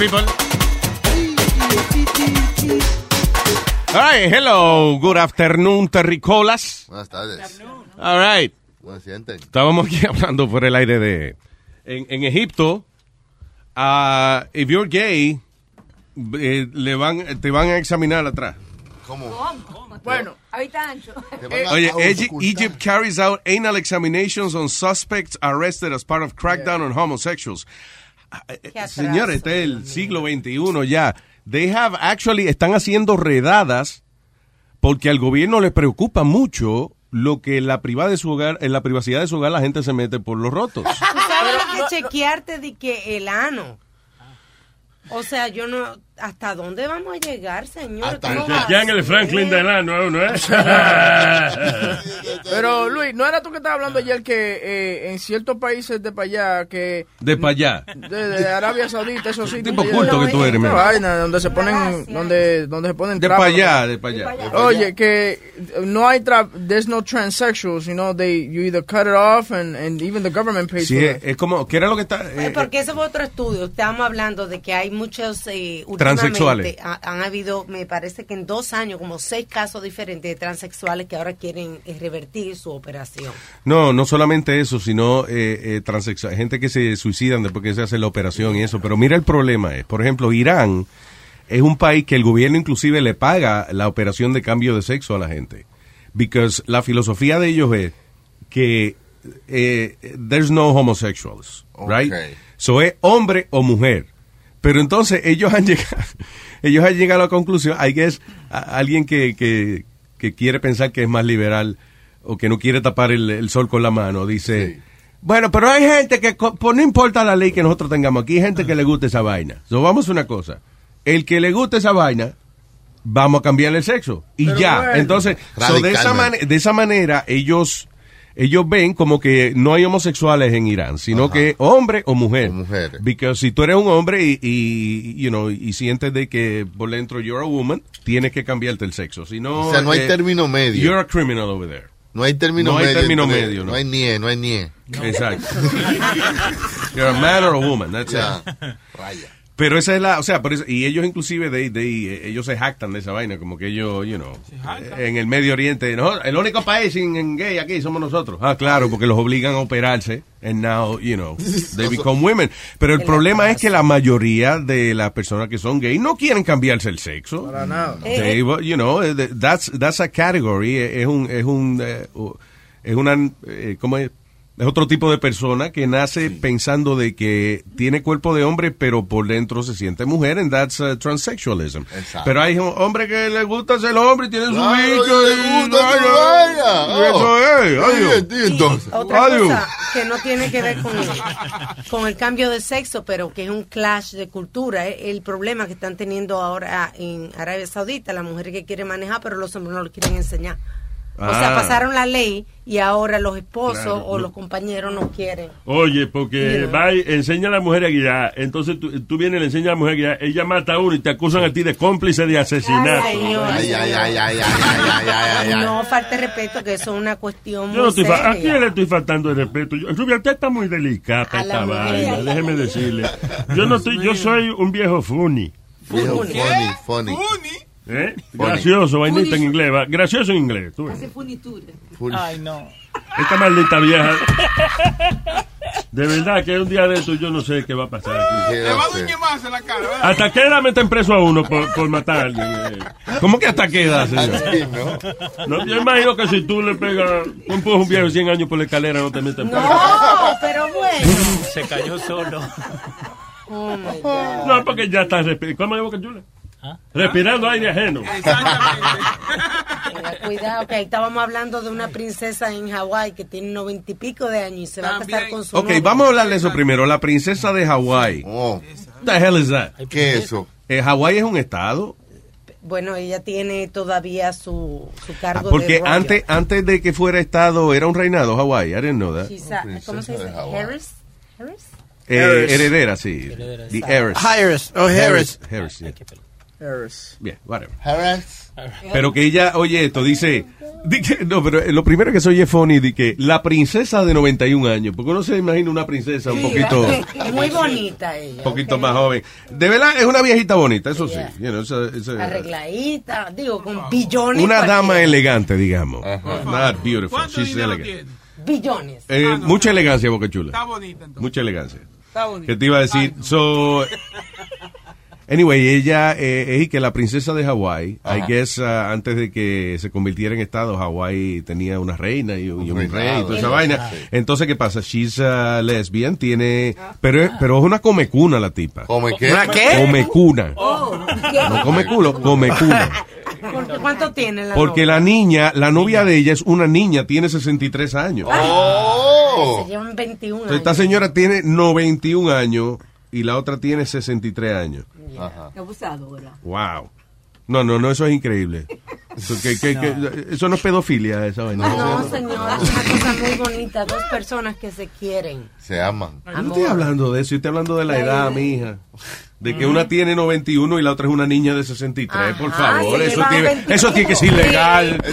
People. All right, hello, good afternoon, terricolas. Buenas tardes. All right. Buenas. Estábamos aquí hablando por el aire de... En, en Egipto, uh, if you're gay, eh, le van, te van a examinar atrás. ¿Cómo? Bueno, ahorita ancho. Oye, Egypt, Egypt carries out anal examinations on suspects arrested as part of crackdown on homosexuals. Señores, este es el siglo XXI ya. They have actually, están haciendo redadas porque al gobierno le preocupa mucho lo que en la, privada de su hogar, en la privacidad de su hogar la gente se mete por los rotos. ¿Tú sabes que chequearte de que el ano? O sea, yo no ¿Hasta dónde vamos a llegar, señor? Ya en el Franklin de Delano, ¿no es? Pero, Luis, ¿no era tú que estabas hablando ayer que eh, en ciertos países de para allá que... De para allá. De, Arabia Saudita, eso sí. tipo culto que tú eres, vaina, donde se ponen... Donde, donde se ponen De para allá, de para allá. Oye, que no hay... There's no transsexuals, you know, they, you either cut it off and, and even the government pays sí, for it. es como... ¿Qué era lo que está...? Eh, porque ese fue otro estudio. Estábamos hablando de que hay muchos... Eh, transexuales. han habido, me parece que en dos años, como seis casos diferentes de transexuales que ahora quieren eh, revertir su operación. No, no solamente eso, sino eh, eh transexuales, gente que se suicidan después que se hace la operación y eso. Pero mira el problema es, por ejemplo, Irán es un país que el gobierno inclusive le paga la operación de cambio de sexo a la gente. Because la filosofía de ellos es que eh, there's no homosexuals, right? So es hombre o mujer. Pero entonces ellos han llegado, ellos han llegado a la conclusión, hay que es alguien que, que, que, quiere pensar que es más liberal o que no quiere tapar el, sol con la mano, dice, bueno, pero hay gente que, pues no importa la ley que nosotros tengamos aquí, hay gente que le gusta esa vaina. So, vamos a una cosa, el que le guste esa vaina, vamos a cambiarle el sexo. Y ya, entonces, de, esa de esa manera ellos ellos ven como que no hay homosexuales en Irán, sino que hombre o mujer. mujer. Porque si tú eres un hombre y, y, you know, y sientes de que por dentro you're a woman, tienes que cambiarte el sexo. Si no, o sea, no hay eh, término medio. You're a criminal over there. No hay término no medio. Hay término medio no. hay nie, no hay nie. Exacto. you're a man or a woman, that's it. Raya. Pero esa es la, o sea, por eso, y ellos inclusive, de, de, ellos se jactan de esa vaina, como que ellos, you know, en el Medio Oriente, no, el único país en, gay aquí somos nosotros. Ah, claro, porque los obligan a operarse, and now, you know, they become women. Pero el problema es que la mayoría de las personas que son gay no quieren cambiarse el sexo. Para nada. They, you know, that's, that's a category, es un, es un, eh, es una, eh, ¿cómo es? Es otro tipo de persona que nace pensando de que tiene cuerpo de hombre, pero por dentro se siente mujer, and that's uh, transsexualism. Pero hay hombre que le gusta ser hombre y tiene su bicho. le gusta su Eso es, adiós. Otra cosa que no tiene que ver con el, con el cambio de sexo, pero que es un clash de cultura. El problema que están teniendo ahora en Arabia Saudita, las mujeres que quieren manejar, pero los hombres no lo quieren enseñar. O sea, ah. pasaron la ley y ahora los esposos o los compañeros no quieren. Oye, porque va y enseña a la mujer a guiar, entonces tú, vienes y le enseñas a la mujer a guiar, ella mata a uno y te acusan a ti de cómplice de asesinato. Ay, ay, ay, ay, ay, No falte respeto, que eso es una cuestión Yo muy no estoy ¿A quién le estoy faltando de respeto? Rubia, usted está muy delicada esta vaina, déjeme decirle. Yo no estoy, yo soy un viejo funny. Viejo funny, funny. ¿Eh? Gracioso, vainita en inglés. Gracioso en inglés. Tú Hace funitura. Ay, no. Esta maldita vieja. De verdad que un día de esto yo no sé qué va a pasar. aquí. Le va a en la cara, ¿verdad? ¿Hasta qué edad meten preso a uno por, por matar a alguien? eh? ¿Cómo que hasta qué edad, señor? Así, ¿no? No, yo imagino que si tú le pegas, tú empujas un viejo de 100 años por la escalera, no te meten preso. No, pero bueno. Se cayó solo. Oh. No, porque ya está respirando. ¿Cómo es Boca Chula? ¿Ah? Respirando aire ajeno. Tenga cuidado, que ahí estábamos hablando de una princesa en Hawái que tiene noventa y pico de años y se va a casar con su Ok, novio. vamos a hablar de eso primero. La princesa de Hawái. Oh, What the hell is that? ¿Qué es eso? Eh, Hawái es un estado. Bueno, ella tiene todavía su, su Ah, cargo de porque royal. antes, antes de que fuera estado, era un reinado Hawái. I didn't know that. A- ¿Cómo se dice? de. Harris. Harris. Eh, Harris. heredera, sí. Heredera, The heiress. Harris, o Harris. Harris, yeah. Harris. Bien, whatever. Harris. Pero que ella, oye esto, dice, di que- no, pero lo primero que se oye funny, de que la princesa de 91 años, porque uno se imagina una princesa un poquito, Muy bonita ella. un poquito ok. más joven. De verdad, es una viejita bonita, eso sí. Yeah. You know, esa- esa- Arregladita, digo, con billones. una dama elegante, digamos. Ajá. Not beautiful, ¿Cuánto she's elegant. Billones. Eh, Ah, no, mucha está- elegancia, Boca Chula. Está bonita entonces. Mucha elegancia. Está bonita. ¿Qué te iba a decir? So, anyway, ella eh, es que la princesa de Hawái, I guess, uh, antes de que se convirtiera en estado, Hawái tenía una reina y, un- y un rey y toda esa Sí. vaina. Entonces, ¿qué pasa? She's uh, lesbian, tiene, pero, es- pero es una comecuna la tipa. ¿Come qué? ¿Una qué? Comecuna. Oh, No come culo, comecuna. ¿Por- ¿Cuánto tiene la Porque novia? la niña, la novia de ella es una niña, tiene 63 años. Oh. Se llevan 21 Entonces, esta años. señora tiene 91 años y la otra tiene 63 años. Ajá. Abusadora. Wow. No, no, no, eso es increíble. Eso, que- que- que- eso no es pedofilia, esa vaina. No, señora, es una cosa muy bonita. Dos personas que se quieren. Se aman. Yo no estoy hablando de eso, yo estoy hablando de la edad, mi hija. De que una tiene 91 y la otra es una niña de 63, por Ajá, favor. se Eso tiene, 21. eso tiene que ser ilegal.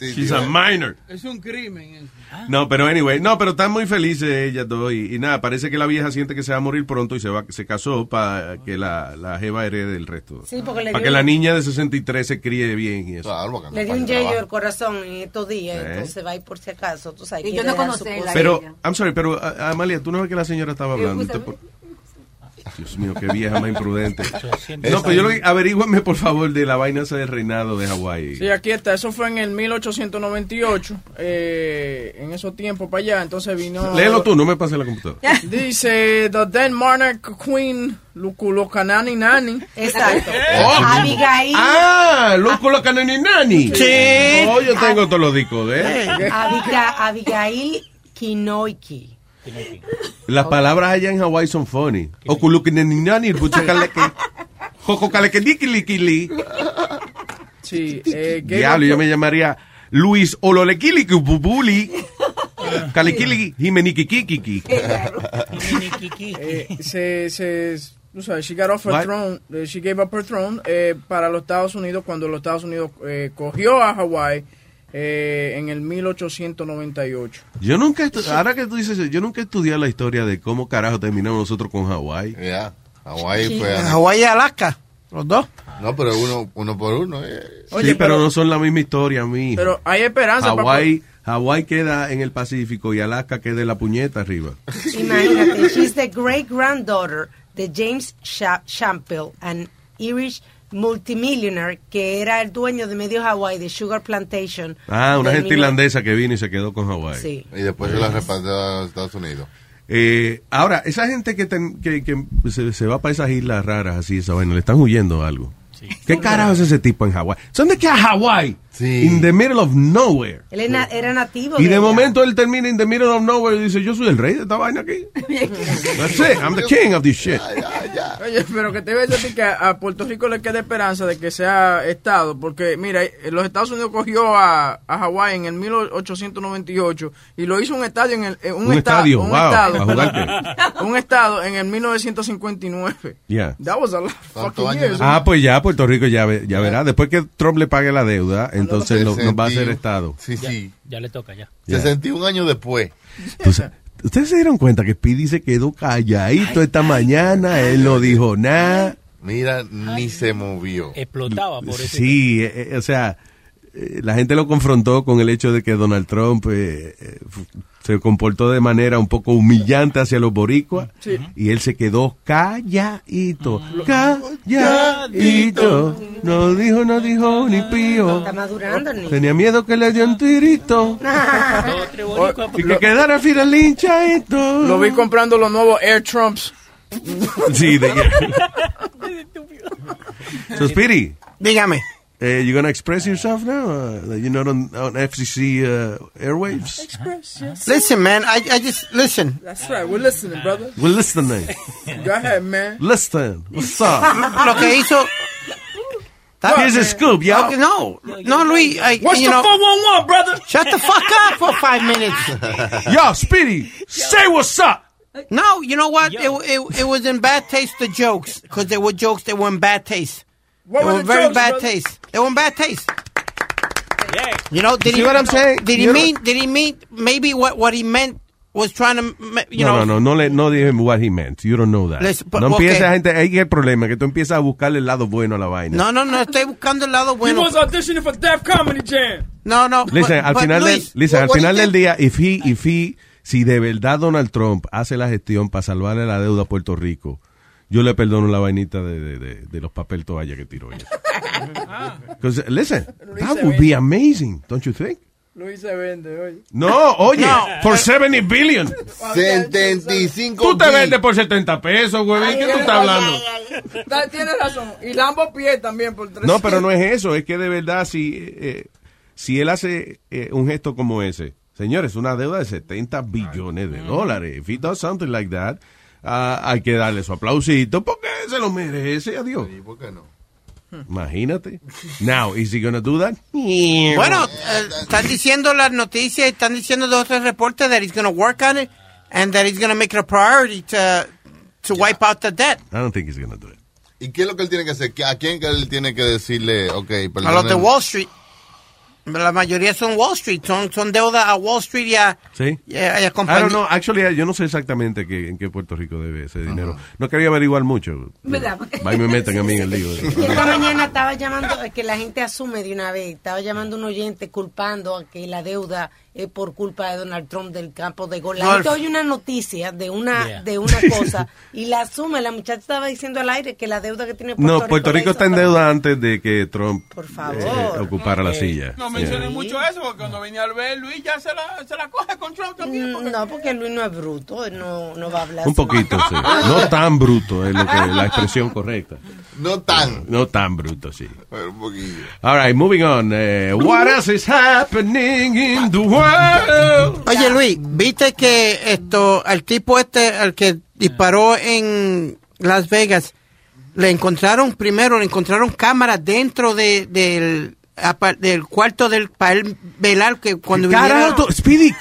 She's a minor. Es un crimen. eso. No, pero anyway, no, pero están muy felices ellas dos y, y nada, parece que la vieja siente que se va a morir pronto y se va se casó para que la, la jeva herede el resto. Sí, porque le Para dio- que la niña de 63 se críe bien y eso. Claro, porque no Le dio un yello el corazón en estos días, ¿Eh? entonces va a ir por si acaso. Tú sabes, Y yo no cosa. Pero. I'm sorry, pero Amalia, tú no ves que la señora estaba hablando. Por- Dios mío, qué vieja más imprudente. No, pero yo lo averígüenme por favor de la vaina esa del reinado de Hawái. Sí, aquí está. Eso fue en el 1898. Eh, en esos tiempos para allá. Entonces vino. Léelo tú, no me pases la computadora. Dice The then monarch queen Luculocanani Nani. Exacto. Oh. Abigail, Ah, loco la cananinani. Sí. Oh, yo tengo todos los discos de él. Abiga- Abigail Kinoiki. Las palabras allá en Hawái son funny. Okulukineninani, puchacaleque. Jococalequeliquiliquili. Sí. Eh, Diablo, yo me llamaría Luis Ololequiliquibubuli. Caliquili Jimeniquiquiquiqui. eh, se, se, tú sabes, she got off her What? throne, eh, she gave up her throne eh, para los Estados Unidos cuando los Estados Unidos eh, cogió a Hawái eh, en el 1898. Yo nunca, estu- ahora que tú dices, eso, yo nunca he estudiado la historia de cómo carajo terminamos nosotros con Hawái. Ya. Hawái fue. a- Hawái y Alaska, los dos. No, pero uno, uno por uno. eh. Oye, sí, pero, pero- no son la misma historia, mi. Pero hay esperanza para Hawái, Hawái queda en el Pacífico y Alaska queda en la puñeta arriba. Imagínate, she's the great granddaughter de James Sha- Champel, an Irish multimillionaire que era el dueño de medio Hawaii de Sugar Plantation. Ah, una gente irlandesa que vino y se quedó con Hawái. Sí. Y después se la repartió a los Estados Unidos. Eh, ahora, esa gente que, ten- que, que se, se va para esas islas raras así, esa vaina, le están huyendo algo. ¿Qué carajo es ese tipo en Hawái? ¿Son de qué a Hawái? In the middle of nowhere. Él era na- era nativo Y de momento él termina in the middle of nowhere y dice, yo soy el rey de esta vaina aquí. That's it, I'm the king of this shit. Oye, pero que te voy a decir que a Puerto Rico le queda esperanza de que sea Estado, porque mira, eh, los Estados Unidos cogió a, a Hawái en el 1898 y lo hizo un estadio en el eh, un, Un esta- estadio, un wow, estado, ¿a jugar un estado en el 1959. Yeah. That was a lot of fucking años? years. Ah, pues ya Puerto Rico ya, ve- ya verá. Después que Trump le pague la deuda, entonces lo- nos va a hacer 61. Estado. Sí, sí. Ya le toca, ya. Ya. 61 años después. Entonces, Ustedes se dieron cuenta que Speedy se quedó calladito esta mañana, él no dijo nada. Mira, ni se movió. Explotaba por eso. Sí, eh, eh, o sea, eh, la gente lo confrontó con el hecho de que Donald Trump eh, eh, se comportó de manera un poco humillante hacia los boricuas Sí. y él se quedó calladito, calladito. No dijo, no dijo ni pío. Está madurando el niño. Tenía miedo que le dio un tirito y que quedara Fidel hinchadito. Lo vi comprando los nuevos Air Trumps. Sí, de Speedy, Dígame. Uh, you gonna express yourself now? Uh, you're not on, on FCC uh, airwaves? Express, yes. Listen, man. I, I just listen. That's right. We're listening, brother. We're listening. Go ahead, man. Listen. What's up? Lo que hizo. Here's a scoop, yo. Okay, no, no, Luis. I, What's you the know, 411, brother? Shut the fuck up for five minutes. Yo, Speedy, say what's up. No, you know what? It, it, it was in bad taste, the jokes. Because they were jokes that were in bad taste. What were the very jokes, bad brother? taste. Were in bad taste. You know, did See he, what I'm saying? Did he You mean, did he mean, maybe what, what he meant was trying to, you no, know. no, no, no, le, no dije what he meant. You don't know that. Listen, but- no empieza okay. gente, ahí es el problema, que tú empiezas a buscarle el lado bueno a la vaina. No, no, no, estoy buscando el lado He bueno. was auditioning for Def Comedy Jam. No, no. Listen, but- al but final, Luis, del, listen, what- al final he del día, if he, if he, si de verdad Donald Trump hace la gestión para salvarle la deuda a Puerto Rico, yo le perdono la vainita de, de, de, de los papel toalla que tiró ella. Because, listen, that would be amazing, don't you think? Luis se vende, oye. No, oye, No. por 70 billion. 75 Tú te vendes por 70 pesos, güey. ¿Qué tú estás hablando? Tienes razón. Y Lambo Pie también por tres. No, pero no es eso. Es que de verdad, si, eh, si él hace eh, un gesto como ese, señores, una deuda de 70 billones de dólares. If he does something like that, ah, hay que darle su aplausito porque se lo merece, adiós. ¿Y por qué no? Imagínate. Now, is he gonna do that? Bueno, eh, están diciendo las noticias, están diciendo dos o tres reportes that he's going to work on it and that he's going to make it a priority to, to wipe out the debt. I don't think he's gonna do it. ¿Y qué es lo que él tiene que hacer? ¿A quién que él tiene que decirle, ok, perdón? A los de Wall Street. La mayoría son Wall Street, son, son deuda a Wall Street y a, Sí. y a, y a I compañías. don't know. Actually, yo no sé exactamente qué, en qué Puerto Rico debe ese dinero. No quería averiguar mucho. ¿Verdad? Va y me meten a mí en el lío. Y esta mañana estaba llamando, es que la gente asume de una vez, estaba llamando a un oyente culpando a que la deuda es por culpa de Donald Trump del campo de gol. La gente oye una noticia de una Yeah. de una cosa y la asume. La muchacha estaba diciendo al aire que la deuda que tiene Puerto No, Rico Puerto la Rico está en deuda antes de que Trump Por favor. eh, ocupara la silla. No Yeah. mencioné mucho eso, porque cuando venía al ver Luis ya se la, se la coge con Trump también. Mm, No, porque Luis no es bruto, él no, no va a hablar Un poquito, sí. No tan bruto es lo que, la expresión correcta. No tan, No tan bruto, sí. pero un poquillo. All right, moving on. Eh, what else is happening in the world? Oye Luis, ¿viste que esto, al tipo este, al que disparó en Las Vegas, le encontraron, primero le encontraron cámaras dentro de, del, del cuarto del, para él velar que cuando Carajo, Speedy,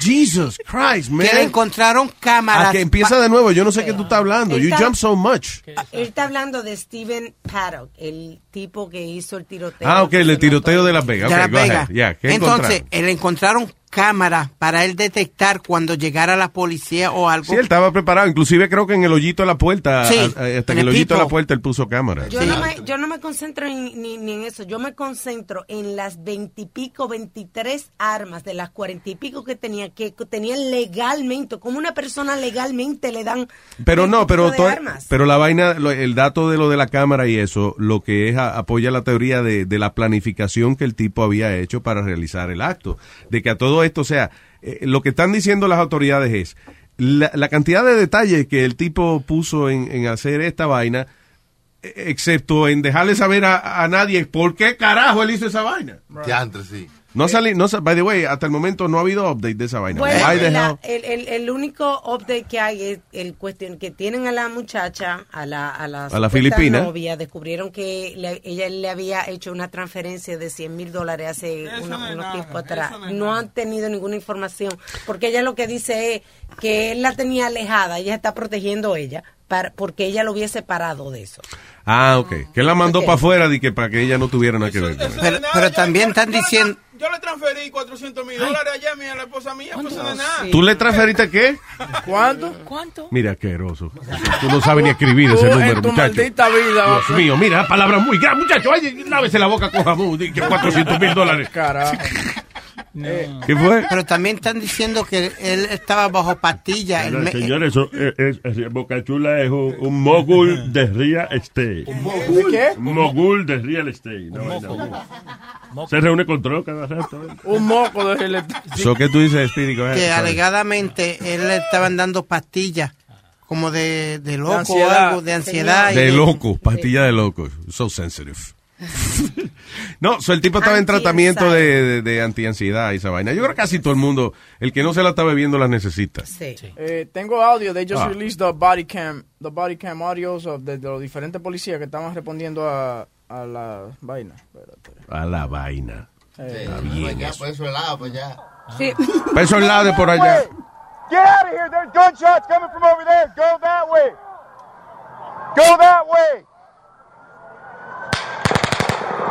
Jesus Christ, man. que le encontraron cámaras. A que empieza de nuevo, yo no sé qué tú estás hablando. You jump so much. Él está hablando de Steven Paddock, el tipo que hizo el tiroteo. Ah, ok, el tiroteo de Las Vegas. de Ok, Las. Vegas. Yeah, ¿qué Entonces, encontraron? le encontraron cámaras para él detectar cuando llegara la policía o algo. Sí, él estaba preparado. Inclusive creo que en el hoyito de la puerta, Sí, a- a- hasta en el el hoyito de la puerta él puso cámara. Yo, no me, yo no me concentro en- ni, ni en eso, yo me concentro en las veintipico, veintitrés armas de las cuarenta y pico que tenía, que tenían legalmente, como una persona legalmente le dan. Pero no, 20 pero de armas. pero la vaina, lo- el dato de lo de la cámara y eso, lo que es a- apoya la teoría de, de la planificación que el tipo había hecho para realizar el acto, de que a todo esto, o sea, eh, lo que están diciendo las autoridades es la, la cantidad de detalles que el tipo puso en, en hacer esta vaina, eh, excepto en dejarle saber a, a nadie por qué carajo él hizo esa vaina. Diantre, sí. No salí, no, by the way, hasta el momento no ha habido update de esa vaina. Bueno, Why the la- hell? el, el, el único update que hay es el cuestión que tienen a la muchacha, a la, a la, A la filipina. novia, descubrieron que le- ella le había hecho una transferencia de 100 mil dólares hace unos, unos tiempos atrás. No, han tenido ninguna información, porque ella lo que dice es que él la tenía alejada, ella está protegiendo ella, para, porque ella lo hubiese parado de eso. Ah, ok. Que la mandó Ok. para afuera de que para que ella no tuviera nada que ver con eso. Pero, pero también están diciendo... Yo le transferí 400 mil dólares ayer mira, a la esposa mía, pues no es nada. ¿Tú le transferiste qué? ¿Cuánto? ¿Cuánto? Mira, asqueroso. Tú no sabes ni escribir ese número, en tu muchacho. maldita vida. Dios mío, mira, palabras muy grandes, muchacho. Ay, lávese la boca con jamón. di Que 400 mil dólares. Carajo. Eh, ¿Qué fue? Pero también están diciendo que él estaba bajo pastilla. me- Señores, eso, es, es- es- Boca Chula es un, un mogul de real estate. ¿De qué? Un mogul de real estate. No, no. Se reúne con droga cada rato. Un moco de real So, ¿Qué tú dices, ahead. que alegadamente él le estaban dando pastillas como de, de loco o ansiedad. algo, de ansiedad. De loco, pastilla de loco. So sensitive. no, so el tipo estaba en tratamiento de, de, de antiansiedad y esa vaina. Yo creo que casi todo el mundo, el que no se la está bebiendo, la necesita. Sí. Eh, tengo audio. They just Ah. released the body cam, the body cam audios of de, de los diferentes policías que estaban respondiendo a, a la vaina. Espérate. A la vaina. Eh, Está bien Ya, eso. por eso lado, pues ya. Peso al lado de por allá. Get out of here. There's gunshots coming from over there. Go that way. Go that way.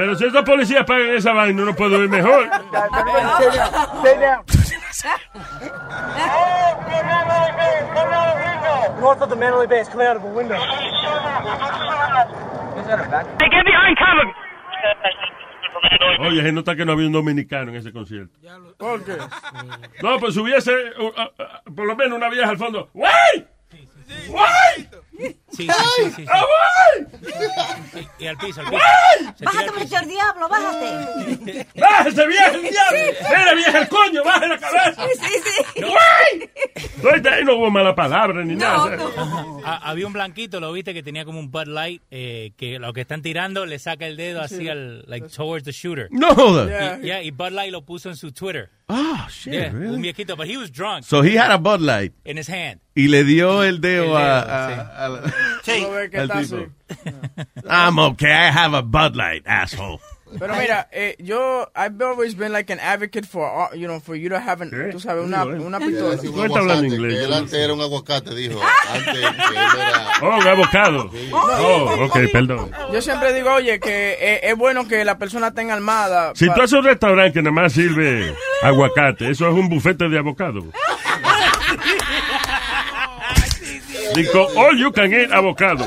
Pero si esos policías pagan esa vaina, uno puede vivir mejor. North of the Manly base, coming out of a window. Get behind cover. Oye, se nota que no había un dominicano en ese concierto. ¿Por qué? No, pues hubiese uh, uh, uh, por lo menos una vieja al fondo. ¡Wey! ¡Wey! Sí, sí, sí, sí. ¡Ah! Y, y al piso, al piso. Se Bájate, muchacho diablo, bájate. ¡Bájese, vieja, el diablo! ¡Mira, vieja, el coño! ¡Baje la cabeza! Sí, sí. ¡Wey! No, ahí no hubo mala palabra ni nada. o sea. Ah, había un blanquito, lo viste, que tenía como un Bud Light, eh, que lo que están tirando le saca el dedo así al, like, towards the shooter. No. Yeah. Y, yeah, y Bud Light lo puso en su Twitter. Oh, shit, Yeah, really? Un viejito, but he was drunk So he had a Bud Light in his hand. y le dio el dedo, El dedo, a, sí. a- a Sí. Que está tipo. así. I'm okay, I have a Bud Light, asshole. Pero mira, eh, yo, I've always been like an advocate for, uh, you know, for you to have, an, tú sabes, una, una pistola. decir un ¿Cómo está hablando aguacate, inglés? que él antes era un aguacate, dijo. Antes que él era... Oh, un abocado. Oh, ok, perdón. Yo siempre digo, oye, que eh, es bueno que la persona tenga armada. Si pa- tú haces un restaurante que nada más sirve aguacate, eso es un bufete de abocado. Digo, all you can eat avocado.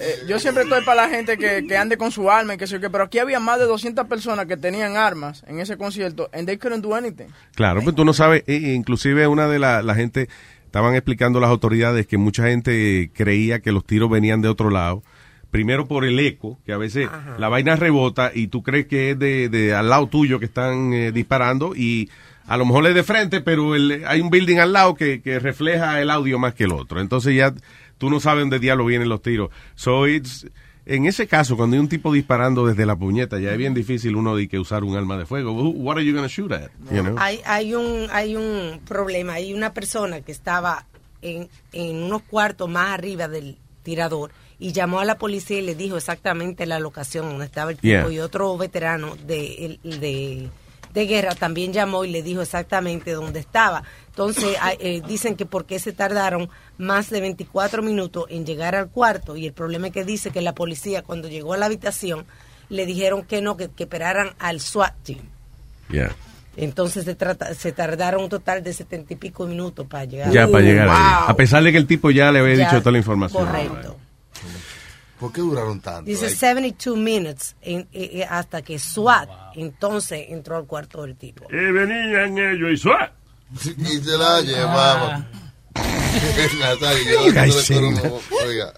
eh, yo siempre estoy para la gente que, que ande con su arma y que sé qué, pero aquí había más de 200 personas que tenían armas en ese concierto and they couldn't do anything. Claro, pues tú no sabes, e- e inclusive una de la, la gente, estaban explicando las autoridades que mucha gente creía que los tiros venían de otro lado. Primero por el eco, que a veces la vaina rebota y tú crees que es de, de al lado tuyo que están eh, disparando y a lo mejor es de frente, pero el- hay un building al lado que, que refleja el audio más que el otro. Entonces ya tú no sabes dónde diablo vienen los tiros. So it's, en ese caso, cuando hay un tipo disparando desde la puñeta, ya es bien difícil uno de que usar un arma de fuego. What are you gonna shoot at? You know? Hay, hay, un, hay un problema. Hay una persona que estaba en, en unos cuartos más arriba del tirador y llamó a la policía y le dijo exactamente la locación donde estaba el tipo. Yeah. Y otro veterano de, el- de, de guerra también llamó y le dijo exactamente dónde estaba. Entonces eh, dicen que porque se tardaron más de 24 minutos en llegar al cuarto y el problema es que dice que la policía cuando llegó a la habitación le dijeron que no, que, que esperaran al SWAT team. Yeah. Entonces se, trata, se tardaron un total de setenta y pico minutos para llegar. Ya para llegar ahí. Wow. A pesar de que el tipo ya le había Ya, dicho toda la información. Correcto. ¿Por qué duraron tanto? Dice Like, 72 minutes en- eh, eh, hasta que SWAT entonces entró al cuarto del tipo. Y venían ellos y suá. y se la llevaba. Nazario, yo You no guys le sing. coro, oiga.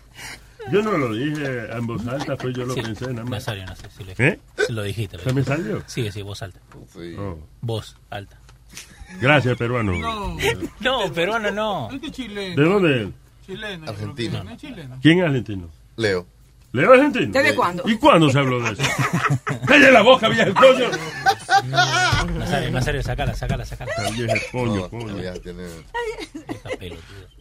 Yo no lo dije en voz alta, pues yo lo Sí, pensé nada más. Nazario, Nazario, sí, lo ¿Eh? dijiste. Lo dijiste. lo ¿Se me salió? Sí, sí, voz alta. Oh. Voz alta. Gracias, peruano. No, peruano no. Este chileno. ¿De dónde es? Chileno. Argentino. No. ¿Quién es argentino? Leo. ¿Leo argentino? ¿Desde cuándo? ¿Y cuándo se habló de eso? ¡Cállate la boca, vieja el coño! Nazario, Nazario, sacala, sacala, sacala. Vieja el coño, ya tiene-.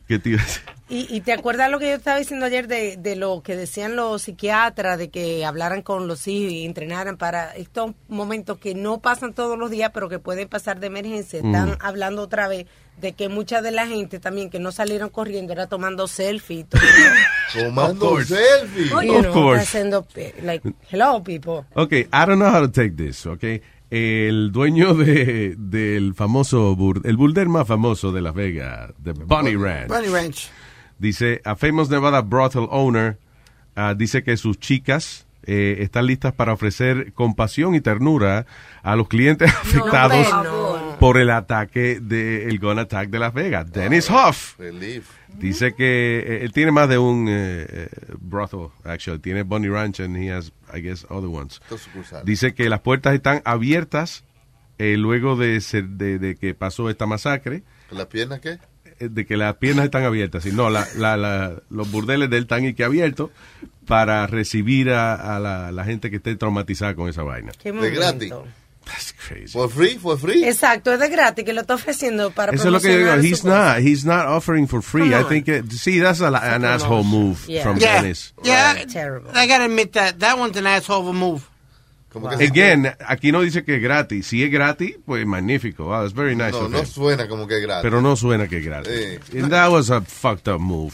¿Qué decir? Y, y te acuerdas lo que yo estaba diciendo ayer de, de lo que decían los psiquiatras, de que hablaran con los hijos y entrenaran para estos momentos que no pasan todos los días, pero que pueden pasar de emergencia. Mm. Están hablando otra vez de que mucha de la gente también que no salieron corriendo era tomando selfie. y todo. Tomando Of course. selfie. You Of know, course. haciendo, eh, like, hello people. Ok, I don't know how to take this, ok. El dueño de, del famoso, bur- el burder más famoso de Las Vegas, de Bunny Ranch. Bunny Ranch. Dice, a famous Nevada brothel owner ah, dice que sus chicas eh, están listas para ofrecer compasión y ternura a los clientes afectados bueno. Por el ataque del gun attack de Las Vegas. Dennis Hoff Relief. dice que eh, él tiene más de un eh, eh, brothel, actually. Tiene Bunny Ranch and he has, I guess, other ones. Dice que las puertas están abiertas eh, luego de, ser- de, de que pasó esta masacre ¿La pierna qué? eh, de que las piernas están abiertas, y no, la, la, la- los burdeles del están y que abiertos para recibir a, a la, la gente que esté traumatizada con esa vaina. Qué De gratis. That's crazy. ¿For free? ¿For free? Exacto, es de gratis que lo está ofreciendo para Eso es lo que yo digo. He's not. He's not offering for free. Come I on. think. It, see, that's a, an asshole move Yeah. from Yeah, Dennis. yeah. Terrible. I gotta admit that that one's an asshole of a move. Como que Again, aquí no dice que es gratis. Si es gratis, pues magnífico. Wow, it's very nice no, of no him. suena como que es gratis. Pero no suena que es gratis. Sí. And that was a fucked up move.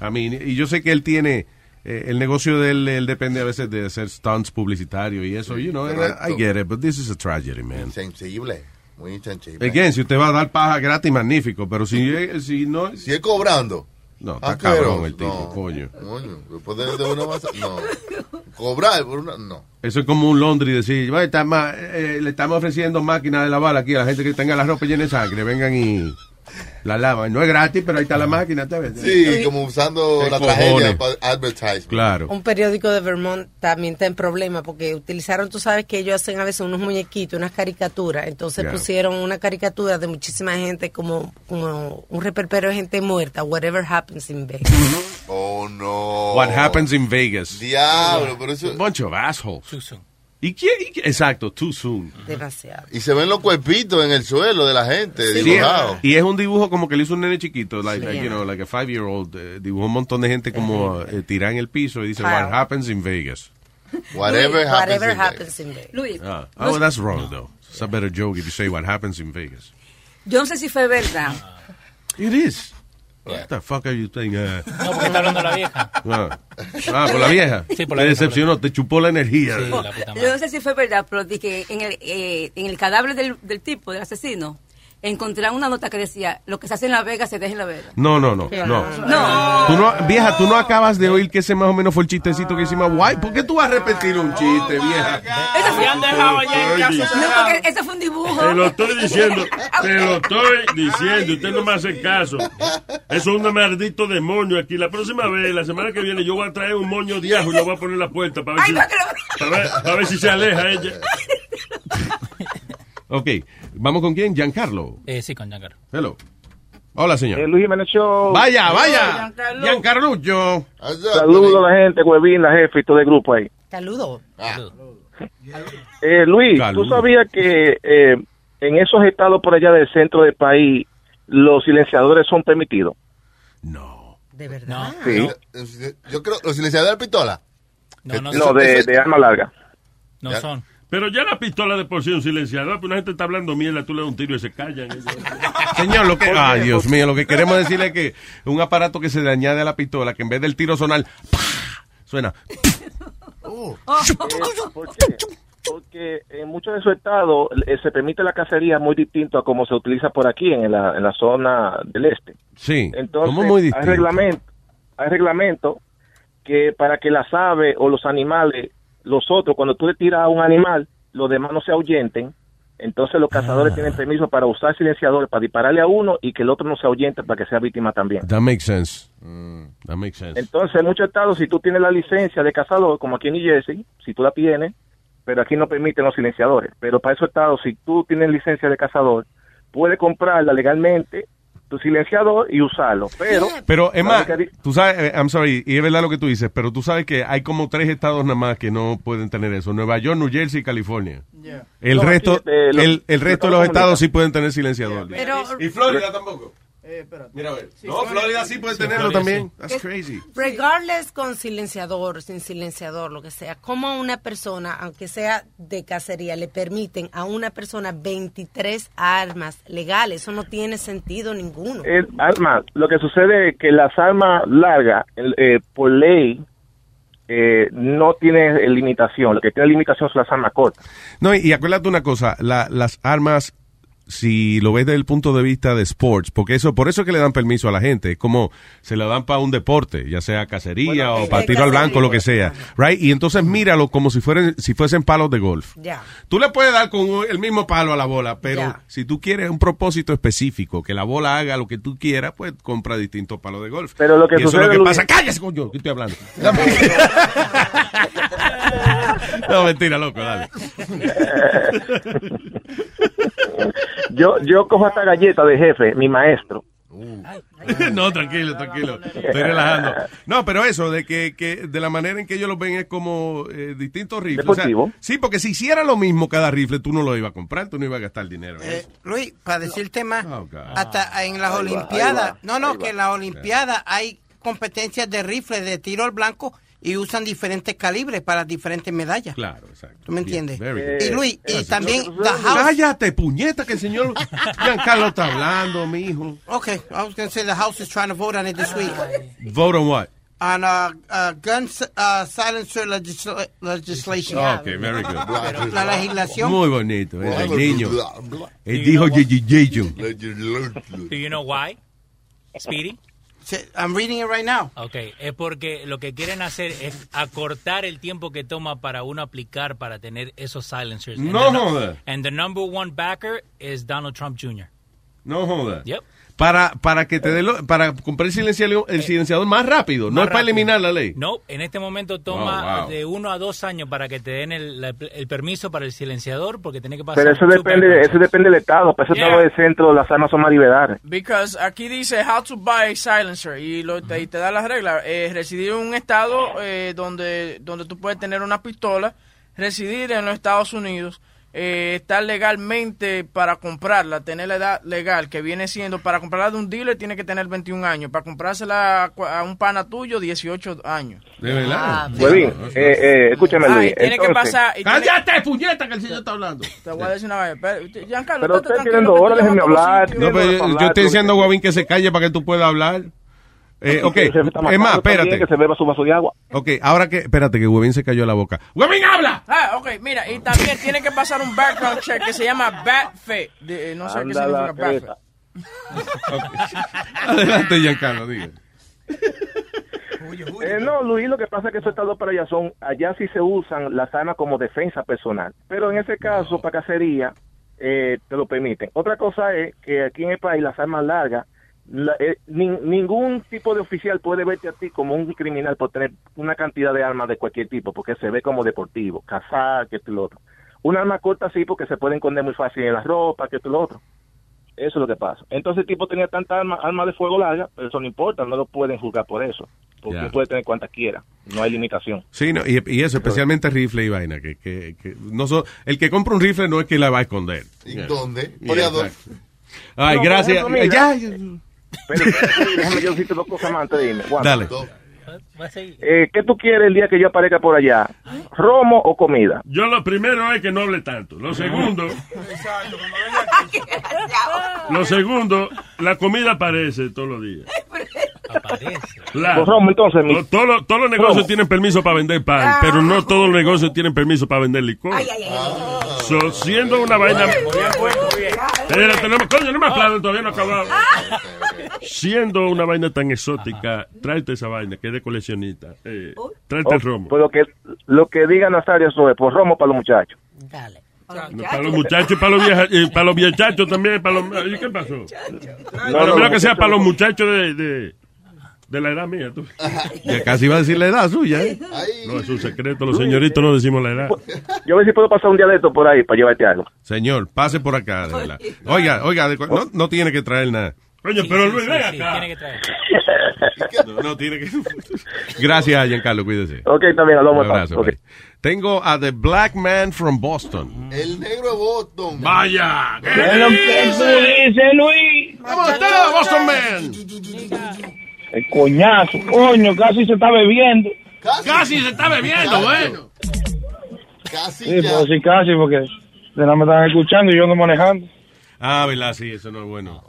I mean, y yo sé que él tiene, eh, el negocio de él, él depende a veces de hacer stunts publicitarios y eso, you know, I, get it, but this is a tragedy, man. Insensible. Muy insensible. Again, si usted va a dar paja gratis, magnífico, pero si, eh, si no, Si es cobrando. no, está asqueroso. cabrón el tipo, No. coño. Coño, después de, de una masa, no. Cobrar por una, no. Eso es como un laundry decir, "Bueno, está ma- eh, le estamos ofreciendo máquinas de lavar aquí a la gente que tenga la ropa llena de sangre, vengan y la lavan. No es gratis, pero ahí está la máquina, ¿te ves? Sí, como usando ¿Qué la tragedia para advertisement. Claro. Un periódico de Vermont también está en problema porque utilizaron, tú sabes que ellos hacen a veces unos muñequitos, unas caricaturas. Entonces Yeah. pusieron una caricatura de muchísima gente como, como un reperpero de gente muerta. Whatever happens in Vegas. Oh, no. What happens in Vegas? Diablo, pero eso... Bunch of assholes. Soon. ¿Y quién? y quién- Exacto, too soon. Demasiado. Y se ven los cuerpitos en el suelo de la gente, Sí, dibujados. y es un dibujo como que le hizo un nene chiquito, like, Sí. like, you know, like a five year old, eh, dibujó un montón de gente como eh, tirada en el piso y dice, Claro. what happens in Vegas. Whatever happens. Whatever in happens in Vegas. Luis, Ah. Oh, that's wrong though. It's a better joke if you say what happens in Vegas. yo no sé si fue verdad. It is. What the fuck are you saying? Uh, No, porque está hablando la vieja. ah, Ah, por la vieja. Sí, por la Te vieja, decepcionó, te chupó la energía. Sí, la puta Yo madre. no sé si fue verdad, pero di que en el, eh, en el cadáver del, del tipo, del asesino, encontraron una nota que decía, lo que se hace en La Vega se deja en La Vega. No, no, no, no. No. Tú no, vieja, tú no acabas de oír que ese más o menos fue el chistecito que hicimos. Guay, ¿por qué tú vas a repetir un chiste, vieja? Ese fue, han dejado allá en casa no, porque ese fue un dibujo. Te lo estoy diciendo, te lo estoy diciendo, usted no me hace caso. Eso es un maldito demonio aquí. La próxima vez, la semana que viene, yo voy a traer un moño de ajo y lo voy a poner en la puerta para ver, si, para ver, para ver si se aleja ella. Ok, vamos con quién? Giancarlo. Eh, sí, con Giancarlo. Hello. Hola, señor. Luis Jiménez Show. Vaya, vaya. Giancarlucho. Saludos a la gente, Huevín, la jefe y todo el grupo ahí. Saludos. Eh, Luis, Saludos. ¿tú sabías que eh, en esos estados por allá del centro del país los silenciadores son permitidos? No. De verdad. Sí. Yo creo, los silenciadores de pistola. No, no, No, son. de, de arma larga. No son. Pero ya la pistola de por sí es un silenciador, pues una gente está hablando mierda, tú le das un tiro y se callan. Señor, lo que. Ay, Dios mío, lo que queremos decirle es que un aparato que se le añade a la pistola, que en vez del tiro sonar, ¡pah! suena. Eh, ¿Por qué? Porque en muchos de esos estados eh, se permite la cacería muy distinto a como se utiliza por aquí en la, en la zona del este. Sí. Entonces, como muy hay distinto. reglamento, hay reglamento que para que las aves o los animales, los otros, cuando tú le tiras a un animal, los demás no se ahuyenten. Entonces los cazadores Ah. tienen permiso para usar silenciadores para dispararle a uno y que el otro no se ahuyente para que sea víctima también. That makes sense. That makes sense. Entonces, en muchos estados, si tú tienes la licencia de cazador, como aquí en New Jersey, si tú la tienes, pero aquí no permiten los silenciadores. Pero para esos estados, si tú tienes licencia de cazador, puedes comprarla legalmente, tu silenciador, y usarlo. Pero, Pero, Emma, tú sabes, eh, I'm sorry, y es verdad lo que tú dices, pero tú sabes que hay como tres estados nada más que no pueden tener eso. Nueva York, New Jersey y California. El No, aquí, resto, este, los- el, el resto de los estados sí pueden tener silenciador. Pero Y Florida tampoco. Mira, a ver. Sí, No, Florida sí puede sí, tenerlo Florida también. sí. That's crazy. Regardless con silenciador, sin silenciador, lo que sea, ¿cómo a una persona, aunque sea de cacería, le permiten a una persona 23 armas legales? Eso no tiene sentido ninguno. El arma, lo que sucede es que las armas largas, eh, por ley, eh, no tiene limitación. Lo que tiene limitación son las armas cortas. No, y, y acuérdate una cosa, la- las armas, si lo ves desde el punto de vista de sports, porque eso, por eso es que le dan permiso a la gente, es como se lo dan para un deporte, ya sea cacería Bueno, o para tiro al blanco, lo que sea, right? Y entonces míralo como si fueran, si fuesen palos de golf. Ya. Tú le puedes dar con el mismo palo a la bola, pero si tú quieres un propósito específico, que la bola haga lo que tú quieras, pues compra distintos palos de golf. Pero lo que y eso es lo que Luis- pasa. ¡Cállese, coño! ¿Qué estoy hablando? no, mentira, loco, dale. Yo, yo cojo hasta galleta de jefe, mi maestro. no, tranquilo, tranquilo. Estoy relajando. No, pero eso, de que, que de la manera en que ellos lo ven es como eh, distintos rifles. O sea, Deportivo. sí, porque si hiciera lo mismo cada rifle, tú no lo ibas a comprar, tú no ibas a gastar dinero. Eh. Luis, para decirte más, God. hasta en las Ahí Olimpiadas, va, no, no, que en las Olimpiadas hay competencias de rifles de tiro al blanco y usan diferentes calibres para diferentes medallas. Claro, exacto. ¿Tú me entiendes? good. y Luis, y también the house. Cállate, puñeta, que el señor Giancarlo está hablando, mijo. Okay, I was going to say the House is trying to vote on it this week. Vote on what? On uh, uh, gun uh, silencer legisla- legislation. Okay, very good. La legislación. Muy bonito, eh, el niño. Él Do you dijo. Do you know why? Speedy? I'm reading it right now. Ok, es porque lo que quieren hacer es acortar el tiempo que toma para uno aplicar para tener esos silencers. And No the nu- And the number one backer is Donald Trump Jr. No joda. Yep. Para, para que te dé lo- para comprar el silenciador, el silenciador más rápido, no es para eliminar la ley. No, en este momento toma Oh, wow. de uno a dos años para que te den el, el permiso para el silenciador porque tiene que pasar. Pero eso depende, eso depende del estado. Para ese Yeah. estado del centro, las armas son más liberales. Because aquí dice how to buy a silencer y, lo, te, y te da las reglas. Eh, residir en un estado eh, donde, donde tú puedes tener una pistola, residir en los Estados Unidos, eh, estar legalmente para comprarla, tener la edad legal que viene siendo, para comprarla de un dealer tiene que tener 21 años, para comprársela a, un pana tuyo 18 años. De verdad. Huevín, eh, eh, escúchame, Ah, Luis. tiene que pasar... y tiene- ¡Cállate, puñeta, que el señor está hablando! Te voy a decir una vez. Pero, Giancarlo, Pero usted tranquilo, tiene dos horas, te déjeme hablar. sitios. No, pero yo, hablar, yo estoy diciendo a Guavín que se calle para que tú puedas hablar. Eh, ok, es más, espérate. Que se beba su vaso de agua. Ok, ahora que, espérate, que Guavín se cayó la boca. ¡Guavín, habla! Ah, ok, mira, y también tiene que pasar un background check que se llama BATFE. De, eh, no sé qué Anda la significa BATFE. creta. Adelante, Giancarlo, diga. Eh, no, Luis, lo que pasa es que esos estados para allá son, allá sí se usan las armas como defensa personal. Pero en ese caso, para cacería, eh, te lo permiten. Otra cosa es que aquí en el país las armas largas, la- eh, nin- ningún tipo de oficial puede verte a ti como un criminal por tener una cantidad de armas de cualquier tipo, porque se ve como deportivo, cazar, que esto y lo otro. Un arma corta sí, porque se puede esconder muy fácil en la ropa, que esto y lo otro. Eso es lo que pasa. Entonces el tipo tenía tanta arma, arma de fuego larga, pero eso no importa, no lo pueden juzgar por eso. Porque puede tener cuantas quiera, no hay limitación. Sí, no, y, y eso, especialmente rifle y vaina, que, que, que no so- el que compra un rifle no es que la va a esconder. ¿Y dónde? Ay, No, gracias. ejemplo, mira, Ya, ya. Pero déjame yo decirte dos cosas más antes de irme. Juan. Dale. Eh, ¿Qué tú quieres el día que yo aparezca por allá? ¿Romo o comida? Yo lo primero es que no hable tanto. Lo segundo, lo segundo, la comida aparece todos los días. Claro. Pues Romo, entonces, mi- todos, los- todos los negocios Romo. tienen permiso para vender pan, pero no todos los negocios tienen permiso para vender licor. So, siendo una vaina... No me- coño, no me aplaudan, todavía no he acabado. Siendo una vaina tan exótica, tráete esa vaina, que es de coleccionista. Eh, tráete el Oh, romo. Pues lo que, lo que diga Nazario eso es, pues Romo para los muchachos. No, para los muchachos y para los, vieja- y para los viejachos también. Para los, ¿Y qué pasó? No, no, que sea para los muchachos- muchachos de, de, de la edad mía. Tú. Ya casi iba a decir la edad suya. ¿eh? No, es un secreto. Los señoritos no decimos la edad. Yo a ver si puedo pasar un día de esto por ahí para llevarte algo. Señor, pase por acá, de. Oiga, oiga, no, no tiene que traer nada. Coño, Sí, pero sí, Luis, sí, ven sí, acá. tiene que traer. No, no, tiene que... Gracias, Giancarlo, cuídese. Ok, también hablamos. Un abrazo, Ok. bye. Tengo a The Black Man from Boston. El negro de Boston. Vaya. ¿qué Es lo que dice? tú dices, Luis. ¿Cómo está, Boston Man? El coñazo, coño, casi se está bebiendo. Casi se está bebiendo, bueno. Casi Sí, ya. pero sí, casi, porque de nada me están escuchando y yo ando manejando. Ah, ¿verdad? Sí, eso no es bueno.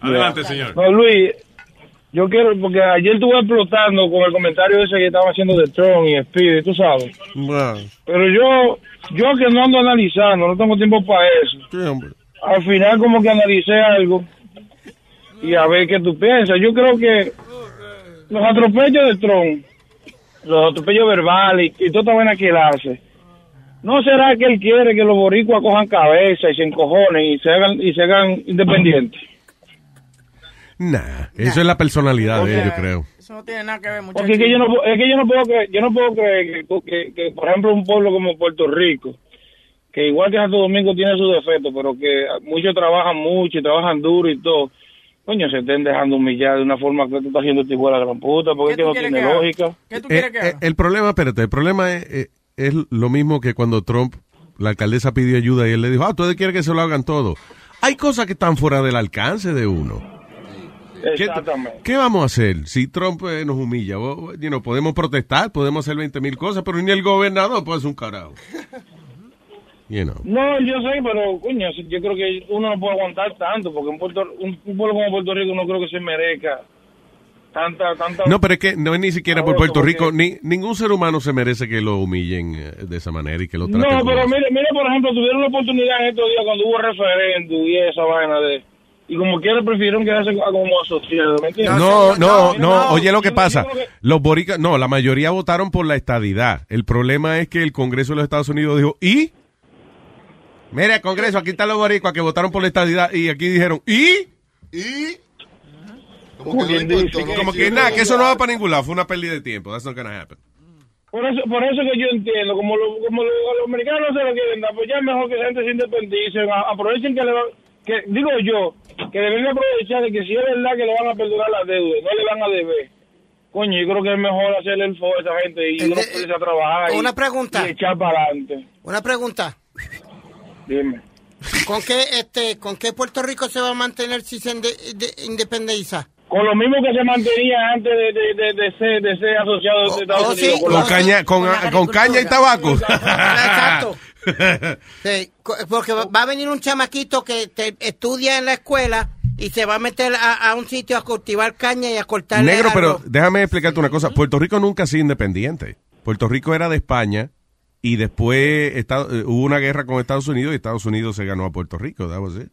Adelante, señor. No, Luis, yo quiero, porque ayer estuve explotando con el comentario ese que estaban haciendo de Tron y Speedy, tú sabes. Pero yo, yo que no ando analizando, no tengo tiempo para eso. Al final como que analicé algo y a ver qué tú piensas. Yo creo que los atropellos de Tron, los atropellos verbales y, y toda esta vaina que él hace, ¿no será que él quiere que los boricuas cojan cabeza y se encojonen y se hagan, y se hagan independientes? Nah, eso es la personalidad de él, yo creo. Eso no tiene nada que ver, muchachos. Porque es que yo no, es que yo no puedo creer, yo no puedo creer que, que, que, por ejemplo, un pueblo como Puerto Rico, que igual que Santo Domingo tiene sus defectos, pero que muchos trabajan mucho y trabajan duro y todo, coño, se estén dejando humillar de una forma que tú estás haciendo este igual a la gran puta, porque es que no tiene lógica. ¿Qué tú Eh, quieres que eh, haga? el problema, espérate, el problema es, eh, es lo mismo que cuando Trump, la alcaldesa pidió ayuda y él le dijo, ah, ustedes quieren que se lo hagan todo. Hay cosas que están fuera del alcance de uno. ¿Qué, vamos a hacer si Trump eh, nos humilla? You know, podemos protestar, podemos hacer 20 mil cosas, pero ni el gobernador puede hacer un carajo. You know. No, yo sé, pero coño, yo creo que uno no puede aguantar tanto, porque un, Puerto, un, un pueblo como Puerto Rico no creo que se merezca tanta, tanta... No, pero es que no es ni siquiera por Puerto Rico, ni ningún ser humano se merece que lo humillen eh, de esa manera y que lo No, traten como- pero mire, mire, por ejemplo, tuvieron la oportunidad en estos días cuando hubo referéndum y esa vaina de... Y como quiera prefirieron quedarse como asociados, ¿me entiendes? No, no, no, no, oye lo que pasa. Los boricas, no, la mayoría votaron por la estadidad. El problema es que el Congreso de los Estados Unidos dijo, ¿y? Mira, Congreso, aquí están los boricuas que votaron por la estadidad y aquí dijeron, ¿y? ¿Y? Como que no importó, ¿no? Como que nada, que eso no va para ningún lado, fue una pérdida de tiempo. That's not gonna happen. Por eso, por eso que yo entiendo, como, lo- como lo- los americanos no se lo quieren dar, pues ya es mejor que la gente se independice, a- aprovechen que le van, que digo yo, que deben de aprovechar de que si es verdad que le van a perdonar la deuda, no le van a deber. Coño, yo creo que es mejor hacerle el favor a esa gente y uno ponerse a trabajar y, una pregunta. y echar para adelante. Una pregunta. Dime. ¿Con qué, este, ¿Con qué Puerto Rico se va a mantener si se inde- de- independiza? Con lo mismo que se mantenía antes de, de, de, de ser, de ser asociado de Estados oh, Unidos. sí. con Con caña, con, con caña y tabaco. Exacto. Sí, porque va a venir un chamaquito que te estudia en la escuela y se va a meter a, a un sitio a cultivar caña y a cortar Negro, pero déjame explicarte una cosa. Puerto Rico nunca ha sido independiente. Puerto Rico era de España y después Estado- eh, hubo una guerra con Estados Unidos y Estados Unidos se ganó a Puerto Rico. That was it.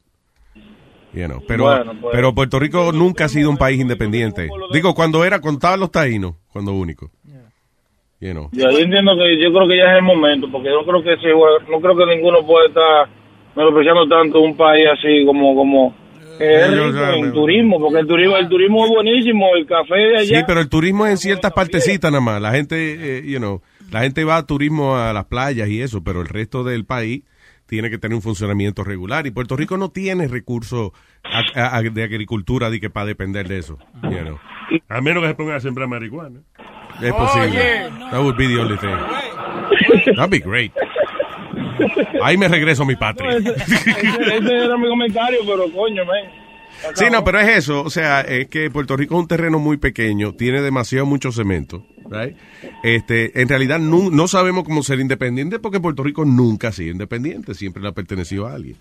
You know, Pero, Bueno, pues. pero Puerto Rico nunca ha sido un país independiente. Digo, cuando era, contaban los taínos, cuando único. You know. Yo, yo entiendo que yo creo que ya es el momento, porque yo creo que se, no creo que ninguno puede estar menospreciando tanto un país así como como es rico en me- turismo, porque el turismo el turismo es buenísimo, el café de allá. Sí, pero el turismo es en ciertas partecitas nada más. La gente, eh, you know, la gente va a turismo a las playas y eso, pero el resto del país tiene que tener un funcionamiento regular y Puerto Rico no tiene recursos a- a- a- de agricultura de que para depender de eso. you know. A menos que se pongan a sembrar marihuana. Es posible. That would be the only thing. That'd be great. Ahí me regreso a mi No, patria. ese, ese- ese era mi comentario, pero coño, man. Sí, no, pero es eso. O sea, es que Puerto Rico es un terreno muy pequeño, tiene demasiado mucho cemento. right? Este, en realidad no, no sabemos cómo ser independiente porque Puerto Rico nunca ha sido independiente, siempre le ha pertenecido a alguien.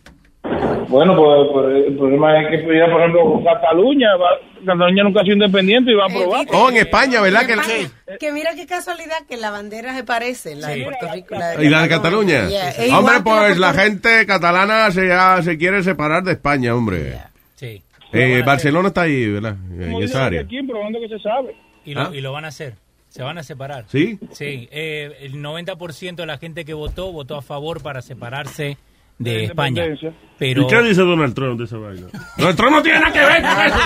Bueno, pues, pues, el problema es que, por ejemplo, Cataluña, va- Cataluña nunca ha sido independiente y va a aprobar. Oh, en España, ¿verdad? Que, Que mira qué casualidad que la bandera se parece, la de Puerto Rico y la de ¿Y la de Cataluña? Yeah, es Hombre, la pues la gente catalana se, ya se quiere separar de España, hombre. Sí. Eh, Barcelona está ahí, ¿verdad? En esa área. aquí, probando que se sabe. Y lo, ¿Ah? y lo van a hacer. Se van a separar. ¿Sí? Sí. eh, el 90% de la gente que votó, votó a favor para separarse de España. Pero ¿Y qué dice Donald Trump de esa vaina? Donald Trump no tiene nada que ver con eso.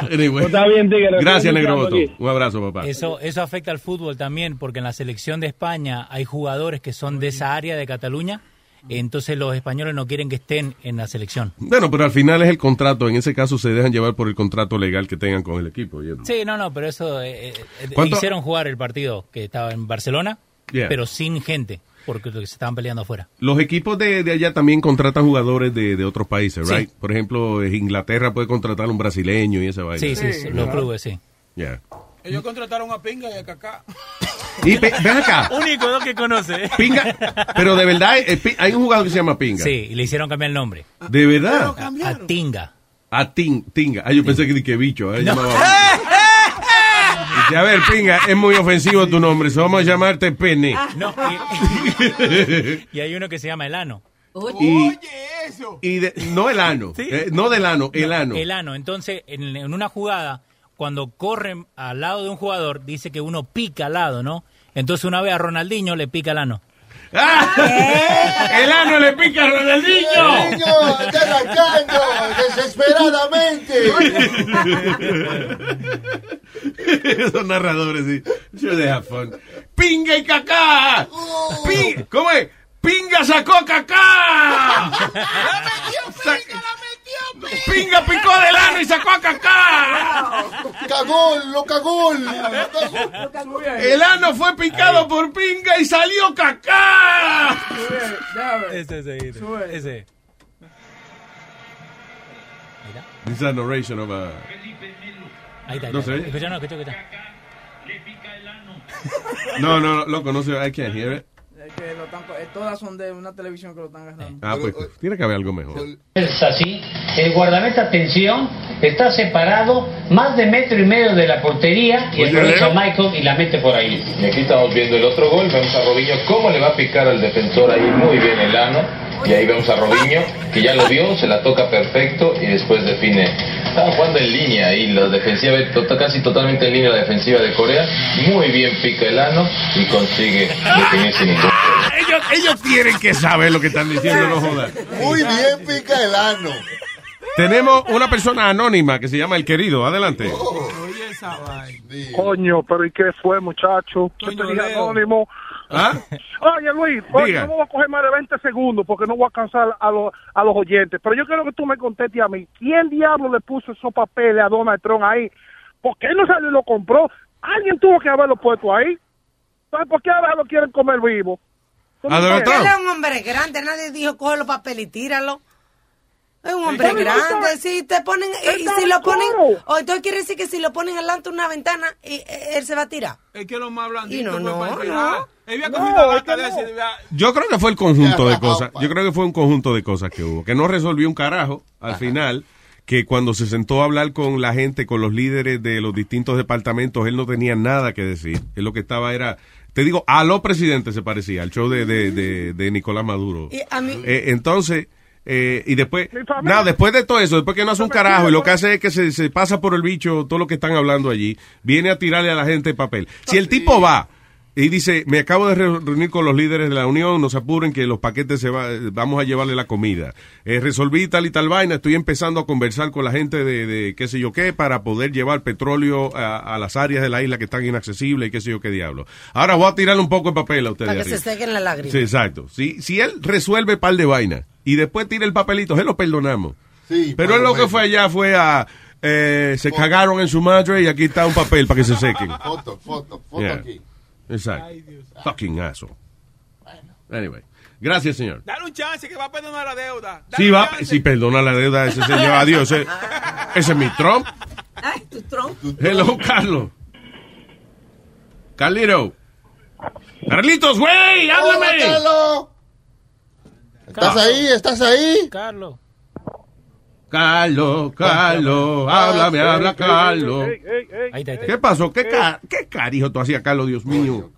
Anyway. Pues está bien, tigre, Gracias, Negro. Un abrazo, papá. Eso, eso afecta al fútbol también, porque en la selección de España hay jugadores que son de esa área de Cataluña entonces los españoles no quieren que estén en la selección. Bueno, pero al final es el contrato. En ese caso se dejan llevar por el contrato legal que tengan con el equipo. ¿y? Sí, no, no, pero eso eh, eh, hicieron jugar el partido que estaba en Barcelona, Yeah. pero sin gente, porque se estaban peleando afuera. Los equipos de, de allá también contratan jugadores de, de otros países, Sí. right? Por ejemplo, eh, Inglaterra puede contratar un brasileño y esa vaina. Sí, sí, sí, los clubes, sí. Yeah. Ellos contrataron a Pinga y a Kaká. Y ven acá. Único dos que conoce. Pinga, pero de verdad, eh, pi- hay un jugador que se llama Pinga. Sí, y le hicieron cambiar el nombre. ¿De verdad? A, a Tinga. A Tin- Tinga. Ah, yo pensé que, que bicho. eh, llamaba- Dice, a ver, Pinga, es muy ofensivo tu nombre. so Vamos a llamarte Pene. No, y, y hay uno que se llama Elano. Y, y de- no el ano. eh, no del ano, el ano. El ano. Entonces, en, en una jugada, cuando corren al lado de un jugador, dice que uno pica al lado, ¿no? Entonces una vez a Ronaldinho le pica el ano. El ano le pica a Ronaldinho. Niño, está desesperadamente. Esos narradores, sí. Yo de fun. ¡Pinga y cacá! Pi- ¿Cómo es? ¡Pinga sacó cacá! Sa- ¡Pinga picó del ano y sacó a cacá! ¡Cagón, lo cagón! El ano fue picado por pinga y salió cacá. Ese, ese, ese. ese. This is a narration of a... Ahí está. ahí No está. se oye. Escucha, no, escucha, escucha. No, no, no, loco, no se I can't hear it. Que lo están, eh, todas son de una televisión que lo están agarrando. Ah, pues tiene que haber algo mejor. Es así, el guardameta atención está separado más de metro y medio de la portería y aprovecha. Michael y la mete por ahí. Y aquí estamos viendo el otro gol, vemos a Robinho cómo le va a picar al defensor ahí muy bien el ano. Y ahí vemos a Robinho que ya lo vio, se la toca perfecto y después define. Estaba jugando en línea ahí, la defensiva, casi totalmente en línea la defensiva de Corea. Muy bien pica el ano y consigue definir sin ningún problema. Ellos, ellos tienen que saber lo que están diciendo, no jodan. Muy bien pica el ano. Tenemos una persona anónima que se llama El Querido. Adelante. Coño, pero ¿y qué fue, muchacho? Yo te dije anónimo. ¿Ah? Oye, Luis, oye, no me voy a coger más de 20 segundos porque no voy a cansar a, los a los oyentes. Pero yo quiero que tú me contestes a mí. ¿Quién diablo le puso esos papeles a Donald Trump ahí? ¿Por qué no salió y lo compró? Alguien tuvo que haberlo puesto ahí. ¿Sabes por qué ahora lo quieren comer vivo? ¿Tú me Él es un hombre grande, nadie dijo coge los papeles y tíralo. Es un hombre grande, si te ponen, y si lo ponen, o entonces quiere decir que si lo ponen delante de una ventana, y, eh, él se va a tirar. Es que lo más blandito. Y no, no, no. tirar. Él había No, Yo creo que fue el conjunto de cosas. Yo creo que fue un conjunto de cosas que hubo. Que no resolvió un carajo al final. Que cuando se sentó a hablar con la gente, con los líderes de los distintos departamentos, él no tenía nada que decir. Él lo que estaba era, te digo, a lo presidente se parecía, al show de, de, de, de Nicolás Maduro. Y a mí, Eh, entonces, eh, y después, nada, después de todo eso, después que no hace un carajo y lo que hace es que se, se pasa por el bicho todo lo que están hablando allí, viene a tirarle a la gente papel. Si el tipo va y dice, me acabo de re- reunir con los líderes de la Unión, no se apuren que los paquetes se va, vamos a llevarle la comida. Eh, resolví tal y tal vaina, estoy empezando a conversar con la gente de, de qué sé yo qué para poder llevar petróleo a, a las áreas de la isla que están inaccesibles y qué sé yo qué diablo. Ahora voy a tirarle un poco de papel a ustedes. para que se arriba. sequen las lágrimas. Sí, exacto. Si, si él resuelve par de vainas y después tira el papelito, se lo perdonamos. Pero él lo que fue allá fue a... eh, se cagaron en su madre y aquí está un papel para que se sequen. Foto, foto, foto Yeah. aquí. Exacto. Fucking asshole. Anyway. Gracias, señor. Dale un chance que va a perdonar la deuda. Dale un va, si perdona la deuda de ese señor, adiós. Ese, ese es mi Trump. Ay, tu tronco. Hello, Carlos. Carlito. Carlitos, güey, háblame. Hola, Carlos. ¿Estás ahí? ¿Estás ahí? Carlos. Carlos, Carlos, háblame, habla, Carlos. ¿Qué pasó? ¿Qué, ca- qué carijo tú hacías, Carlos, Dios mío?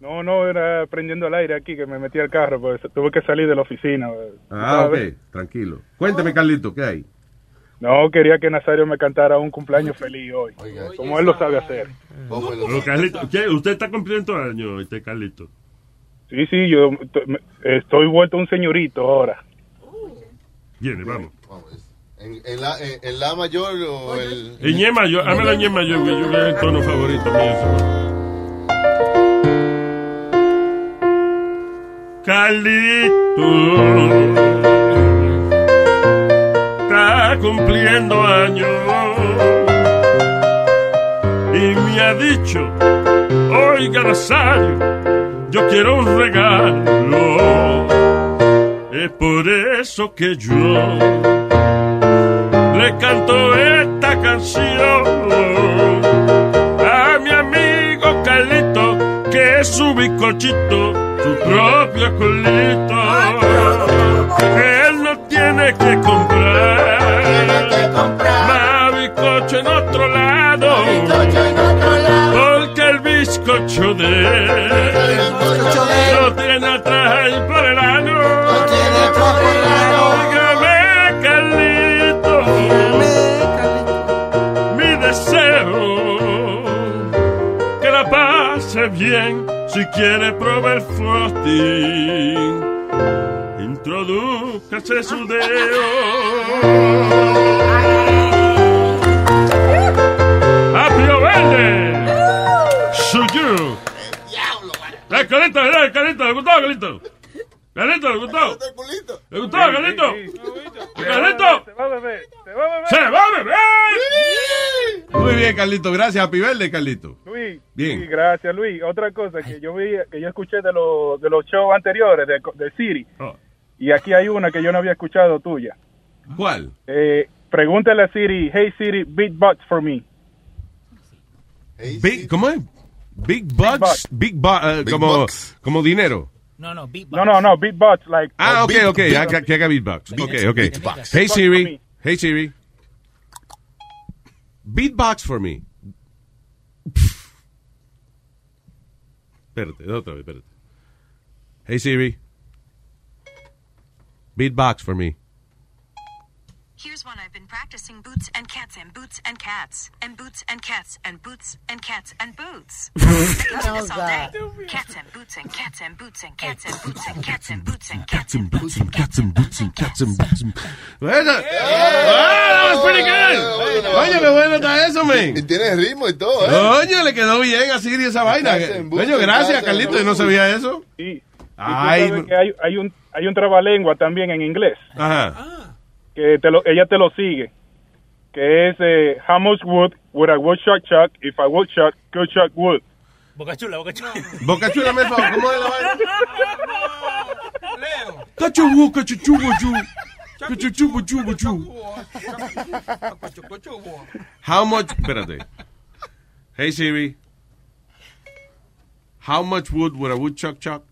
No, no, era prendiendo el aire aquí que me metí al carro, pues tuve que salir de la oficina. pues, Ah, ok, tranquilo. Cuénteme, Carlito, ¿qué hay? No, quería que Nazario me cantara un cumpleaños feliz hoy, como él lo sabe hacer. Pero, Carlito, ¿qué? ¿Usted está cumpliendo años, este Carlito? Sí, sí, yo estoy vuelto un señorito ahora. Viene, vamos. ¿En, en la, en, en la mayor o el...? El ñe mayor, hazme la ñe mayor, que yo creo que es el tono favorito mío. Carlito está cumpliendo años y me ha dicho, oiga Nazario, yo quiero un regalo. Es por eso que yo le canto esta canción a mi amigo Carlito, que es su bizcochito, su propio colito. Él no tiene que comprar, más bizcocho en otro lado, porque el bizcocho de él lo tiene atrás ahí por el ano. Pase bien si quiere probar frosting. Introdúcase su dedo. ¡Apio verde! ¡Suyu! ¡Eh, Carlito, eh, Carlito! ¿Le gustó, Le gustó? ¿Le gustó, Carlito? ¿Carlito? Se va a beber. Se va a beber. ¡Se va a beber! Muy bien, Carlito. Gracias. Happy birthday, Carlito. Luis, Bien. sí, gracias Luis. Otra cosa que yo vi, que yo escuché de los de los shows anteriores de, de Siri. Oh. Y aquí hay una que yo no había escuchado tuya. ¿Cuál? Eh, pregúntale a Siri, hey Siri, beatbox for me. Big, ¿Cómo es? Big bucks, big, bu- eh, Big como, bucks. como dinero. No, no, beatbox. No, no, no, beatbox, like. Ah, ok, beat- ok, beat- que, que haga beatbox. Ok, ok. Beatbox. Hey Siri, hey Siri. Beatbox for me. Espérate, otra vez, espérate. Hey Siri. Beatbox for me. Here's one I've been practicing boots and cats and boots and cats and boots and cats and boots and cats and boots. I can do this all day. Cats and boots and cats and boots and cats and boots and cats and boots and cats and boots and Cats and boots and cats and boots and... Bueno, ah, that was pretty good. Oye, qué bueno está eso, man. Y tiene ritmo y todo, ¿eh? Oye, le quedó bien a Siri esa vaina. Cats and boots Coño, and gracias, cats and Carlito. Yo no boots. sabía eso. Sí. Y Ay, que hay, hay un hay un trabalengua también en inglés Ajá. Que te lo, ella te lo sigue que es eh, how much wood would a woodchuck chuck if a woodchuck could chuck wood Boca chula, boca chula. Boca chula, me favor, ¿cómo es la vaina? Cachubu, cachuchubu, chu. Cachuchubu, chubu, chu. How much, espérate. Hey Siri. How much wood would a woodchuck chuck?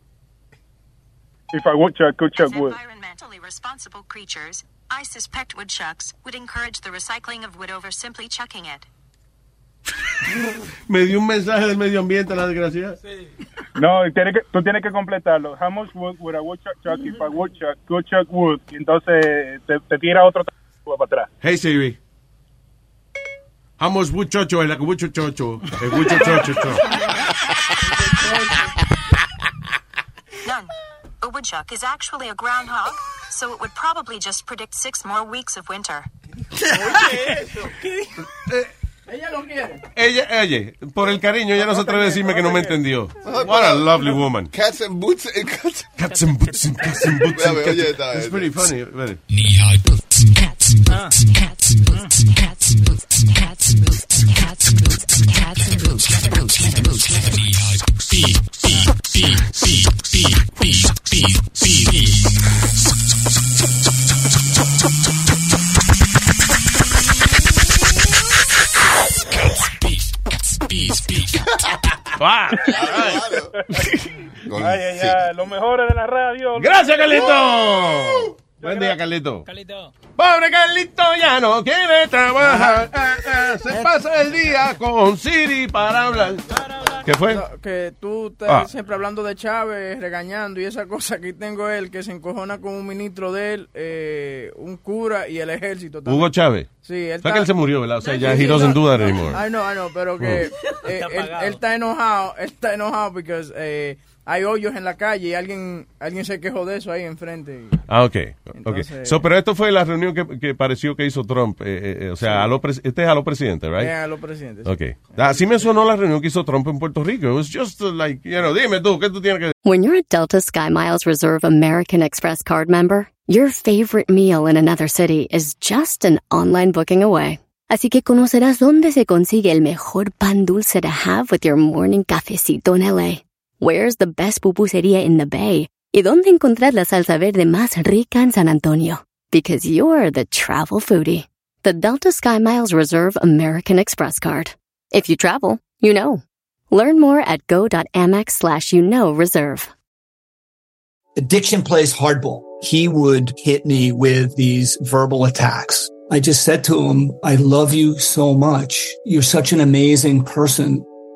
if a woodchuck could chuck wood environmentally responsible creatures, I suspect woodchucks would encourage the recycling of wood over simply chucking it. Me dio un mensaje del medio ambiente, la desgracia. no tiene que, tú tienes que completarlo how much wood would a woodchuck chuck if a woodchuck could chuck wood y entonces te, te tira otro para atrás Hey Siri. How much wood chocho es la que wood chocho? El wood chocho. None. A woodchuck is actually a groundhog, so it would probably just predict six more weeks of winter. Ella lo quiere. Ella, oye, por el cariño, ella no se atreve a decirme que no me entendió. What a lovely woman. Cats and boots and cats. Cats and boots and cats and boots and Oye, cats. It's pretty funny. Boots and cats and boots and cats and boots and cats and boots and cats and boots and cats and boots and cats and boots and boots and boots. Knee-high boots. Beep, beep, beep, beep, beep, beep, beep, beep. ay ay ay los mejores de la radio Gracias, Carlito. Buen día, Carlito. Carlito. Pobre Carlito ya no quiere trabajar. Ah, ah, se pasa el día con Siri para hablar. ¿Qué fue? No, que tú estás Ah. siempre hablando de Chávez, regañando y esa cosa. Aquí tengo él que se encojona con un ministro de él, eh, un cura y el ejército también. Hugo Chávez. Sí, él sea que él se murió, ¿verdad? O sea, ya Sí, he doesn't no, do that anymore. I know, I know, pero que Oh. eh, él, él está enojado, él está enojado porque eh, hay hoyos en la calle y alguien alguien se quejó de eso ahí enfrente. Ah, ok. Entonces- okay. So, pero esto fue la reunión que, que pareció que hizo Trump. eh, eh, eh, o sea, Sí. a lo este es a lo presidente, right? Eh, a lo presidente, sí. Ok. Así me sonó la reunión que hizo Trump en Puerto Rico. It was just like, you know, dime tú, ¿qué tú tienes que When you're a Delta SkyMiles Reserve American Express card member, your favorite meal in another city is just an online booking away. Así que conocerás dónde se consigue el mejor pan dulce to have with your morning cafecito en LA. Where's the best pupusería in the Bay? Y dónde encontrar la salsa verde más rica en San Antonio. Because you're the travel foodie. The Delta SkyMiles Reserve American Express card. If you travel, you know. Learn more at go.amex slash you know reserve. Addiction plays hardball. He would hit me with these verbal attacks. I just said to him, I love you so much. You're such an amazing person.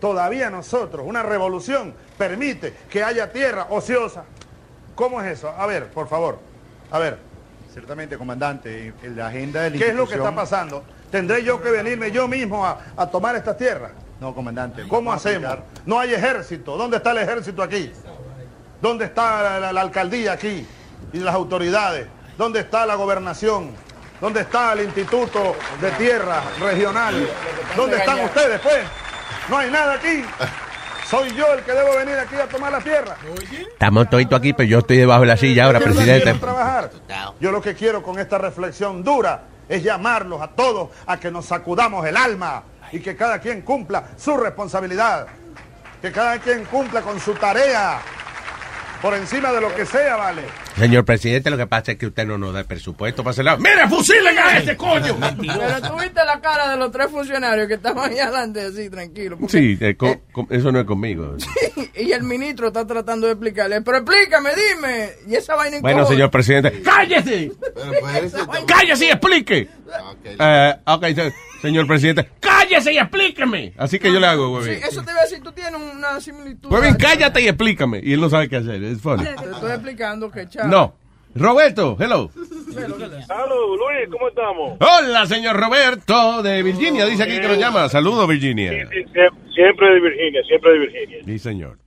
Todavía nosotros, una revolución permite que haya tierra ociosa. ¿Cómo es eso? A ver, por favor. A ver. Ciertamente, comandante, en la agenda de la ¿Qué es lo que está pasando? ¿Tendré yo que venirme yo mismo a, a tomar esta tierra? No, comandante. ¿Cómo hacemos? No hay ejército. ¿Dónde está el ejército aquí? ¿Dónde está la, la- la alcaldía aquí? Y las autoridades. ¿Dónde está la gobernación? ¿Dónde está el Instituto de Tierra Regional? ¿Dónde están ustedes, pues? No hay nada aquí. Soy yo el que debo venir aquí a tomar la tierra. Estamos toditos aquí, pero yo estoy debajo de la silla ahora, presidente. trabajar. Yo lo que quiero con esta reflexión dura es llamarlos a todos a que nos sacudamos el alma y que cada quien cumpla su responsabilidad, que cada quien cumpla con su tarea por encima de lo que sea, vale. Señor presidente, lo que pasa es que usted no nos da el presupuesto para hacer la... ¡Mire, fusilen a ese coño! Pero tuviste la cara de los tres funcionarios que estaban ahí adelante así, tranquilo. porque- Sí, eh, co- co- eso no es conmigo. Y el ministro está tratando de explicarle, pero explícame, dime. Y esa vaina Bueno, señor presidente. ¡Cállese! ¡Cállese y explique! Eh, ok, se- señor presidente. ¡Cállese y explíqueme! Así que yo le hago, Sí, güey. eso te voy a decir, tú tienes una similitud. Bien, cállate y explícame. Y él no sabe qué hacer. Es funny. Te estoy explicando que chao. No. Roberto, hello. Aló, Luis, ¿cómo estamos? Hola, señor Roberto de Virginia. Dice aquí que nos llama. Saludos, Virginia. Sí, sie- Siempre de Virginia, siempre de Virginia. Sí, señor.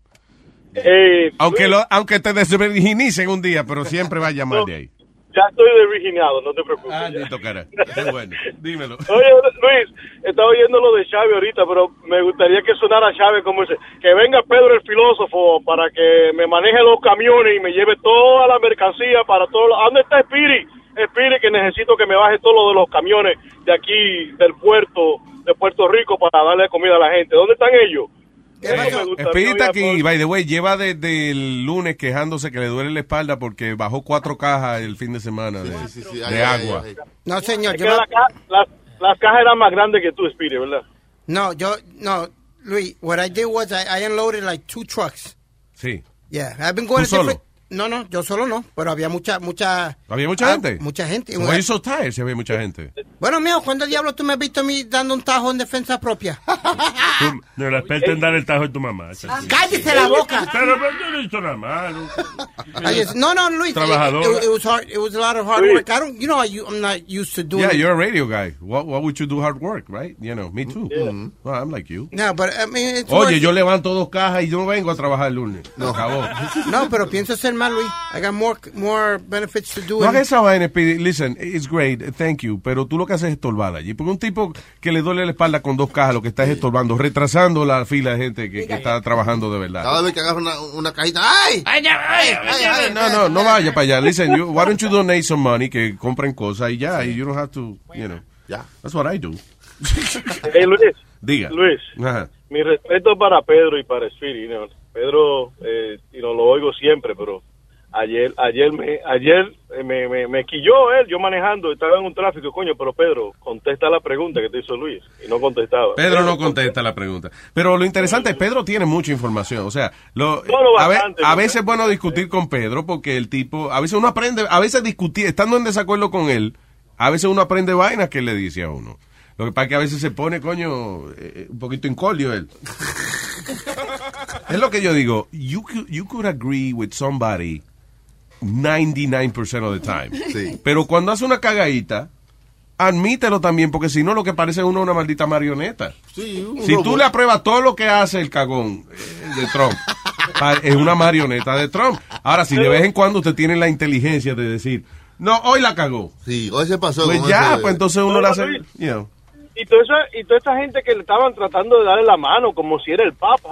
Eh, Aunque, lo, aunque te desvirginicen un día, pero siempre va a llamar de ahí. Ya estoy de virginiado, no te preocupes. Ah, Dito, cara. Qué bueno. Dímelo. Oye, Luis, estaba oyendo lo de Chávez ahorita, pero me gustaría que sonara Chávez como ese. Que venga Pedro el filósofo para que me maneje los camiones y me lleve toda la mercancía para todo. lo- ¿A ¿Dónde está Spiri? Spiri, que necesito que me baje todo lo de los camiones de aquí, del puerto, de Puerto Rico, para darle comida a la gente. ¿Dónde están ellos? Gustaría Espírita aquí, by the way, lleva desde el lunes quejándose que le duele la espalda porque bajó cuatro cajas el fin de semana de, de ay, ay, agua. No, señor, yo que no, la ca- las, las cajas eran más grandes que tú, Spiri, ¿verdad? no, yo, no, Luis, what I did was I, I unloaded like two trucks. Sí. Yeah, I've been going ¿Tú to different- solo? No, no, yo solo no, pero había mucha, mucha... ¿Había mucha ah, gente? Mucha gente. You so tired si había mucha gente? Bueno, mío, ¿cuándo diablos tú me has visto a mí dando un tajo en defensa propia? Tú- No, la experta en dar el tajo de tu mamá. ¡Cállese la boca! Pero yo no dicho nada malo. No, no, Luis. it- Trabajadora. It, it was hard. It was a lot of hard work. I don't, you know, I, I'm not used to doing. Yeah, you're a radio guy. What, why would you do hard work, right? You know, me too. Well, I'm like you. No, but I mean, it's Oye, worth- yo levanto dos cajas y yo no vengo a trabajar el lunes. No. Acabó. No, pero pienso ser más, Luis. I got more, more benefits to do. No hagas esa vaina, Speedy. Listen, it's great, thank you, pero tú lo que haces es estorbar allí. Porque un tipo que le duele la espalda con dos cajas, lo que está es estorbando, retrasando la fila de gente que, que está trabajando de verdad. Cada vez que agarra una, una cajita, ¡ay! ¡Ay, ay, ay, No, no, no vaya para allá. Listen, you, why don't you donate some money, que compren cosas y ya, y you don't have to, you know. Ya. That's what I do. Hey, Luis. Diga. Luis. Ajá. Mi respeto para Pedro y para Spiri. ¿no? Pedro, eh, y no lo oigo siempre, pero Ayer, ayer me, ayer eh, me, me, me quilló él, yo manejando, estaba en un tráfico, coño, pero Pedro, contesta la pregunta que te hizo Luis, y no contestaba. Pedro no contesta la pregunta. Pero lo interesante es Pedro tiene mucha información. O sea, lo, Bueno, a, veces es bueno discutir con Pedro porque el tipo, a veces uno aprende, a veces discutir, estando en desacuerdo con él, a veces uno aprende vainas que le dice a uno. Lo que pasa es que a veces se pone, coño, eh, un poquito incolio él. es lo que yo digo. You you could agree with somebody 99% of the time. Pero cuando hace una cagadita, admítelo también, porque si no, lo que parece uno es una maldita marioneta. Sí, un Si tú le apruebas todo lo que hace el cagón eh, de Trump, es una marioneta de Trump. Ahora, si de vez en cuando usted tiene la inteligencia de decir, no, hoy la cagó. Sí, hoy se pasó. Pues con ya, ese- pues entonces uno No, no, hace, you know. Y toda, esa, y toda esta gente que le estaban tratando de darle la mano como si era el Papa,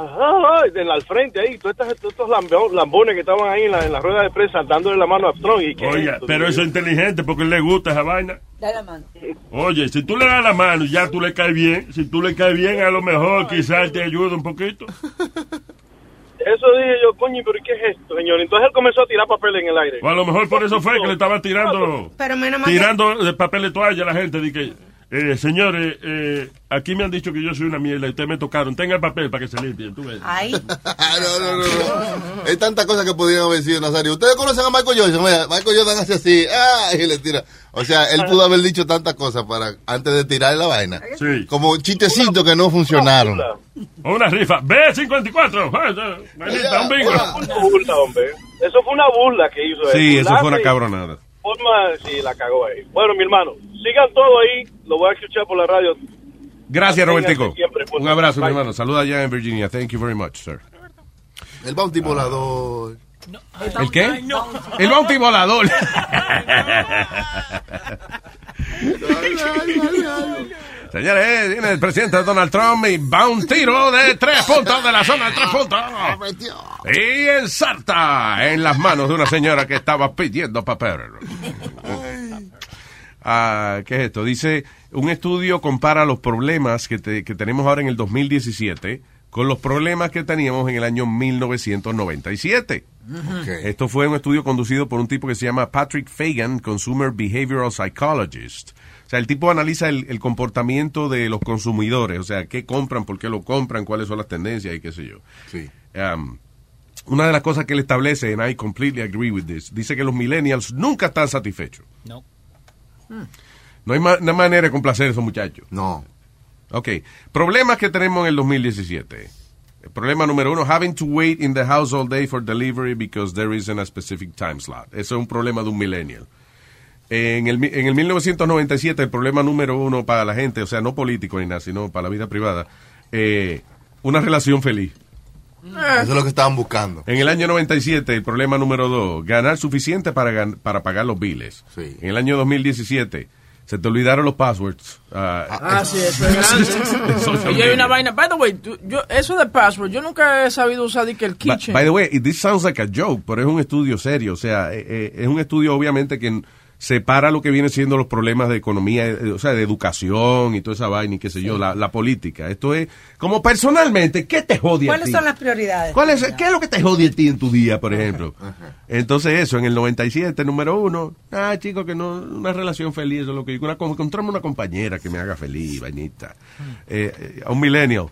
ay, en al frente ahí, todos estos, lambones que estaban ahí en la, en la rueda de prensa dándole la mano a Trump. Y que Oiga, pero eso es inteligente porque le gusta esa vaina. Dale la mano. Oye, si tú le das la mano y ya tú le caes bien, si tú le caes bien, a lo mejor quizás te ayuda un poquito. Eso dije yo, coño, pero ¿qué es esto, señor? Entonces él comenzó a tirar papel en el aire. O a lo mejor por eso fue que le estaba tirando, Pero menos mal que- tirando de papel de toalla a la gente. Que, eh, señores, eh, aquí me han dicho que yo soy una mierda y ustedes me tocaron. Tenga el papel para que se limpien. Tú ves. Ay. Ah, no, no, no, no. Hay tantas cosas que podrían haber sido Nazario. Ustedes conocen a Michael Jordan. Mira, Michael Jordan hace así. Ah, y le tira. O sea, él pudo haber dicho tantas cosas para antes de tirar la vaina. Sí. Como chistecitos que no funcionaron. Una rifa. B54. Ah, Manita, un bingo. Eso fue una burla, hombre. Eso fue una burla que hizo él. Sí, eso fue una cabronada. Forma, sí, la cagó ahí. Bueno, mi hermano, sigan todo ahí. Lo voy a escuchar por la radio. Gracias, Robertico. pues. Un abrazo, mi Bye. hermano. Saluda allá en Virginia. Thank you very much, sir. El bounty volador. ¿El qué? El bounty volador. Señores, viene el presidente Donald Trump y va un tiro de tres puntos de la zona de tres puntos. Y ensarta en las manos de una señora que estaba pidiendo papel. Ah, ¿Qué es esto? Dice, un estudio compara los problemas que, te- que tenemos ahora en el 2017 con los problemas que teníamos en el año 1997. Esto fue un estudio conducido por un tipo que se llama Patrick Fagan, Consumer Behavioral Psychologist. O sea, el tipo analiza el, el comportamiento de los consumidores, o sea, qué compran, por qué lo compran, cuáles son las tendencias y qué sé yo. Um, una de las cosas que él establece, and I completely agree with this, dice que los millennials nunca están satisfechos. No. No hay ma- una manera de complacer a esos muchachos. No. Ok. Problemas que tenemos en el 2017. El problema número uno, having to wait in the house all day for delivery because there isn't a specific time slot. Eso es un problema de un millennial. En el, en el 1997, el problema número uno para la gente, o sea, no político ni nada, sino para la vida privada, eh, una relación feliz. Eso es lo que estaban buscando. En el año 97, el problema número dos, ganar suficiente para, gan- para pagar los biles. En el año 2017, se te olvidaron los passwords. ah, Ah, sí, eso es grande. Social Y hay una vaina. By the way, tú- yo, eso de password, yo nunca he sabido usar de que el By, kitchen. by the way, this sounds like a joke, pero es un estudio serio. O sea, eh, eh, es un estudio obviamente que separa lo que viene siendo los problemas de economía, eh, o sea, de educación y toda esa vaina y qué sé yo, la, la política. Esto es, como personalmente, ¿qué te jode a ¿Cuáles ti? son las prioridades? ¿Cuál es, ¿Qué es lo que te jode a ti en tu día, por ejemplo? Entonces eso, en el 97, número uno, ah, chico, que no, una relación feliz, eso es lo que digo, una, encontrarme una compañera que me haga feliz, vainita. Eh, eh, a un millennial.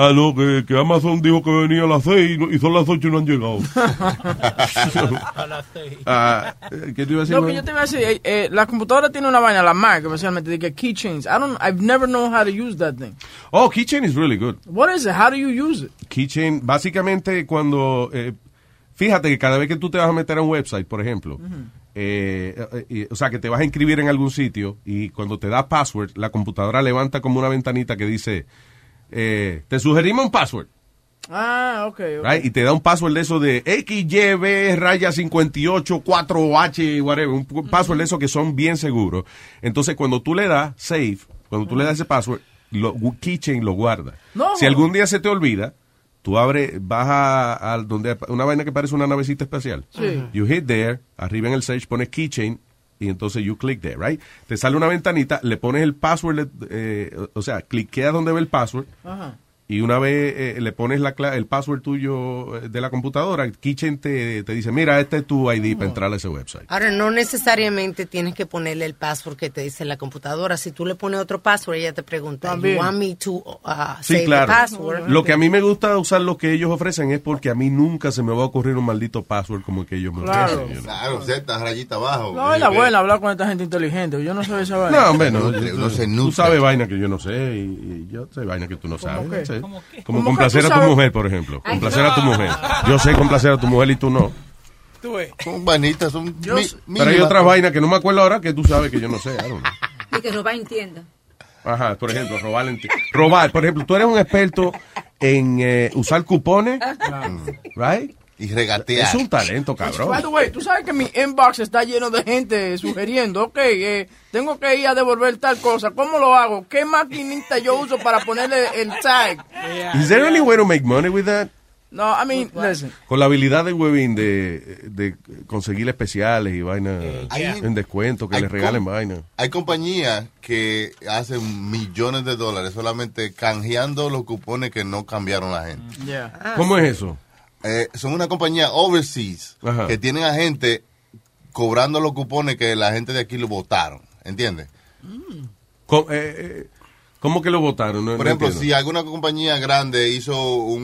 Ah, no, que, que Amazon dijo que venía a las seis y, no- y son las ocho y no han llegado. Ah, ¿Qué te iba a decir? No, que yo te iba a decir, eh, eh, la computadora tiene una vaina, la Mac, especialmente, de que keychains. I don't, I've never known how to use that thing. Oh, Keychain is really good. What is it? How do you use it? Keychain, básicamente cuando, eh, fíjate que cada vez que tú te vas a meter a un website, por ejemplo, eh, eh, eh, o sea, que te vas a inscribir en algún sitio y cuando te da password, la computadora levanta como una ventanita que dice, eh, te sugerimos un password. Ah, ok. okay. right? Y te da un password de eso de XYB raya 58 4H whatever, un password de esos que son bien seguros. Entonces cuando tú le das save, cuando tú le das ese password, lo, Keychain lo guarda. No. Si algún día se te olvida, tú abres, vas a, a donde una vaina que parece una navecita espacial. Sí. You hit there, arriba en el search pones Keychain y entonces you click there, right? Te sale una ventanita, le pones el password, eh, o sea, cliqueas donde ve el password Ajá. Y una vez eh, le pones la cla- el password tuyo eh, de la computadora, Kitchen te, te dice, mira, este es tu ID para entrar a ese website. Ahora, no necesariamente tienes que ponerle el password que te dice la computadora. Si tú le pones otro password, ella te pregunta, También. you want me to uh, Sí, save claro. the password? Lo que a mí me gusta usar lo que ellos ofrecen es porque a mí nunca se me va a ocurrir un maldito password como el que ellos me Claro. ofrecen. Claro, Z, rayita abajo. No, es la buena hablar con esta gente inteligente. Yo no sé esa vaina. No, hombre, no. Tú sabes vaina que yo no sé y, y yo sé vaina que tú no sabes. Como ¿Cómo que complacer tú a tu mujer, por ejemplo. Complacer a tu mujer. Yo sé complacer a tu mujer y tú no. Son vainitas, son mi- Pero hay mínimas. otras vainas que no me acuerdo ahora que tú sabes que yo no sé. I don't know. Y que robar en tienda. Ajá, por ejemplo, robar. en ti- Robar, por ejemplo, tú eres un experto en eh, usar cupones, right? Y regatear. Es un talento, cabrón. By the way, tú sabes que mi inbox está lleno de gente sugiriendo, ok, eh, tengo que ir a devolver tal cosa, ¿cómo lo hago? ¿Qué maquinita yo uso para ponerle el tag? Is there any way to make money with that? No, I mean, listen. Con la habilidad de Webin de, de conseguir especiales y vainas Hay- en descuento, que hay les regalen vainas. Hay compañías que hacen millones de dólares solamente canjeando los cupones que no cambiaron la gente. Yeah. ¿Cómo es eso? Eh, son una compañía overseas Ajá. que tienen a gente cobrando los cupones que la gente de aquí lo votaron. ¿Entiendes? ¿Cómo, eh, eh, cómo que lo votaron? No- Por no ejemplo, entiendo. si alguna compañía grande hizo un,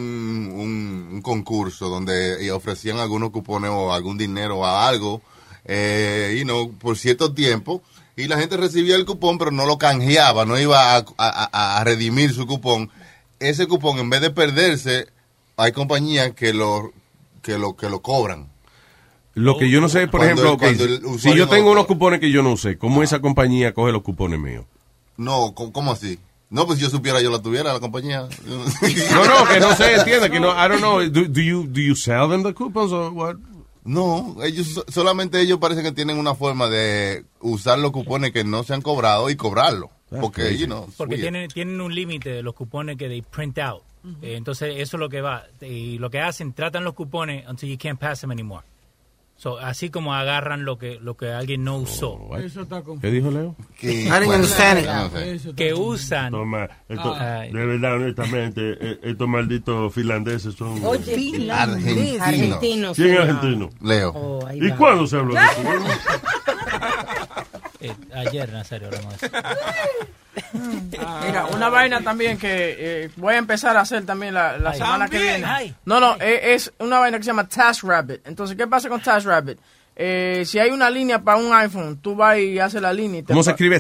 un- un concurso donde ofrecían algunos cupones o algún dinero o algo, eh, you know, por cierto tiempo, y la gente recibía el cupón, pero no lo canjeaba, no iba a, a- a- a redimir su cupón, ese cupón, en vez de perderse, hay compañías que lo, que lo, que lo cobran. Lo que yo no sé, por Cuando ejemplo, el- ok, cuando el si yo tengo unos cupones que yo no usé, ¿cómo esa compañía coge los cupones míos? No, ¿cómo, cómo así? No, pues si yo supiera, yo la tuviera, la compañía. No, no, que no se entiende, que no, I don't know, do, do you, do you sell them the coupons or what? No, ellos so- solamente ellos parece que tienen una forma de usar los cupones que no se han cobrado y cobrarlo. Porque, crazy. you know, Porque tienen, tienen un límite de los cupones que they print out. Eh, entonces, eso es lo que va. Y lo que hacen, tratan los cupones until you can't pass them anymore. So, así como agarran lo que lo que alguien no usó. Eso está. ¿Qué dijo Leo? Que- I didn't understand it. No sé. Eso está Que usan. Toma, esto- Ay. de verdad, honestamente, eh, estos malditos finlandeses son... Argentino. Argentinos. ¿Quién es argentino? Leo. Oh, ¿Y cuándo se habló de eso? Eh, ayer, Nazario, hablamos de eso. Mira, una vaina también que eh, voy a empezar a hacer también la, la Ay. semana que viene. ay. No, no, eh, es una vaina que se llama TaskRabbit. Entonces, ¿qué pasa con TaskRabbit? Eh, si hay una línea para un iPhone, tú vas y haces la línea. y te ¿Cómo se pa- escribe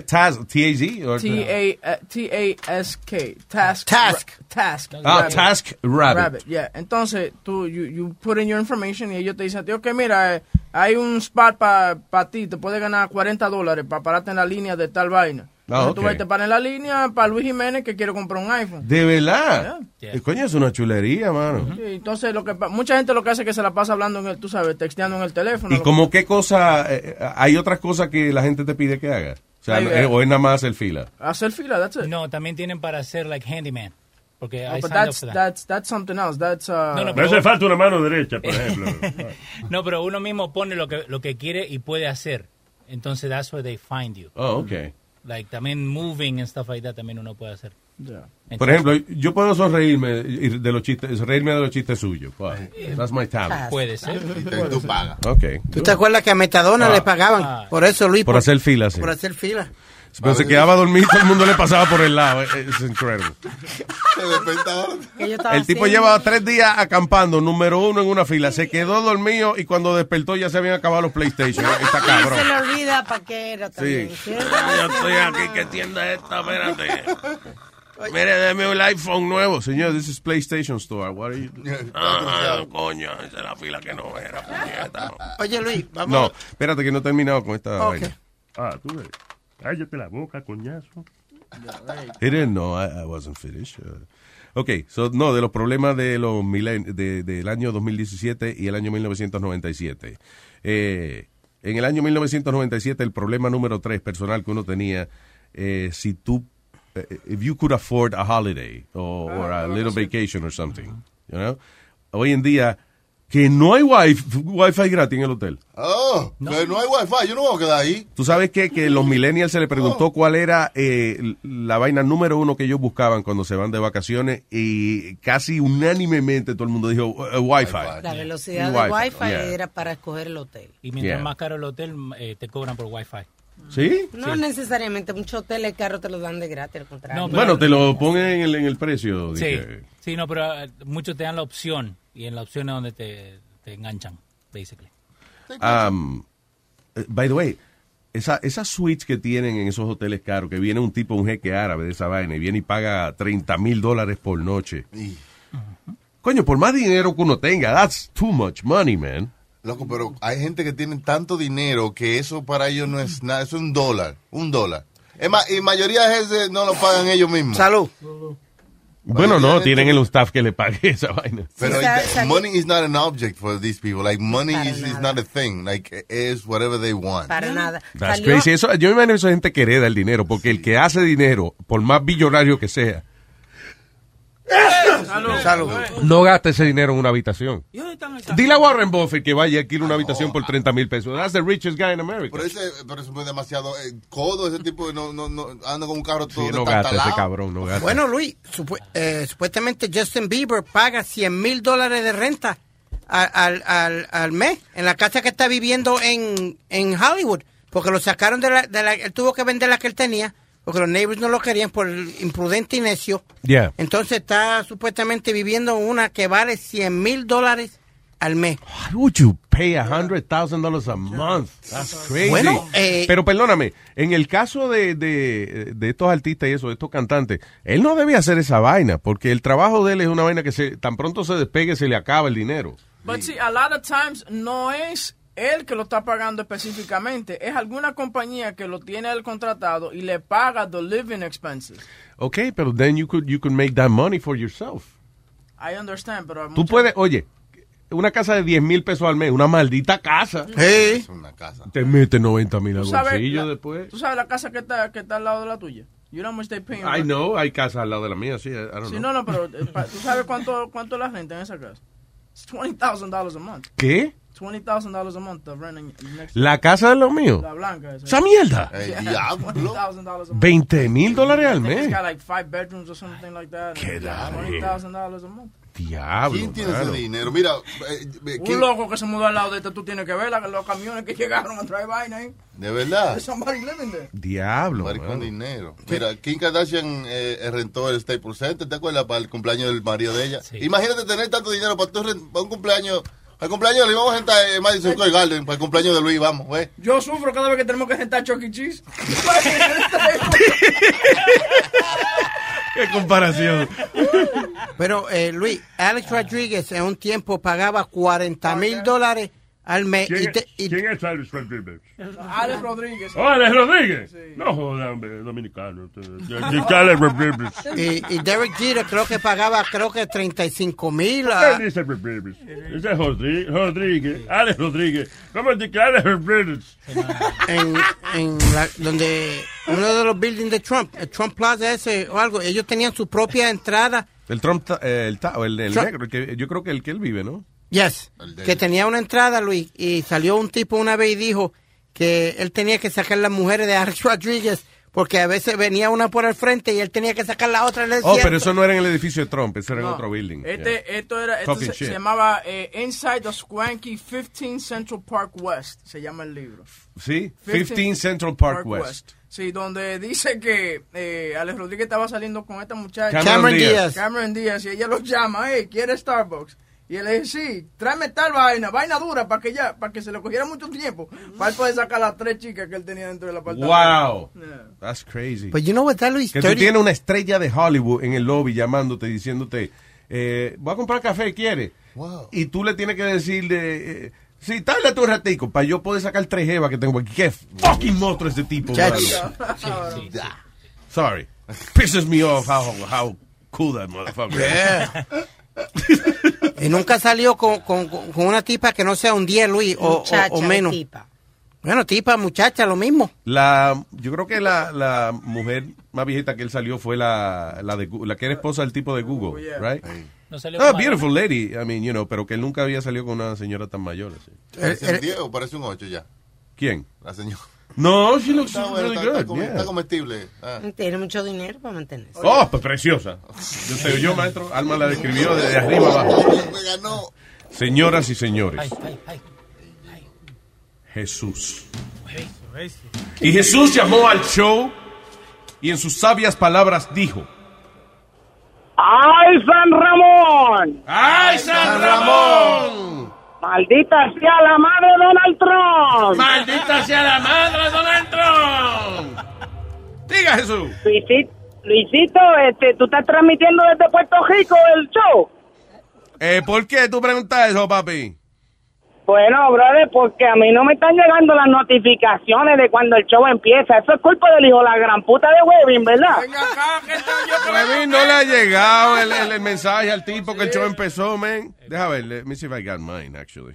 T-A-S-K. Task. Task. Ra- Task. Ah, Rabbit. Task Rabbit. Rabbit, yeah. Entonces, tú, you, you put in your information y ellos te dicen, tío, que mira, eh, hay un spot para ti, te puedes ganar 40 dólares para pararte en la línea de tal vaina. Ah, Entonces tú ok. vas y te paras en la línea para Luis Jiménez que quiere comprar un iPhone. ¿De verdad? Yeah. Eh, Coño, es una chulería, mano. Sí, entonces, lo que mucha gente lo que hace es que se la pasa hablando, en el, tú sabes, texteando en el teléfono. ¿Y como qué cosa, eh, hay otras cosas que la gente te pide que haga? O sea, eh, eh. o es nada más hacer fila. Hacer fila, that's it. No, también tienen para hacer like handyman. Porque No, up that's, for that. that's, that's something else. That's, uh, No, no, Me hace falta una mano derecha, por ejemplo. No, pero uno mismo pone lo que, lo que quiere y puede hacer. Entonces, that's where they find you. Oh, ok. Like, también moving and stuff like that también uno puede hacer. yeah. Por ejemplo, yo puedo sonreírme y de los chistes, reírme de los chistes suyos. Wow. That's my talent. Puede ser. Tú pagas. Ok. ¿Tú te acuerdas que a Metadona Ah. le pagaban? Ah. Por eso, Luis. Por hacer fila, sí. Por hacer fila. Pero se quedaba dormido y todo el mundo le pasaba por el lado. Es increíble. El tipo llevaba tres días acampando, número uno en una fila. Se quedó dormido y cuando despertó ya se habían acabado los PlayStation. Está cabrón. Se le olvida para qué era también. Sí. ¿Qué Yo estoy aquí, ¿qué tienda es esta? Espérate. Mire, déme un iPhone nuevo. Señor, this is PlayStation Store. What are you Ah, coño, esa es la fila que no era, puñeta. Oye, Luis, vamos. No, espérate que no he terminado con esta vaina. Ah, tú ves. Cállate la boca, coñazo. He didn't know, I, I wasn't finished. Uh, ok, so, no, de los problemas de los milen- de, del año 2017 y el año 1997. Eh, en el año 1997, el problema número tres personal que uno tenía, eh, si tú, eh, if you could afford a holiday or, or a little vacation or something, you know? Hoy en día, que no hay wifi, wifi gratis en el hotel. Oh, que no hay wifi, yo no me voy a quedar ahí. Tú sabes qué? que los millennials se le preguntó cuál era eh, la vaina número uno que ellos buscaban cuando se van de vacaciones y casi unánimemente todo el mundo dijo eh, wifi. La velocidad Wi-Fi, de Wi-Fi yeah. era para escoger el hotel. Y mientras Yeah. más caro el hotel, eh, te cobran por wifi. ¿Sí? No necesariamente, muchos hoteles el carro te lo dan de gratis, al contrario. No, pero- Bueno, te lo ponen en el, en el precio. Sí, dije. sí, no, pero eh, muchos te dan la opción y en la opción es donde te, te enganchan, basically. Um, eh, by the way, esa, esas suites que tienen en esos hoteles caros, que viene un tipo, un jeque árabe de esa vaina, y viene y paga 30 mil dólares por noche. Coño, por más dinero que uno tenga, that's too much money, man. Loco, pero hay gente que tiene tanto dinero que eso para ellos no es nada, eso es un dólar, un dólar. Es más, y mayoría de gente no lo pagan ellos mismos. Salud. Bueno, no, tienen el staff que le pague esa vaina. Pero Sí, it- money is not an object for these people. Like money is, is not a thing. Like is whatever they want. Para nada. That's Salió- crazy. Eso, yo me imagino esa gente que hereda el dinero, porque el que hace dinero, por más billonario que sea, Salud. no gasta ese dinero en una habitación. Dile a Warren Buffett que vaya a alquilar una habitación por 30 mil pesos. That's the richest guy in America. Pero ese, pero eso es demasiado eh, codo, ese tipo no, no, no, anda con un carro todo Sí, no gasta ese cabrón, no gasta. Bueno, Luis, supu- eh, supuestamente Justin Bieber paga 100 mil dólares de renta a- al, al, al mes en la casa que está viviendo en, en Hollywood, porque lo sacaron de la, de la... Él tuvo que vender la que él tenía, porque los neighbors no lo querían por el imprudente y necio. Yeah. Entonces está supuestamente viviendo en una que vale 100 mil dólares al mes. Why would you pay a hundred thousand dollars a month? That's crazy. Bueno, eh, Pero perdóname, en el caso de, de, de estos artistas y eso, de estos cantantes, él no debe hacer esa vaina, porque el trabajo de él es una vaina que se, tan pronto se despegue se le acaba el dinero. But see, a lot of times no es él que lo está pagando específicamente, es alguna compañía que lo tiene él contratado y le paga the living expenses. Okay, pero then you could, you could make that money for yourself. I understand, pero Tú puedes, oye, una casa de 10 mil pesos al mes, una maldita casa. Es una casa. Te mete 90 mil al ¿Tú sabes, bolsillo la, después. ¿Tú sabes la casa que está, que está al lado de la tuya? You know how much they paying I know, hay casas al lado de la mía, sí, I don't Sí, know. no, no, pero eh, ¿tú sabes cuánto, cuánto la renta en esa casa? It's $20,000 a month. ¿Qué? $20,000 a month of rent in- next ¿La casa de lo mío? La blanca. ¿Esa mierda? El Yeah, diablo. $20,000 a month. 20 mil dólares al think It's mes. got like five bedrooms or something like that. Get Yeah, out of here. $20,000 a month. Diablo. ¿Quién tiene ese dinero? Mira, eh, eh, Un ¿quién- loco que se mudó al lado de este, tú tienes que ver la- los camiones que llegaron a traer vaina ahí. de verdad. There's somebody living there. Diablo. Con dinero. Mira, Kim Kardashian eh, rentó el Staples Center, ¿te acuerdas? Para el cumpleaños del marido de ella. Imagínate tener tanto dinero para, tu para un cumpleaños. Al cumpleaños le vamos a rentar en Madison Square Garden. Para el cumpleaños de Luis, vamos, güey. Yo sufro cada vez que tenemos que rentar Chuck E. Cheese. Qué comparación. Pero, eh, Luis, Alex Rodríguez en un tiempo pagaba 40 mil dólares al mes. ¿Quién, Y es- te- y- quién es Alex Rodríguez? Alex Rodríguez. Oh, Alex Rodríguez. No jodan, hombre, dominicano. ¿Quién es Alex Rodríguez? y, y Derek Jeter creo que pagaba, creo que 35 mil. ¿Qué dice Rodríguez? Ese es Rodrí- Rodríguez. Alex Rodríguez. ¿Cómo dice que Alex Rodríguez? en, en la- donde uno de los buildings de Trump, el Trump Plaza ese o algo, ellos tenían su propia entrada. El Trump, ta- eh, el, el, el Trump. negro, el que, yo creo que el que él vive, ¿no? Yes, que tenía una entrada, Luis, y salió un tipo una vez y dijo que él tenía que sacar las mujeres de Alex Rodríguez porque a veces venía una por el frente y él tenía que sacar la otra en el Oh, pero eso no era en el edificio de Trump, eso era en No. otro building. Este, Yeah. esto era, esto se, se llamaba eh, Inside the Swanky 15 Central Park West, se llama el libro. Sí, 15 Central Park West. Sí, donde dice que eh, Alex Rodríguez estaba saliendo con esta muchacha. Cameron Cameron Díaz. Díaz. Cameron Díaz, y ella lo llama, hey, ¿quiere Starbucks? Y él le dice, sí, tráeme tal vaina, vaina dura, para que ya, para que se le cogiera mucho tiempo, para él poder sacar las tres chicas que él tenía dentro del apartamento. Wow. Yeah. That's crazy. Pues you know what that, Luis? Que tú 30 tienes una estrella de Hollywood en el lobby llamándote, diciéndote, eh, voy a comprar café, ¿quiere? Y tú le tienes que decir de... Eh, Sí, tárdate un ratico para yo poder sacar tres jevas que tengo aquí. ¿Qué fucking monstruo ese tipo? Sorry. Pisses me off how, how cool that motherfucker Yeah. y nunca salió con, con, con una tipa que no sea un 10, Luis, o, o- Muchacha o menos. tipa. Bueno, tipa, muchacha, lo mismo. La, yo creo que la, la mujer más viejita que él salió fue la, la de la que era esposa del tipo de Google, right? No salió Ah, con beautiful lady, I mean, you know, pero que él nunca había salido con una señora tan mayor así. ¿Parece un 10 o parece un 8 ya? ¿Quién? La señora. No, she looks Está really está- está good, yeah. está comestible. Ah. Tiene mucho dinero para mantenerse. Oh, pues preciosa. Yo sé, yo, maestro, Alma la describió desde arriba abajo. Me ganó. Señoras y señores, Ay, ay, ay. Jesús. Y Jesús llamó al show y en sus sabias palabras dijo, ¡Ay, San Ramón! ¡Ay, San Ramón! ¡Maldita sea la madre de Donald Trump! ¡Maldita sea la madre de Donald Trump! Diga Jesús. Luisito, Luisito, este, ¿tú estás transmitiendo desde Puerto Rico el show? Eh, ¿Por qué tú preguntas eso, papi? Bueno, brother, porque a mí no me están llegando las notificaciones de cuando el show empieza. Eso es culpa del hijo de la gran puta de Webin, ¿verdad? Webin no le ha llegado el, el- el mensaje al tipo que el show empezó, man. Deja ver, let me see if I got mine, actually.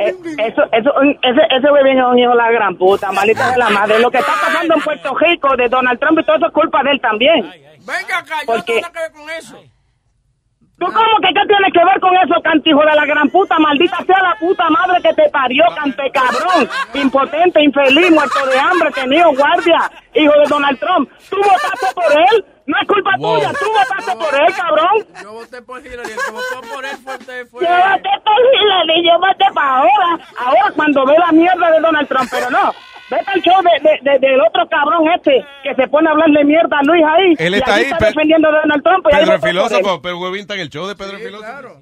Eh, Eso, eso, ese, ese Webin es un hijo de la gran puta, maldita de la madre. Lo que está pasando en Puerto Rico de Donald Trump y todo eso es culpa de él también. Venga acá, yo Porque- no tengo nada que ver con eso. ¿Tú cómo que qué tienes que ver con eso, cantijo de la gran puta? Maldita sea la puta madre que te parió, cante cabrón, impotente, infeliz, muerto de hambre, tenido guardia, hijo de Donald Trump. ¿Tú votaste por él? No es culpa Wow. tuya, tú votaste por él, cabrón. Yo voté por Hillary, el que votó por él fue usted. Fue... Yo voté por Hillary, yo voté para ahora, ahora cuando ve la mierda de Donald Trump, pero no. Vete al show de, de- de- del otro cabrón este que se pone a hablarle mierda a Luis ahí. Él y está ahí, está defendiendo a Donald Trump. y ahí Pedro el filósofo, pero Webin está en el show de Pedro el filósofo.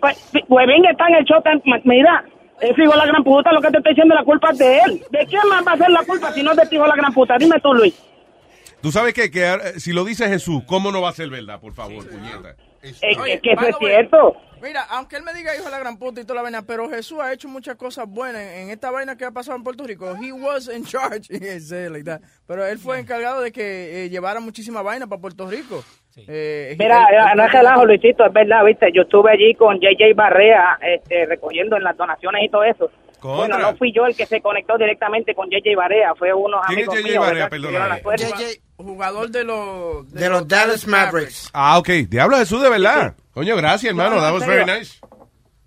Pues, sí, Huevín está en el show. tan- Mira, ese hijo de la gran puta, lo que te estoy diciendo, la culpa es de él. ¿De quién más va a ser la culpa si no es de hijo de la gran puta? Dime tú, Luis. Tú sabes qué? que eh, si lo dice Jesús, ¿cómo no va a ser verdad? Por favor, puñeta. Es, que eso es cierto. Mira, aunque él me diga hijo de la gran puta y toda la vaina, pero Jesús ha hecho muchas cosas buenas en, esta vaina que ha pasado en Puerto Rico. He was in charge. Like that. Pero él fue encargado de que eh, llevara muchísima vaina para Puerto Rico. Eh, Mira, él- él- no es relajo, Luisito, es verdad, viste. Yo estuve allí con JJ Barrea este, recogiendo en las donaciones y todo eso. Bueno, no fui yo el que se conectó directamente con JJ Barea, fue unos ¿Quién es amigos JJ míos. Que Jugador de los... De los Dallas Mavericks. Ah, ok. Diablo Jesús, de verdad. Coño, gracias, hermano. No, That was very nice.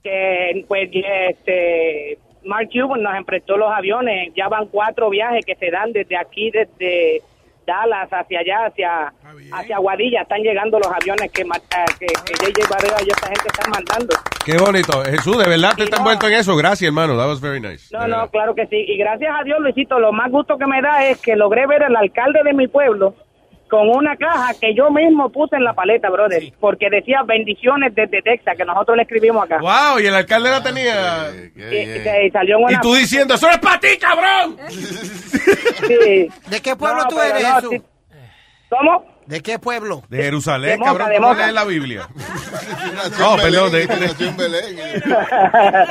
que pues este Mark Cuban nos emprestó los aviones, ya van cuatro viajes que se dan desde aquí, desde Dallas hacia allá, hacia hacia Guadilla, están llegando los aviones que, eh, que, que JJ Barrera y esta gente están mandando. Qué bonito. Jesús, de verdad te está envuelto en eso. Gracias, hermano. That was very nice. No, no, claro que sí. Y gracias a Dios, Luisito, lo más gusto que me da es que logré ver al alcalde de mi pueblo con una caja que yo mismo puse en la paleta, brother, porque decía bendiciones desde Texas, que nosotros le escribimos acá. Wow, y el alcalde la tenía. Y, y salió en Y tú diciendo, eso es para ti, cabrón. Sí. ¿De qué pueblo No, tú eres, no, sí. ¿Cómo? ¿De qué pueblo? De Jerusalén, De Moca, cabrón. de ¿Cómo Moca. lees la Biblia? No, perdón, de-.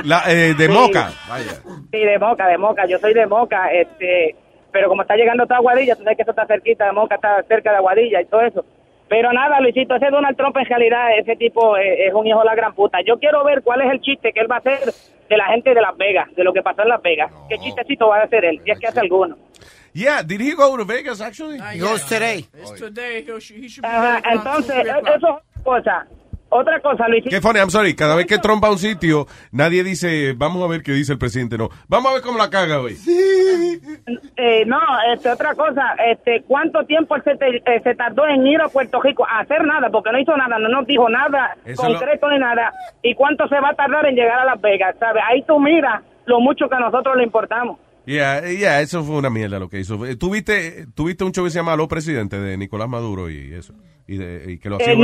La, eh, de Sí. Moca. Vaya. Sí, de Moca, de Moca. Yo soy de Moca, este, pero como está llegando toda Aguadilla, tú sabes que eso está cerquita de Moca, está cerca de Aguadilla y todo eso. Pero nada, Luisito, ese Donald Trump en realidad, ese tipo eh, es un hijo de la gran puta. Yo quiero ver cuál es el chiste que él va a hacer de la gente de Las Vegas, de lo que pasó en Las Vegas. ¿Qué chistecito va a hacer él? Si es que hace alguno. Yeah, did he go to Vegas, actually? He goes today. It's today. He should, he should be Ajá, there around entonces, eso es otra cosa. Otra cosa, Luisito. Qué funny, I'm sorry. Cada vez que Trump va a un sitio, nadie dice, vamos a ver qué dice el presidente. No, vamos a ver cómo la caga hoy. Eh, no, este, otra cosa, este, ¿cuánto tiempo se, te- eh, se tardó en ir a Puerto Rico a hacer nada? Porque no hizo nada, no nos dijo nada Eso concreto ni nada. ¿Y cuánto se va a tardar en llegar a Las Vegas? ¿Sabes? Ahí tú miras lo mucho que a nosotros le importamos. Yeah, yeah, eso fue una mierda lo que hizo. Eh, ¿Tuviste, tuviste un show que se llama Presidente de Nicolás Maduro y eso? Y, de- y que lo hacía Eh.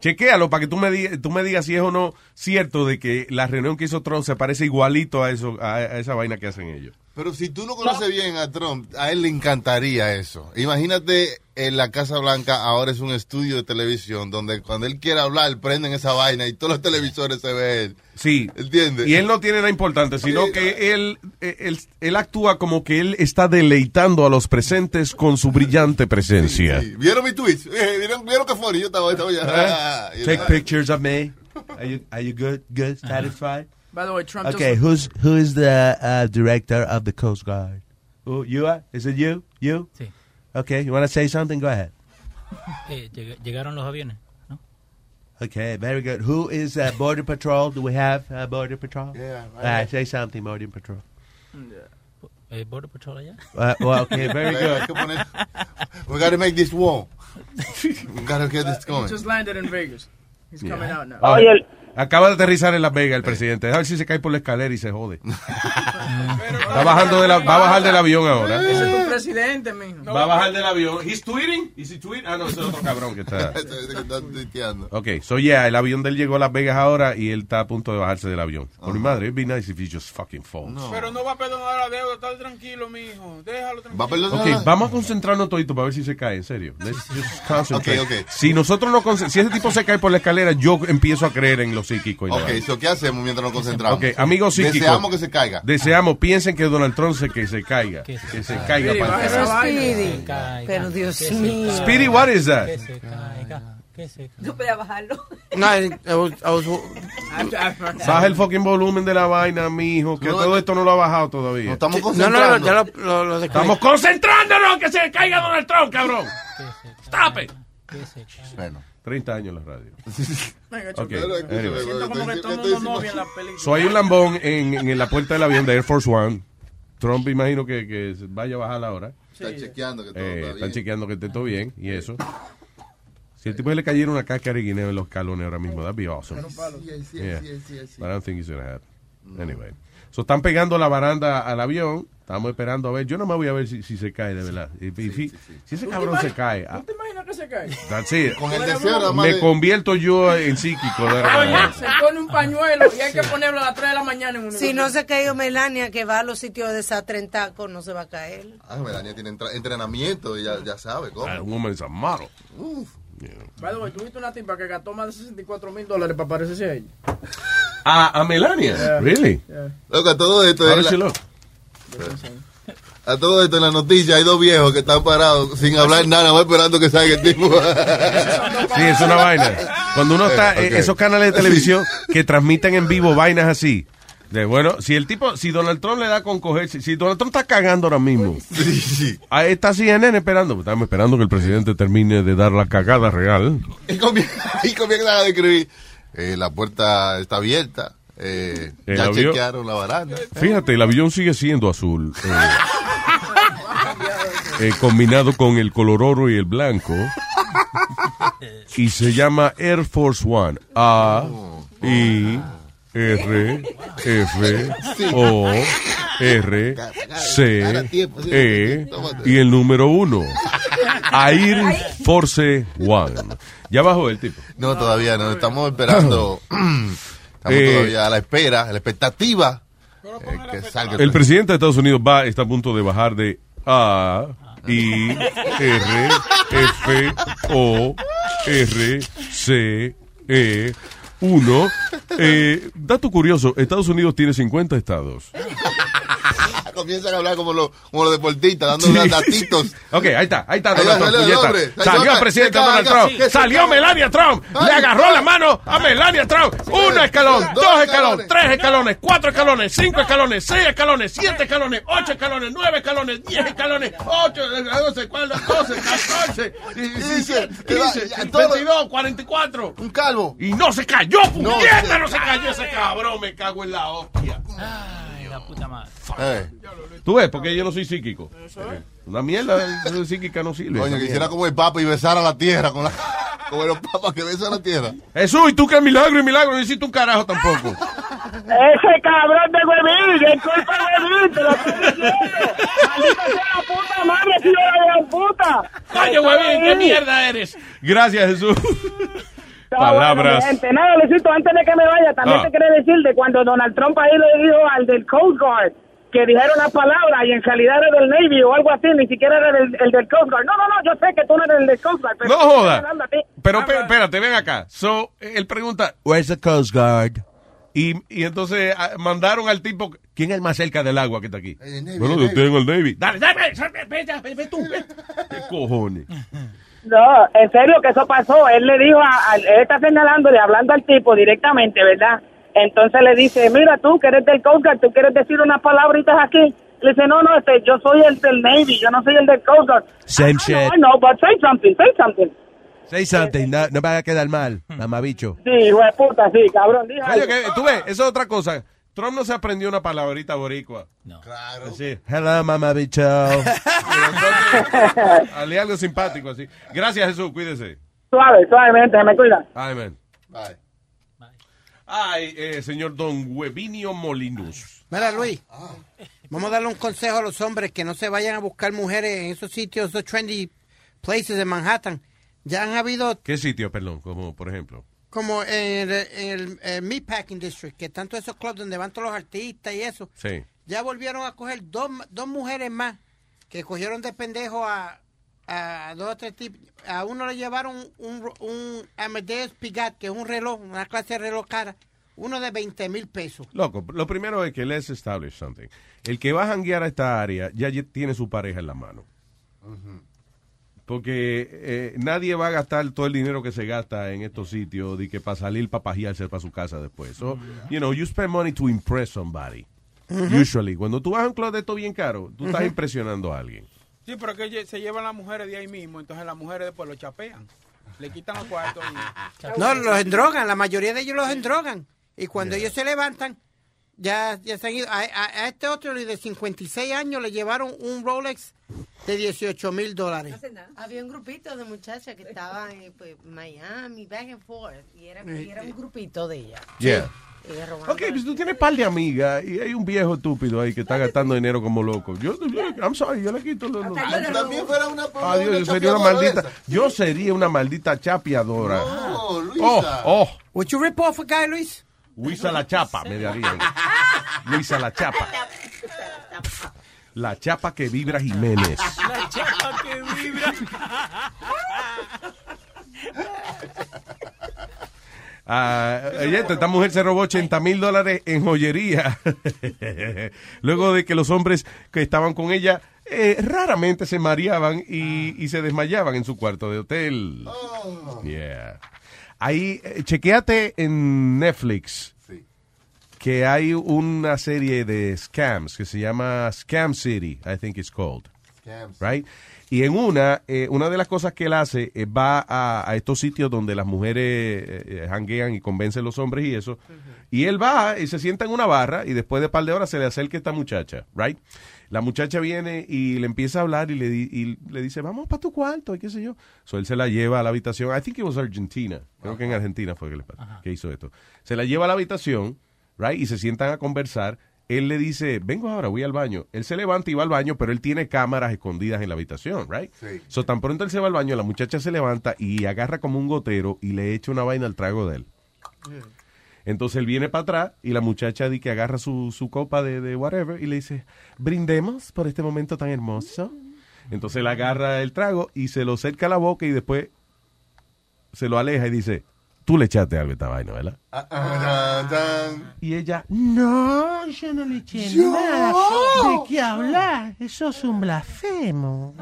Chequéalo para que tú me, tú me digas si es o no cierto de que la reunión que hizo Trump se parece igualito a eso a esa vaina que hacen ellos. Pero si tú no conoces bien a Trump, a él le encantaría eso. Imagínate en la Casa Blanca ahora es un estudio de televisión donde cuando él quiere hablar prenden esa vaina y todos los televisores se ven. Sí. ¿Entiendes? Y él no tiene nada importante, sino que él, eh, él, él actúa como que él está deleitando a los presentes con su brillante presencia. ¿Vieron mi tweet? Eh, ¿Vieron, ¿Vieron qué funny? Yo estaba, estaba ya. Ah, You Take pictures of me. Are you, are you good? Good? Satisfied? By the way, Trump Okay, just... who's who is the uh, director of the Coast Guard? Oh, you are? Is it you? You? Sí. Okay, you want to say something? Go ahead. Eh, llegaron los aviones. Okay, very good. Who is uh, Border Patrol? Do we have uh, Border Patrol? Yeah, Uh, say something, Border Patrol. Eh, Border Patrol yeah? Uh, well, okay, very good. Hay que poner- We gotta make this wall. We gotta get this He going. just landed in Vegas. He's coming out now. Ah, acaba de aterrizar en Las Vegas el presidente. A ver si se cae por la escalera y se jode. Está bajando de la, va a bajar del avión ahora. Presidente, mijo. Va a bajar del avión. He's tweeting. Is he tweeting? Ah, no, ese es otro cabrón que está. Ese que está tuiteando. Ok, so yeah, el avión de él llegó a Las Vegas ahora y él está a punto de bajarse del avión. Por mi madre, it'd be nice if he just fucking falls. Pero no va a perdonar la deuda, está tranquilo, mijo. Déjalo tranquilo. Va a perdonar. Ok, vamos a concentrarnos todito para ver si se cae, en serio. Let's just concentrate. Ok, ok. Si nosotros no si ese tipo se cae por la escalera, yo empiezo a creer en lo psíquico. y Ok, nada. so, ¿qué hacemos mientras nos concentramos? Ok, amigos psíquicos. Deseamos que se caiga. Deseamos, piensen que Donald Trump se, que se caiga. Que se, caiga. Baja Speedy. Pero Dios mío. Speedy, what is that? Que se caiga, que se caiga. Yo podía bajarlo. No, I, I was, I was- Baja el fucking volumen de la vaina, mijo, que No, todo esto no lo ha bajado todavía. estamos no, no, no, ya lo, lo, lo. Estamos concentrándonos que se caiga Donald Trump, cabrón. Stop it. Bueno. 30 años en la radio. Venga, Ok, Choco. anyway. Siento como que todo el mundo novia en la película. So hay un lambón en, en la puerta del avión de Air Force One. Trump imagino que, que vaya a bajar ahora. Está chequeando que todo Eh, está están bien. chequeando que esté todo bien y eso. Si el tipo le cayera una cáscara de guineo en los calones ahora mismo, that'd be awesome. Sí, sí, Yeah. sí, sí, sí. But I don't think he's gonna happen. Anyway. So están pegando la baranda al avión. Estamos esperando a ver. Yo no me voy a ver si, si se cae de verdad. If he- si ese ¿Tú te cabrón se cae, ah, ¿Tú te imaginas que se cae? that's it. Con el deseo Me de- convierto yo en psíquico. de verdad. Se pone un pañuelo y hay que ponerlo a las 3 de la mañana en un Si no se ha caído Melania, que va a los sitios de desastre en taco, no se va a caer. Ah, Melania tiene entrenamiento y ya, ya sabe cómo. That woman is a model. Uf. By the way, ¿tú viste una tipa que gastó más de 64 mil dólares para parecerse a ella? A, a Melania. Yeah. Really? Yeah. Loco, todo esto. Es la-? A todo esto en la noticia hay dos viejos que están parados sin hablar nada, más esperando que salga el tipo. Sí, es una vaina. Cuando uno está, Eh, eh, ok. esos canales de televisión que transmiten en vivo vainas así. De bueno, si el tipo, si Donald Trump le da con cogerse, si Donald Trump está cagando ahora mismo, ahí está CNN esperando, estamos esperando que el presidente termine de dar la cagada real. Y comienza, y comienza a describir. eh, la puerta está abierta. Eh, El ya avión- chequearon la baranda. Fíjate, el avión sigue siendo azul. eh, eh, combinado con el color oro y el blanco. Y se llama Air Force One. A, I, R, F, O, R, C, E y el número uno. Air Force One. Ya bajó el tipo. No, todavía no. Estamos esperando. estamos Eh, todavía a la espera, a la expectativa. eh, que salga El presidente de Estados Unidos va, está a punto de bajar de A, I, R, F, O, R, C, E, 1. Eh, dato curioso, Estados Unidos tiene 50 estados. Comienzan a hablar como los, como los deportistas, dando unos datitos. Ok, ahí está, ahí está Ahí va, salió el hombre. Salió presidente Donald Trump. Salió. Melania Trump. Le agarró la mano a Melania Trump. Un escalón, dos escalones, tres escalones, cuatro escalones, cinco escalones, seis escalones, siete escalones, ocho escalones, nueve escalones, diez escalones, ocho, doce, doce, catorce, diecisiete, quince, veintidós, cuarenta y cuatro. Un calvo. Y no se cayó, puñeta, no se cayó ese cabrón. Me cago en la hostia. La puta madre. Eh, Tú ves, porque yo no soy psíquico. Una mierda de psíquica no sirve. coño, quisiera como el papa y besar a la tierra, con la, como los papas que besan la tierra. Jesús, y tú que milagro y milagro no hiciste un carajo tampoco. Ese cabrón de huevín, es culpa de huevín, te lo estoy diciendo. Maldito sea la puta madre, si yo la gran puta. Coño, huevín, qué mierda eres. Gracias, Jesús. Bueno, Palabras. mi gente. Nada, Luisito, antes de que me vaya, también Ah. te quería decir de cuando Donald Trump ahí le dijo al del Coast Guard que dijera una palabra y en realidad era del Navy o algo así, ni siquiera era del, el del Coast Guard. No, no, no, yo sé que tú no eres el del Coast Guard. Pero No joda. a. Pero pe- espérate, ven acá. So, él pregunta, Where's the Coast Guard? y, y entonces ah, mandaron al tipo, ¿quién es el más cerca del agua que está aquí? El Navy, bueno, el usted en el Navy. Dale, dale, ve, ve, ve, ve, ve tú, ve. ¿Qué cojones? No, en serio que eso pasó. Él le dijo, a, a- él está señalándole, hablando al tipo directamente, ¿verdad? Entonces le dice, mira tú, que eres del Coast Guard, ¿tú quieres decir unas palabritas aquí? Le dice, no, no, este, yo soy el del Navy, yo no soy el del Coast Guard. Same I shit. I know, but say something, say something. Say something, no, no me va a quedar mal, mamabicho. Sí, hijo de puta, sí, cabrón, dije Oye, algo. que, tú ves, eso es otra cosa. Trump no se aprendió una palabrita boricua. No. Claro. Sí. Hello, mamabicho. Hale algo simpático así. Gracias, Jesús. Cuídese. Suave, suavemente, se me cuida. Amén. Bye. Ay, eh, señor Don Huevinio Molinus. Mira, Luis, vamos a darle un consejo a los hombres que no se vayan a buscar mujeres en esos sitios, esos trendy places de Manhattan. Ya han habido, ¿Qué sitio, perdón? Como, por ejemplo. Como en el, en el, eh, Meatpacking District, que tanto esos clubs donde van todos los artistas y eso, Sí. ya volvieron a coger dos, dos mujeres más que cogieron de pendejo a, a dos o tres tipos. A uno le llevaron un, un Amadeus Pigat, que es un reloj, una clase de reloj cara, uno de 20 mil pesos. Loco, lo primero es que let's establish something. El que va a janguear a esta área ya tiene su pareja en la mano. Porque eh, nadie va a gastar todo el dinero que se gasta en estos sitios de que para salir para pajearse para su casa después. So, you know, you spend money to impress somebody. Usually, cuando tú vas a un club de esto bien caro, tú estás impresionando a alguien. Sí, pero es que se llevan las mujeres de ahí mismo, entonces las mujeres después lo chapean. Le quitan los cuartos y... No, los endrogan, la mayoría de ellos los endrogan. Y cuando ellos se levantan, ya, ya se han ido. A, a- a este otro de 56 años le llevaron un Rolex de 18 mil dólares. Había un grupito de muchachas que estaban en pues, Miami, back and forth, y era, y era un grupito de ellas. Yeah. Ok, pues tú tienes par de amigas y hay un viejo estúpido ahí que está gastando dinero como loco. Yo, yo I'm sorry, yo le quito los... los- También fuera una Adiós, yo una sería una maldita. esa. Yo sería una maldita chapeadora. No, Luisa. Oh, oh. Would you rip off a guy, Luis? Luisa la chapa, me darían. Luisa la chapa. La chapa que vibra Jiménez. La chapa que vibra. Ah, esta mujer se robó 80 mil dólares en joyería. Luego de que los hombres que estaban con ella eh, raramente se mareaban y, y se desmayaban en su cuarto de hotel. Yeah. Ahí, eh, chequeate en Netflix que hay una serie de scams que se llama Scam City, I think it's called. Scams. Right? Y en una, eh, una de las cosas que él hace es va a, a estos sitios donde las mujeres eh, eh, janguean y convencen a los hombres y eso. Y él va y se sienta en una barra y después de un par de horas se le acerca esta muchacha, right? La muchacha viene y le empieza a hablar y le, di- y le dice, vamos para tu cuarto y qué sé yo. So él se la lleva a la habitación. I think it was Argentina. Creo que en Argentina fue que, le que hizo esto. Se la lleva a la habitación, right? Y se sientan a conversar. Él le dice, vengo ahora, voy al baño. Él se levanta y va al baño, pero él tiene cámaras escondidas en la habitación, right? Sí. So tan pronto él se va al baño, la muchacha se levanta y agarra como un gotero y le echa una vaina al trago de él. Entonces él viene para atrás y la muchacha di que agarra su, su copa de, de whatever y le dice, brindemos por este momento tan hermoso. Entonces él agarra el trago y se lo acerca a la boca y después se lo aleja y dice, tú le echaste algo a esta vaina, ¿verdad? Ah, ah, tan. Y ella, No, yo no le eché ¿Yo? nada. ¿De qué hablar? Eso es un blasfemo.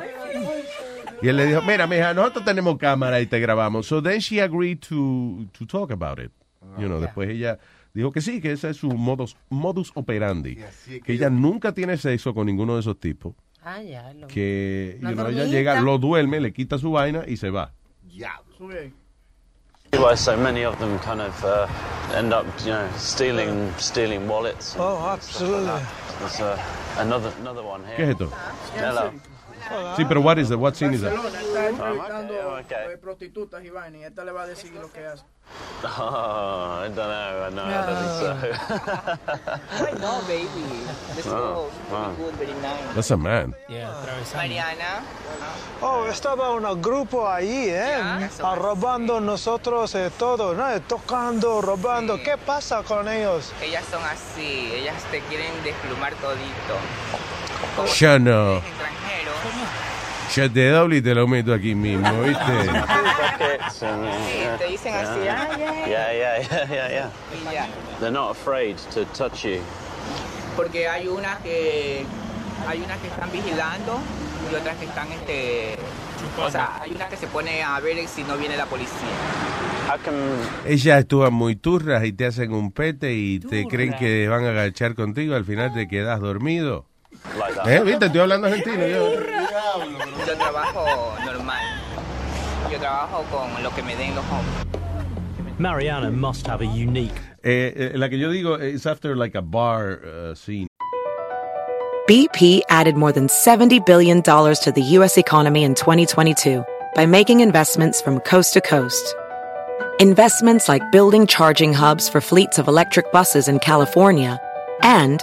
y él le dijo, mira, mija, nosotros tenemos cámara y te grabamos. So then she agreed to, to talk about it. You know, después ella dijo que sí, que ese es su modus, modus operandi. así Que ella nunca tiene sexo con ninguno de esos tipos. Ah, ya. Lo... Que you know, ella llega, lo duerme, le quita su vaina y se va. Why so many of them kind of uh, end up, you know, stealing stealing wallets. Oh, absolutely. There's uh, another another one here. ¿Qué es esto? Hello. Sí, pero what is that? What scene is that? Barcelona está entrevistando Oh, okay. eh, prostitutas y vaina y esta le va a decir lo que hace. Oh, I don't know. No, I don't think so. no, baby. Let's Oh, go. wow. Very good, very nice. That's a man. Mariana. Oh, estaba un grupo ahí, ¿eh? Ah, robando nosotros eh, todo, ¿no? Tocando, robando. ¿Qué pasa con ellos? Ellas son así. Ellas te quieren desplumar todito. No. Extranjero. Yo te doble y te lo meto aquí mismo, ¿viste? Yeah. te dicen así, ah, yeah. Yeah, yeah, yeah, yeah, yeah. Ya. They're not afraid to touch you. Porque hay unas que hay unas que están vigilando y otras que están este o sea, hay una que se pone a ver si no viene la policía. Ellas actúan muy turras y te hacen un pete y te creen que van a agachar contigo, al final te quedas dormido. Like that? ¿Eh? ¿Viste? Estoy hablando argentino yo. Yo trabajo normal. yo trabajo con lo que me den los hombres. Mariana must have a unique. Eh, eh, la que yo digo is after like a bar uh, scene. BP added more than $70 billion to the U.S. economy in 2022 by making investments from coast to coast. Investments like building charging hubs for fleets of electric buses in California and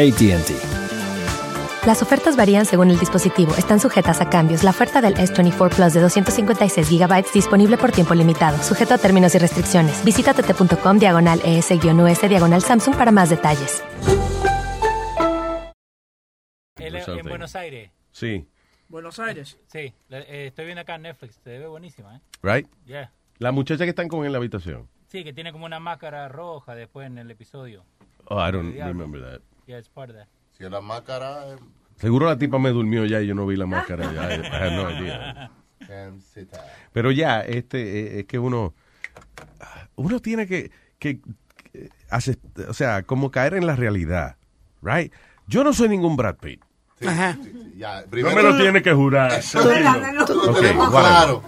ATT. Las ofertas varían según el dispositivo. Están sujetas a cambios. La oferta del S24 Plus de 256 GB disponible por tiempo limitado, sujeto a términos y restricciones. Visita tt.com diagonal ES-US diagonal Samsung para más detalles. Es en Buenos Aires. Sí. Buenos Aires. Sí, eh, estoy viendo acá en Netflix. Se ve buenísima, ¿eh? Right? Yeah. La muchacha que están con en la habitación. Sí, que tiene como una máscara roja después en el episodio. Oh, I don't El remember that. Yeah, it's part of that. Si la máscara. eh, Seguro la tipa me durmió ya y yo no vi la máscara ya. I have no idea. Pero ya, este, eh, es que uno, uno tiene que, que, que hace- o sea, como caer en la realidad, right? Yo no soy ningún Brad Pitt. Ya, No me lo tiene que jurar. Ok, whatever. claro.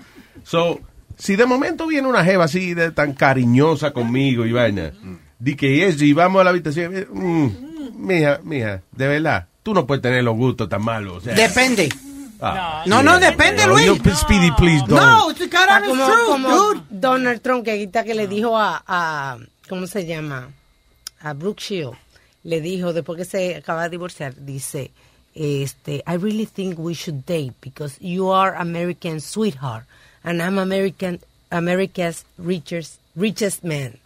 So, si de momento viene una jeva así de tan cariñosa conmigo y vaina, di que es y vamos a la habitación, eh, mm, mija, mija, de verdad, tú no puedes tener los gustos tan malos. o sea. Depende. Ah, No, no, depende, No, Luis. yo, Speedy, please don't. No, it's como, como dude. Donald Trump que ahorita que le dijo a, a ¿cómo se llama? A Brooke Shield. Le dijo, después que se acaba de divorciar, dice, este, I really think we should date because you are American sweetheart and I'm American America's richest richest man.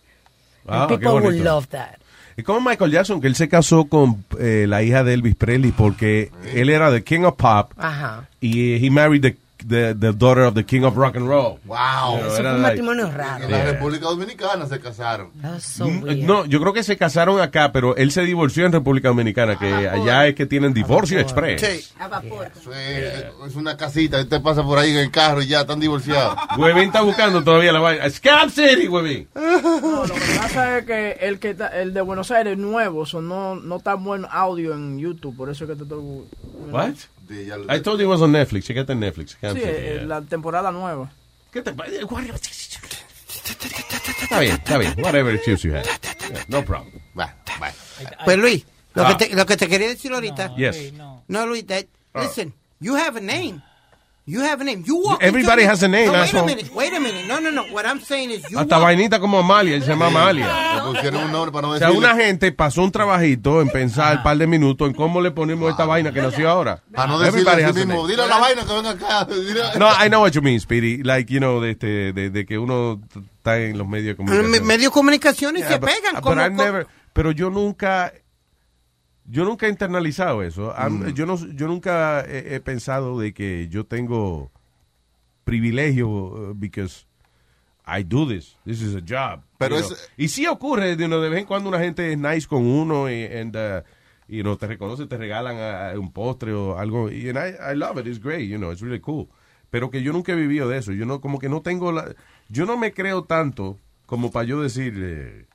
Ah, and qué people bonito. love that. Y como Michael Jackson, que él se casó con eh, la hija de Elvis Presley porque él era the king of pop Ajá. y he married the, the, the daughter of the king of rock and roll. Wow. Pero Eso fue un like- matrimonio raro. En la República Dominicana se casaron. That's so Mm. No, yo creo que se casaron acá, pero él se divorció en República Dominicana, que allá es que tienen divorcio express. Eso es, es una casita, usted pasa por ahí en el carro y ya están divorciados. Huevín está buscando todavía la vaina. Scam City, Huevín. No, lo que pasa es que el que está- el de Buenos Aires nuevo, so no, no está buen audio en YouTube, por eso es que te estoy... What? I told you it was on Netflix. Chequete en Netflix. Scam Sí, City, eh, yeah. la temporada nueva. ¿Qué te Está bien, está bien. Whatever excuse you have. Yeah, no problem. Pues Luis, lo, Ah. que te, lo que te quería decir ahorita. Yes. No, Luis, that, Ah. listen, you have a name. You have a name. You walk Everybody into- has a name, No, wait a minute, wait a minute. No, no, no. What I'm saying is you Hasta walk- vainita como Amalia, se llama Amalia. Le pusieron un nombre para no O sea, decirle. una gente pasó un trabajito en pensar un par de minutos en cómo le ponemos esta vaina que nació ahora. Para no decirle Everybody a has sí a mismo, name. dile a la vaina que venga acá. dile- No, I know what you mean, Speedy. Like, you know, de, este, de, de que uno está en los medios de En comunicación. me- medio de comunicación y Yeah, se but- pegan. but como, I como- never- pero yo nunca, yo nunca he internalizado eso. I'm- yo, no, yo nunca he, he pensado de que yo tengo privilegio uh, because I do this. This is a job. Pero es-. Y sí ocurre, you know, de vez en cuando una gente es nice con uno y and, uh, you know, te reconoce, te regalan uh, un postre o algo. Y and I, I love it, it's great, you know, it's really cool. Pero que yo nunca he vivido de eso. Yo no, como que no tengo la... Yo no me creo tanto como para yo decir...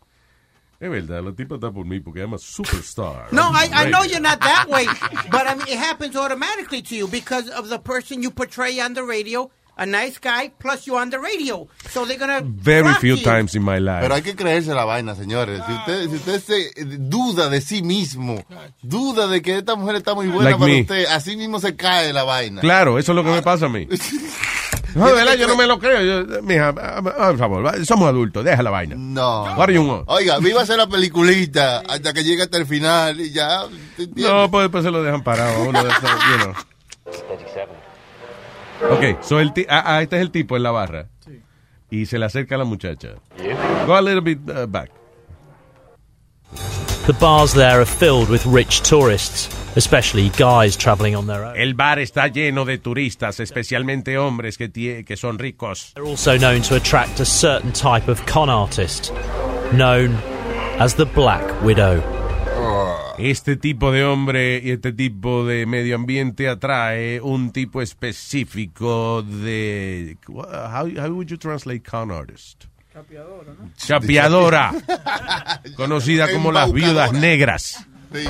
es verdad, la tipa está por mí porque I'm a superstar. No, I, I know you're not that way, but I mean, it happens automatically to you because of the person you portray on the radio, a nice guy, plus you on the radio. So they're gonna Very few you. times in my life. Pero hay que creerse la vaina, señores. Si usted, si usted se duda de sí mismo, duda de que esta mujer está muy buena Like para me. usted, así mismo se cae la vaina. Claro, eso es lo que me pasa a mí. No, de verdad, yo no me lo creo. Yo, mija, ah, ah, por favor, somos adultos, deja la vaina. No. Oiga, viva hacer la peliculita hasta que llegue hasta el final y ya. No, pues después se lo dejan parado a uno de esos, you know. Ok, so el ti- ah, ah, este es el tipo en la barra. Y se le acerca a la muchacha. Go a little bit uh, back. The bars there are filled with rich tourists, especially guys travelling on their own. El bar está lleno de turistas, especialmente hombres que, tie- que son ricos. They're also known to attract a certain type of con artist, known as the Black Widow. Este tipo de hombre y este tipo de medio ambiente atrae un tipo específico de... How, how would you translate con artist? Chapeadora. conocida como las viudas negras. Sí.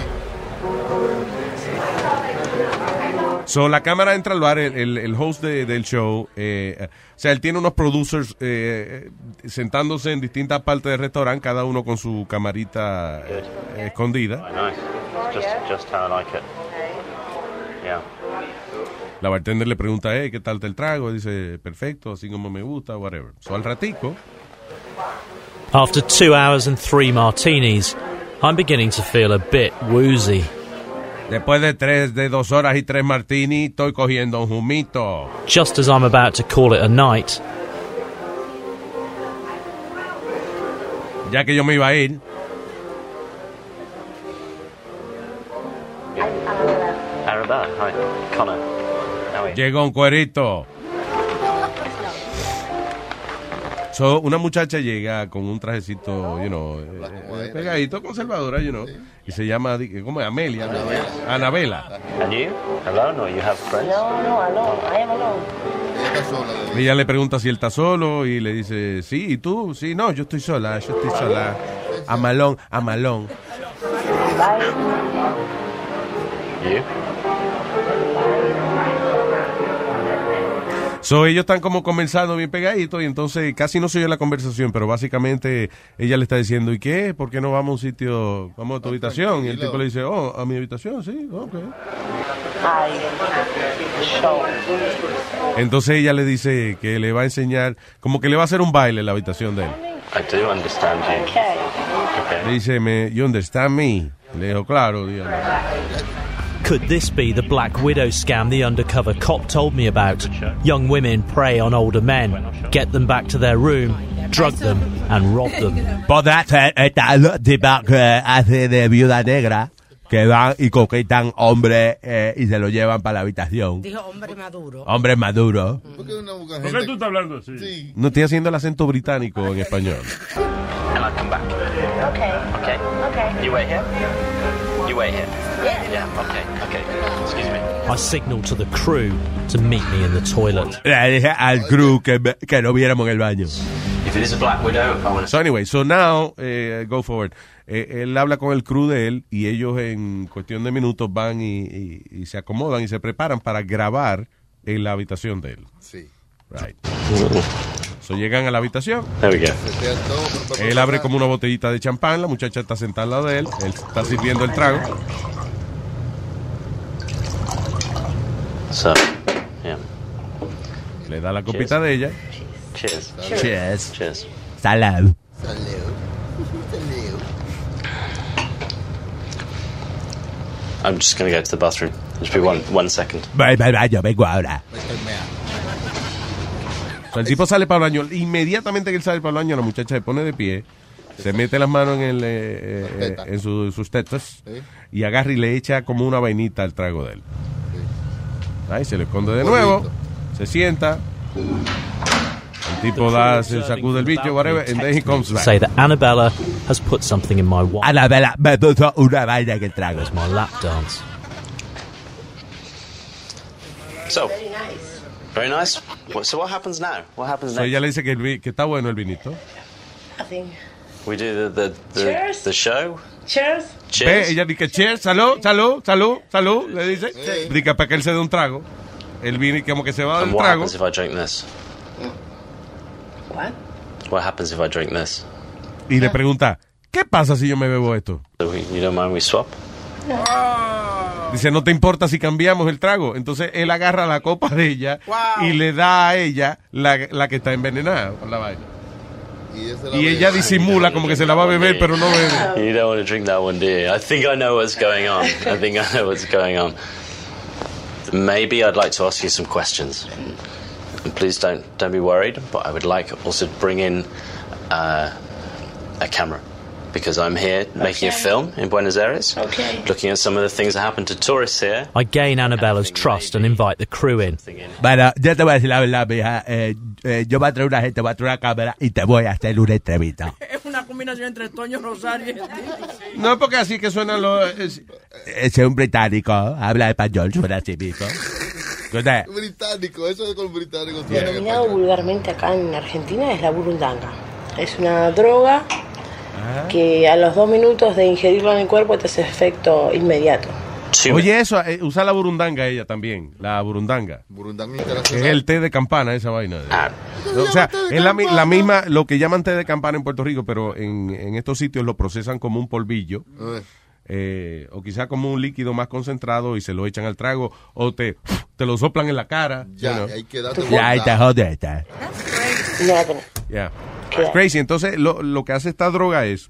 So, la cámara entra al bar, el, el- el host de- del show, eh, o sea, él tiene unos producers eh, sentándose en distintas partes del restaurante, cada uno con su camarita eh, escondida. Nice. Just, just how I like it. Yeah. La bartender le pregunta, eh, ¿qué tal te el trago? Dice, perfecto, así como me gusta, whatever. So, al ratico, After two hours and three martinis, I'm beginning to feel a bit woozy. después de tres, de dos horas y tres martini, estoy cogiendo un humito. Just as I'm about to call it a night, Ya que yo me iba a ir, Arabella, hi. Connor. How are you? llegó un cuerito. So, una muchacha llega con un trajecito, you know, eh, eh, pegadito, conservadora, you know, y se llama, ¿cómo es? Amelia. Anabela. And you? Alone or you have friends? No, no, alone. I am alone. Ella le pregunta si él está solo y le dice, sí, ¿y tú? Sí, no, yo estoy sola, yo estoy sola. Amalón, amalón. You? So, ellos están como conversando bien pegaditos y entonces casi no se oye la conversación, pero básicamente ella le está diciendo, ¿y qué? ¿Por qué no vamos a un sitio, vamos a tu habitación? Y el tipo le dice, oh, a mi habitación, sí, ok. Entonces ella le dice que le va a enseñar, como que le va a hacer un baile en la habitación de él. I do understand you. Okay. Okay. Le dice, me, you understand me? Le dijo, claro, dígame. Could this be the Black Widow scam the undercover cop told me about? Young women prey on older men, get them back to their room, drug them, and rob them. But that's it, está el tipo que hace de viuda negra, que van y coquetan hombres eh, y se lo llevan para la habitación. Dijo hombre maduro. Hombre maduro. ¿Por qué una busca ¿Por qué tú estás hablando así? Sí. No estoy haciendo el acento británico en español. And I come back. Okay. Okay? Okay. You wait here? You wait here? Yeah. Yeah, okay, okay. Excuse me. I signal to the crew to meet me in the toilet. Le dije al crew que, me- que no viéramos en el baño. If it is a Black Widow, I want to So anyway, so now, eh, go forward. Eh, él habla con el crew de él y ellos en cuestión de minutos van y, y- y se acomodan y se preparan para grabar en la habitación de él. Sí. Right. So llegan a la habitación. Él abre como una botellita de champán, la muchacha está sentada al lado de él, él está sirviendo el trago. So, yeah. Le da la copita de ella. Cheers. Cheers. Cheers. Salud. I'm just going to go to the bathroom. Just be one, one second. Voy para el baño, vengo ahora. So, el tipo sale para el baño. Inmediatamente que él sale para el baño, la muchacha se pone de pie, se mete las manos en, el, eh, eh, en su- sus tetas Sí. y agarra y le echa como una vainita al trago de él. Ahí se le esconde de nuevo, se sienta. El tipo da, se sacude el bicho, whatever, and then he comes back. Say that Annabella has put something in my wine. Anabela me puso una vaina el trago. It's my lap dance. So, very nice. What- So, what happens now? What happens So, next? ella le dice que, el vi- que está bueno el vinito. Nothing. We do the, the, the, Cheers. the show. Cheers. Ve, Cheers. ella dice, cheers, salud, salud, salud, salud, le dice. Dice para que él se dé un trago. El vino y como que se va del what trago. happens if I drink this? What? What happens if I drink this? Y le pregunta, ¿qué pasa si yo me bebo esto? So we, you don't mind we swap? Dice, no te importa si cambiamos el trago. Entonces él agarra la copa de ella y le da a ella la, la que está envenenada con la vaina. Y ella disimula como que se la va a beber, pero no bebe. You don't want to drink that one, do you? I think I know what's going on. I think I know what's going on. Maybe I'd like to ask you some questions. And please don't don't be worried, but I would like also to bring in uh, a camera because I'm here making a film in Buenos Aires, Okay. looking at some of the things that happen to tourists here. I gain Annabella's trust and invite the crew in. Bueno, yo te voy a decir la verdad, mija. Eh, eh, yo voy a traer una gente, voy a traer una cámara y te voy a hacer una entrevista. Es una combinación entre Toño Rosario y el. No, porque así que suena lo... es- es un británico, habla español, suena así mismo. Británico, eso de con británico. Denominado vulgarmente acá en Argentina es la burundanga. Es una droga que a los dos minutos de ingerirlo en el cuerpo te hace efecto inmediato. Oye, eso, eh, usa la burundanga ella también, la burundanga. Burundanga Que es el té de campana, esa vaina. o sea, es la, mi- la misma, lo que llaman té de campana en Puerto Rico, pero en, en estos sitios lo procesan como un polvillo. Eh. eh, o quizá como un líquido más concentrado y se lo echan al trago, o te, te lo soplan en la cara. Ya, you know. ahí Ya, ahí te jodiste. Yeah. Crazy. Entonces, lo, lo que hace esta droga es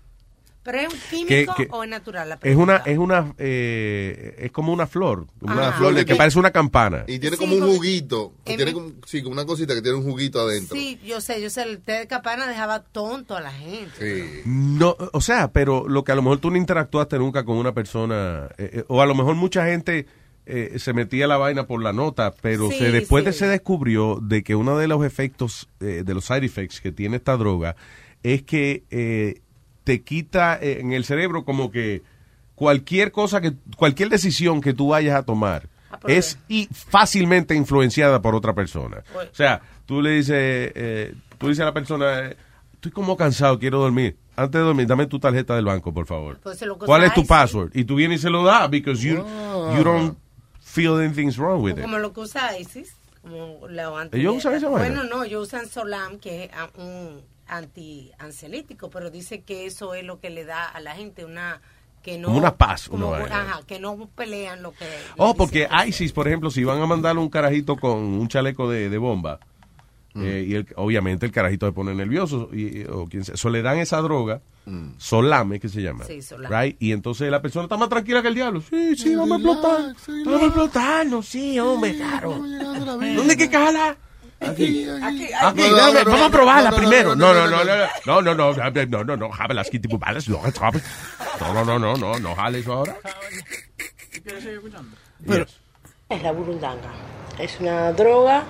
¿Pero es un químico que- o es natural? La es una es una eh, es como una flor, una Ah, flor de que parece una campana. Y tiene Sí, como un juguito. que en tiene como, sí, como una cosita que tiene un juguito adentro. Sí, yo sé, yo sé, el té de capana dejaba tonto a la gente. Sí. No, o sea, pero lo que a lo mejor tú no interactuaste nunca con una persona, eh, eh, o a lo mejor mucha gente eh, se metía la vaina por la nota, pero Sí, se, después sí. de se descubrió de que uno de los efectos, eh, de los side effects que tiene esta droga, es que eh, te quita eh, en el cerebro como que cualquier cosa que, cualquier decisión que tú vayas a tomar es y fácilmente influenciada por otra persona. O sea, tú le dices, eh, tú dices a la persona, eh, estoy como cansado, quiero dormir. Antes de dormir, dame tu tarjeta del banco, por favor. Pues ¿Cuál es tu password? Y tú vienes y se lo das because you, Ah. you don't feel anything's wrong with it. Como lo que usa ISIS. Como anti- ¿Ellos usan esa? Bueno, no, ellos usan Solam, que es un anti-ansiolítico, pero dice que eso es lo que le da a la gente una... Que no, Como una paz, como- una ajá, que no pelean lo que... Oh, porque ISIS, por ejemplo, si van a mandar un carajito con un chaleco de, de bomba, eh, y el- obviamente el carajito se pone nervioso, y, o quien sea, so le dan esa droga, solame, que se llama, Sí, solame. right? Y entonces la persona está más tranquila que el diablo. Sí, sí, vamos a explotar. Vamos a explotarnos, sí, hombre, claro. ¿Dónde que cajarla? Aquí. Aquí, No, no, no, vamos a no, probarla no, no, primero. no, No, no, no, no, no, no, no, no, no, no, no, no, las no, jale. no, no, no, no, no, no, jale eso ahora. Es la burundanga. Es una droga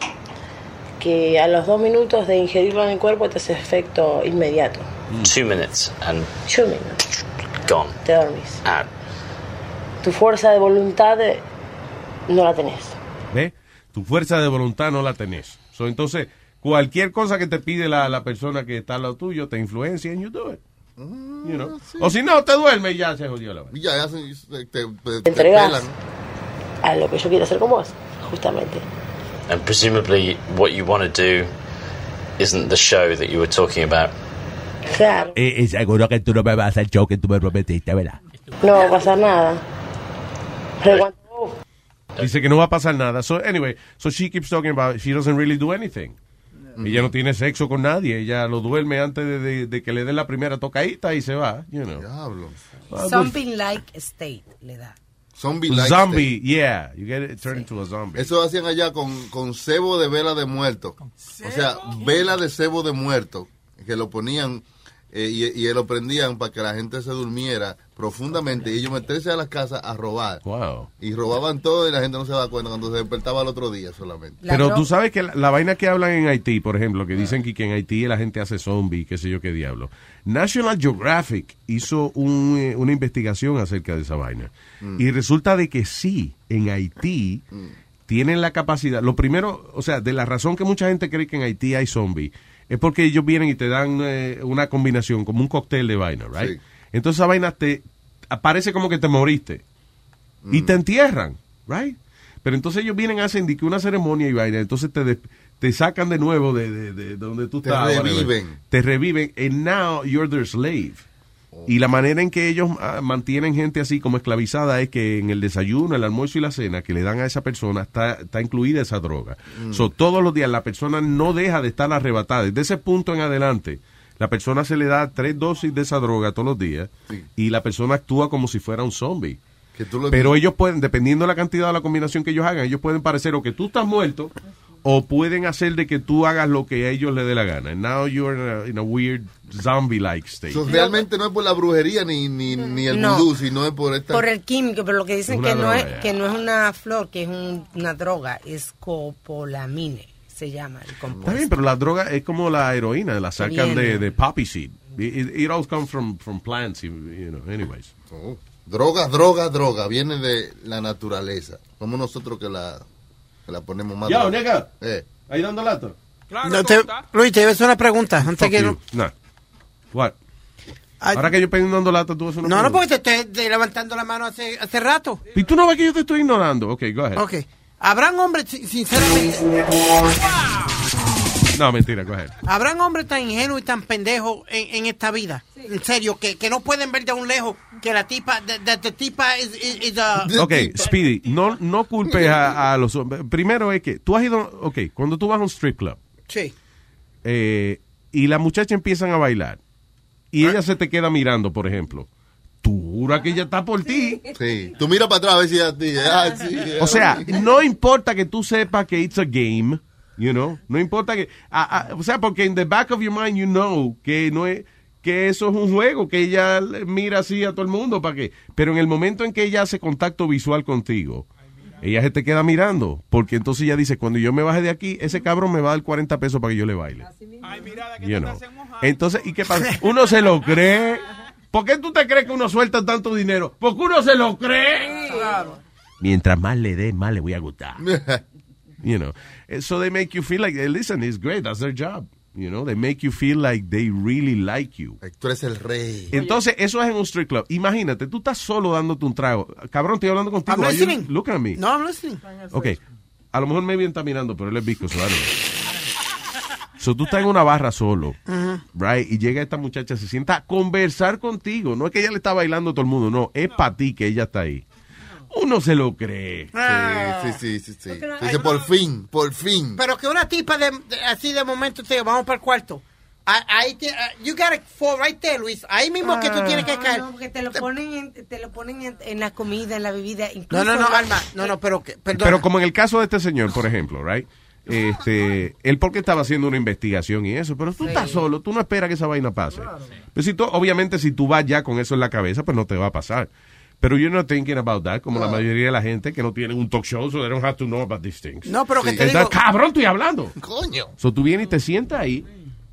que a los dos minutos de ingerirlo en el cuerpo te hace efecto inmediato. Two minutes and Two minutes. gone. Te dormís. Out. Tu fuerza de voluntad no la tenés. ¿Ve? Tu fuerza de voluntad no la tenés. So, entonces, cualquier cosa que te pide la, la persona que está al lado tuyo te influencia and you do it. You know? O si no, te duerme y ya se jodió la vaina. Ya, ya se- se- te, te, Te entregas pelan. a lo que yo quiero hacer con vos, justamente. And presumably, what you want to do isn't the show that you were talking about. Claro, Y, y seguro que tú no me vas a hacer show que tú me prometiste, ¿verdad? no va a pasar nada. Pero Dice que no va a pasar nada. So, anyway, so she keeps talking about she doesn't really do anything. Ella no tiene sexo con nadie. Ella lo duerme antes de, de- de que le den la primera tocadita y se va. You know. Diablo. Ah, Something like state le da. Zombie like Zombie, yeah. You get it turned into a zombie. Eso hacían allá con, con cebo de vela de muerto. O sea, vela de cebo de muerto. Que lo ponían eh, y, y lo prendían para que la gente se durmiera profundamente y ellos meterse a las casas a robar. Wow. Y robaban todo y la gente no se daba cuenta cuando se despertaba al otro día solamente. Pero tú sabes que la, la vaina que hablan en Haití, por ejemplo, que dicen que, que en Haití la gente hace zombie, qué sé yo qué diablo. National Geographic hizo un, eh, una investigación acerca de esa vaina. Mm. Y resulta de que sí, en Haití tienen la capacidad. Lo primero, o sea, de la razón que mucha gente cree que en Haití hay zombie, es porque ellos vienen y te dan eh, una combinación, como un cóctel de vaina, right? Sí. Entonces esa vaina te aparece como que te moriste Mm. y te entierran, right? Pero entonces ellos vienen, hacen una ceremonia y vaina, entonces te, te sacan de nuevo de, de- de donde tú Te estás. whatever. reviven. Te reviven, and now you're their slave. Y la manera en que ellos ah, mantienen gente así como esclavizada es que en el desayuno, el almuerzo y la cena que le dan a esa persona está, está incluida esa droga. Mm. So, todos los días la persona no deja de estar arrebatada. Desde ese punto en adelante, la persona se le da tres dosis de esa droga todos los días y la persona actúa como si fuera un zombie. Pero ellos pueden, dependiendo de la cantidad de la combinación que ellos hagan, ellos pueden parecer o que tú estás muerto o pueden hacer de que tú hagas lo que a ellos les dé la gana. And now you're in a, in a weird zombie-like state. So, realmente no es por la brujería ni, ni, ni el No. vudú, sino es por esta... Por el químico, pero lo que dicen Es que no, droga, es, ya. que no es una flor, que es un- una droga, es copolamine, se llama el compuesto. Está bien, pero la droga es como la heroína, la sacan de, de poppy seed. It, it- all comes from, from plants, you know, anyways. Oh. Droga, droga, droga. Viene de la naturaleza. Somos nosotros que la, la ponemos más... Yo, droga. nigga. Eh. Ahí dando lata. No, te- Luis, te voy a hacer una pregunta. Antes que no. What? Ahora que yo estoy dando lata, tú vas a hacer una no, no, pregunta. porque te estoy te levantando la mano hace, hace rato. ¿Y tú no ves que yo te estoy ignorando? Ok, go ahead. Ok. Habrán hombres, sin- sinceramente, No, mentira, ahead. habrán hombres tan ingenuos y tan pendejos en, en esta vida. En serio, que, que no pueden ver de un lejos que la tipa, de, de- de tipa is, is- is a- Ok, Speedy, no, no culpes a, a los hombres. Primero es que tú has ido, ok, cuando tú vas a un strip club Sí. eh, y las muchachas empiezan a bailar y ella se te queda mirando, por ejemplo, tú juras que ella está por ti. Sí. Tú miras para atrás a ver si a ti. Ah, O sea, no importa que tú sepas que it's a game, you know, no importa que, o sea, porque in the back of your mind you know que no es que eso es un juego, que ella mira así a todo el mundo para que, pero en el momento en que ella hace contacto visual contigo, ella se te queda mirando, porque entonces ella dice, cuando yo me baje de aquí, ese cabrón me va a dar 40 pesos para que yo le baile. You know. Entonces, ¿y qué pasa? Uno se lo cree. ¿Por qué tú te crees que uno suelta tanto dinero? Porque uno se lo cree. Mientras más le dé, más le voy a gustar. you know. So they make you feel like, listen, it's great, that's their job. You know, they make you feel like they really like you. Tú eres el rey. Entonces, eso es en un street club. Imagínate, tú estás solo dándote un trago. Cabrón, estoy hablando contigo. I'm you listening. looking at me? No, I'm listening. Ok. A lo mejor me bien está mirando, pero él es visco, so tú estás en una barra solo, right? Y llega esta muchacha, se sienta a conversar contigo. No es que ella le está bailando a todo el mundo, no. Es para ti que ella está ahí. Uno se lo cree. Sí, sí, sí, sí. sí. Dice, por fin, por fin. Pero que una tipa de, de- así de momento te vamos para el cuarto. Ah, Ahí te, ah, you got it fall right there, Luis. Ahí mismo que tú tienes que No, caer. no, porque te lo ponen, en, te lo ponen en, en la comida, en la bebida. No, Incluso no, no, la- Alma. No, no, pero que. Pero como en el caso de este señor, por ejemplo, right? Este, él porque estaba haciendo una investigación y eso, pero tú estás solo, tú no esperas que esa vaina pase. Pues si tú, obviamente si tú vas ya con eso en la cabeza, pues no te va a pasar. Pero you're not thinking about that, como la mayoría de la gente que no tienen un talk show, so they don't have to know about these things. No, pero que te Entonces, digo- cabrón, estoy hablando. Coño. So tú vienes y te sientas ahí,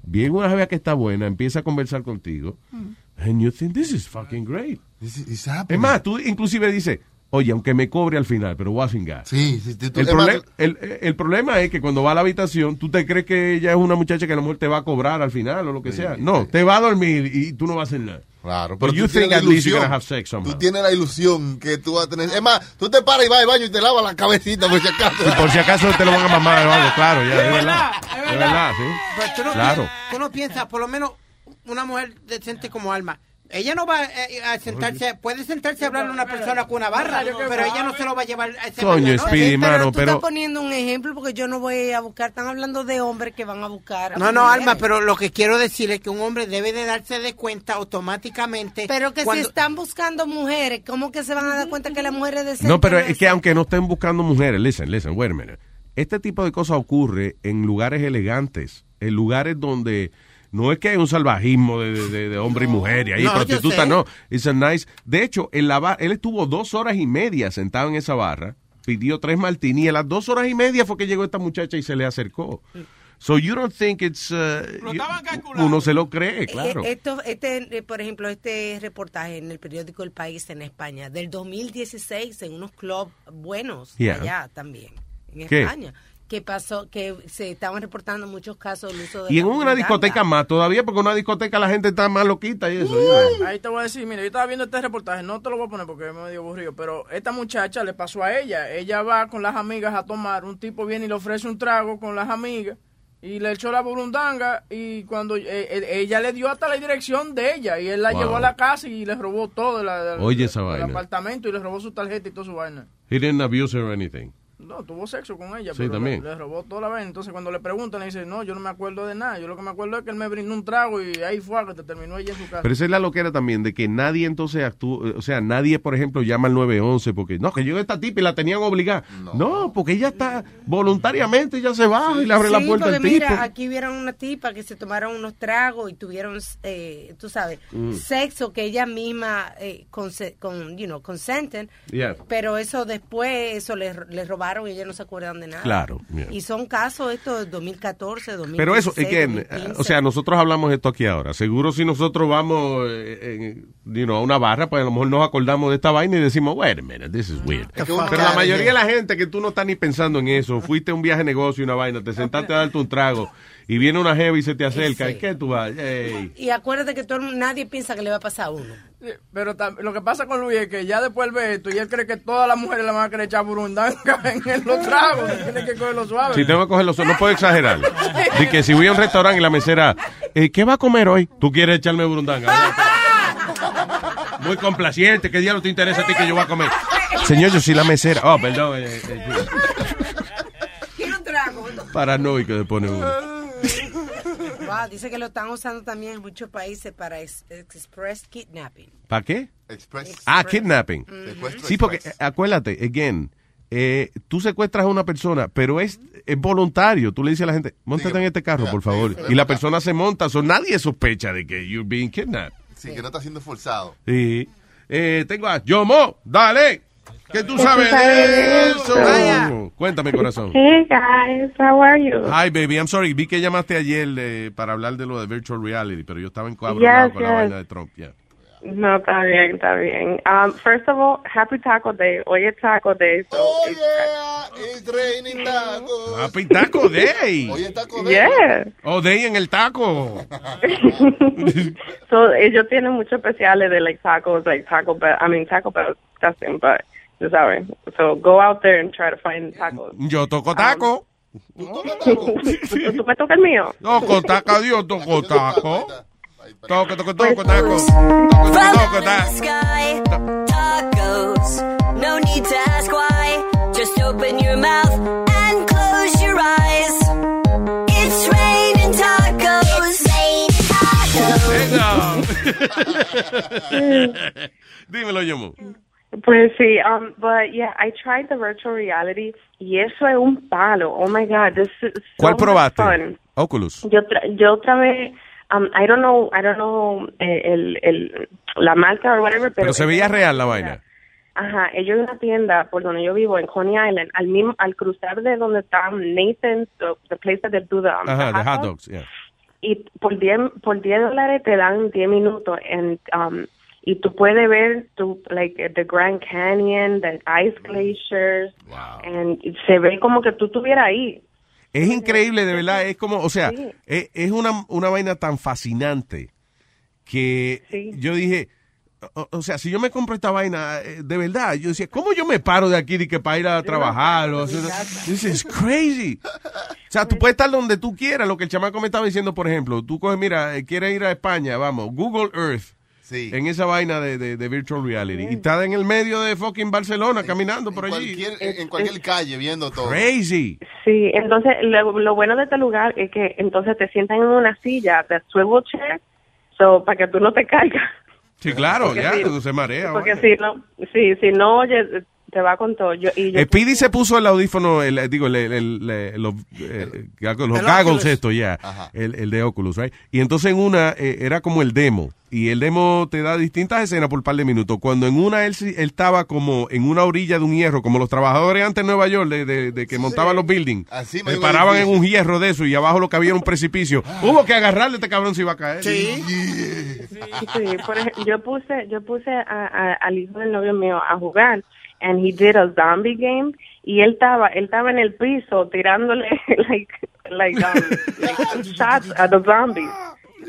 viene una jeva que está buena, empieza a conversar contigo, and you think this is fucking great. Es más, tú inclusive dices, oye, aunque me cobre al final, pero voy a cingar. Sí, sí, sí, tú- el, es más, proble- el, el problema es que cuando va a la habitación, tú te crees que ella es una muchacha que a lo mejor te va a cobrar al final o lo que sea. No, te va a dormir y tú no vas a hacer nada. Claro, pero you tú tienes la ilusión. gonna have sex somehow. Tú tienes la ilusión que tú vas a tener. Es más, tú te paras y vas al baño y te lavas la cabecita por si acaso. Y por si acaso te lo van a mamar o algo, claro, ya, es verdad. es Es verdad, sí. Pero tú no, Claro. piensas, tú no piensas, por lo menos una mujer decente como Alma, ella no va eh, a sentarse, puede sentarse a hablarle a una persona con una barra, pero ella no se lo va a llevar a ese Coño. Speedy, Sí, mano, tú pero... estás poniendo un ejemplo porque yo no voy a buscar. Están hablando de hombres que van a buscar. a No, no, mujeres. Alma, pero lo que quiero decir es que un hombre debe de darse de cuenta automáticamente. Pero que cuando- si están buscando mujeres, ¿cómo que se van a dar cuenta que la mujer es decente? No, pero es que aunque no estén buscando mujeres, listen, listen, wait a minute. Este tipo de cosas ocurre en lugares elegantes, en lugares donde no es que hay un salvajismo de, de- de- de hombre y mujer y ahí No, sé. no. It's a nice. De hecho, en la bar, él estuvo dos horas y media sentado en esa barra, pidió tres martini y a las dos horas y media fue que llegó esta muchacha y se le acercó. So you don't think it's uh, you- uno se lo cree, claro. Eh, Esto, este, eh, por ejemplo, este reportaje en el periódico El País en España del 2016 en unos clubs buenos Yeah. allá también en ¿Qué? España. Que pasó que se estaban reportando muchos casos del uso de Y en una discoteca más todavía, porque en una discoteca la gente está más loquita y eso. Ahí te voy a decir, mira, yo estaba viendo este reportaje, no te lo voy a poner porque es medio aburrido, pero esta muchacha le pasó a ella. Ella va con las amigas a tomar, un tipo viene y le ofrece un trago con las amigas y le echó la burundanga y cuando eh, eh, ella le dio hasta la dirección de ella y él la Wow. llevó a la casa y le robó todo la, la- Oye, esa el vaina. apartamento y le robó su tarjeta y toda su vaina. He didn't abuse her or anything. No, tuvo sexo con ella, Sí, pero también. Le, le robó toda la vaina. Entonces cuando le preguntan, le dice, no, yo no me acuerdo de nada. Yo lo que me acuerdo es que él me brindó un trago y ahí fue a que te terminó ella en su casa. Pero esa es la loquera también, de que nadie entonces actúa, o sea, nadie, por ejemplo, llama al 911 porque, no, que yo esta tipa y la tenían obligada. No, porque ella está voluntariamente, ella se baja y le abre la puerta porque al tipo. mira, aquí vieron una tipa que se tomaron unos tragos y tuvieron, eh, tú sabes, Mm. sexo que ella misma eh, conse- con, you know, consenten, Yeah. pero eso después, eso le, le robaron y ella no se acuerdan de nada. Claro, yeah. Y son casos estos de 2014, 2015. Pero eso, again, 2015. o sea, nosotros hablamos esto aquí ahora. Seguro si nosotros vamos eh, en- you know, a una barra, pues a lo mejor nos acordamos de esta vaina y decimos, wait a minute, this is weird. Es que uno Pero la mayoría de la gente que tú no estás ni pensando en eso, fuiste a un viaje de negocio y una vaina, te sentaste a darte un trago y viene una jeva y se te acerca, ¿y qué tú vas? Y acuérdate que todo, nadie piensa que le va a pasar a uno. Pero lo que pasa con Luis es que ya después él ve esto y él cree que todas las mujeres le van a querer echar burundanga en los tragos. Tiene que cogerlo suave. Si tengo que cogerlo, no puedo exagerar. De que si voy a un restaurante y la mesera, eh, ¿qué va a comer hoy? Tú quieres echarme burundanga. Muy complaciente, ¿qué diablo te interesa a ti que yo voy a comer? Señor, yo soy la mesera. Oh, perdón. eh, eh, Quiero un trago. paranoico le pone uno. Wow, dice que lo están usando también en muchos países para ex- express kidnapping. ¿Para qué? Express. Ah, kidnapping. Sí, porque eh, acuérdate, again, eh, tú secuestras a una persona, pero es, es voluntario. Tú le dices a la gente, montate en este carro, por favor. Y la persona se monta, so nadie sospecha de que you're being kidnapped. Sí, que no está siendo forzado. Sí. Eh, tengo a Yomo, dale. Que tú ¿Qué sabes tú sabes de de eso. Vaya. Cuéntame, corazón. Hey guys, how are you? Hi, baby. I'm sorry. Vi que llamaste ayer eh, para hablar de lo de virtual reality, pero yo estaba encabronado Yes, con la yes. vaina de Trump. yeah. No, está bien, está bien. Um, first of all, happy Taco Day. Hoy es Taco Day. So Oh, yeah. It's raining taco. Happy Taco Day. Hoy es taco day. Yeah. Oh, Day en el taco. so ellos tienen muchos especiales de like tacos, like Taco Bell. I mean, Taco Bell is disgusting, but you sabe. So go out there and try to find tacos. Yo toco taco. ¿Tú, tú me tocas el mío? Toco taco, Dios, toco taco. Toco, toco, Pues, toco, taco. From Toco, taco. tacos. No need to ask why. Just open your mouth and close your eyes. It's raining tacos. Venga. Dímelo, Yomo. Pues sí, um, but yeah, I tried the virtual reality y eso es un palo. Oh my God, this is so ¿Cuál probaste? fun. Oculus. Yo, tra yo otra vez, um, I don't know, I don't know eh, el, el, la marca o whatever, pero, Pero se veía real la vaina. Ajá, ellos en una tienda por donde yo vivo, en Coney Island, al mismo, al cruzar de donde está Nathan's, the, the place that they do the, um, the Ajá, de hot hot dogs, dogs. yeah. y por 10 por 10 dólares te dan 10 minutos en um, y tú puedes ver tu like the Grand Canyon, the ice glaciers, and se ve como que tú estuvieras ahí. Es increíble, de verdad. Es como, o sea, Sí. es, es una, una vaina tan fascinante que yo dije, o, o sea, si yo me compro esta vaina, eh, de verdad, yo decía, ¿cómo yo me paro de aquí de que para ir a trabajar? O hacer- This is crazy. O sea, tú puedes estar donde tú quieras. Lo que el chamaco me estaba diciendo, por ejemplo, tú coges, mira, eh, quieres ir a España, vamos, Google Earth. En esa vaina de, de, de virtual reality. Y está en el medio de fucking Barcelona caminando por allí. Cualquier- en cualquier calle viendo todo. Crazy. Sí, entonces lo, lo bueno de este lugar es que entonces te sientan en una silla de swivel chair, so para que tú no te caigas. Sí, claro, Porque ya, sí, no se marea. Porque si no, sí, si no, oye, te va con todo. Yo, y yo, Speedy se puso el audífono, el, digo, el, el- el- el- los, eh, los goggles esto ya, el, el de Oculus, right? Y entonces en una eh, era como el demo, y el demo te da distintas escenas por un par de minutos. Cuando en una él, sí- él estaba como en una orilla de un hierro, como los trabajadores antes en Nueva York, de, de- de que montaban los buildings, Así se paraban en un hierro de eso y abajo lo que había era un precipicio. Hubo que agarrarle este cabrón si iba a caer. Sí, por ejemplo, yo puse, yo puse a- a- al hijo del novio mío a jugar, and he did a zombie game, y él estaba, él estaba en el piso tirándole like, like, um, like shots at the zombies.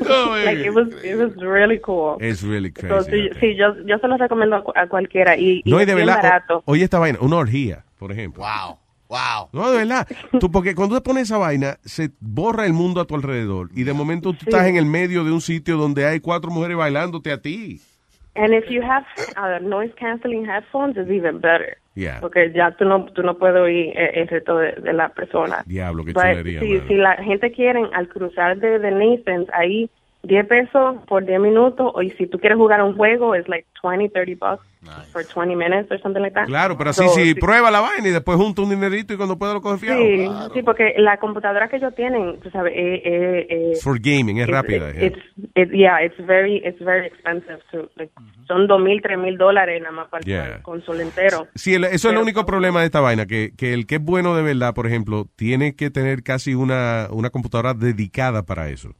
like it was, it was really cool. Es really crazy. So, sí, sí, yo, yo se lo recomiendo a, cu- a cualquiera y, y No, y es de verdad, barato. o- oye esta vaina, una orgía, por ejemplo. Wow. Wow. No, de verdad. Tú, porque cuando te pones esa vaina, se borra el mundo a tu alrededor. Y de momento tú estás en el medio de un sitio donde hay cuatro mujeres bailándote a ti. And if you have uh, noise canceling headphones, it's even better. Yeah. Porque ya tú no, tú no puedes oír eh, el resto de, de la persona. Diablo, qué But chulería. si, si la gente quiere, al cruzar de, de Nathan's, ahí 10 pesos por 10 minutos, o y si tú quieres jugar un juego, es like 20, 30 bucks for 20 minutes or something like that. Claro, pero así So, si sí. prueba la vaina y después junta un dinerito y cuando pueda lo coge fiado. Sí, sí, porque la computadora que ellos tienen, tú sabes, eh, eh, eh, For gaming, es it's- rápida. yeah. It's, it, yeah, it's very, it's very expensive. To, like, son dos mil, tres mil dólares nada más para Yeah. el console entero. Sí, el- eso es el único problema de esta vaina, que, que el que es bueno de verdad, por ejemplo, tiene que tener casi una, una computadora dedicada para eso.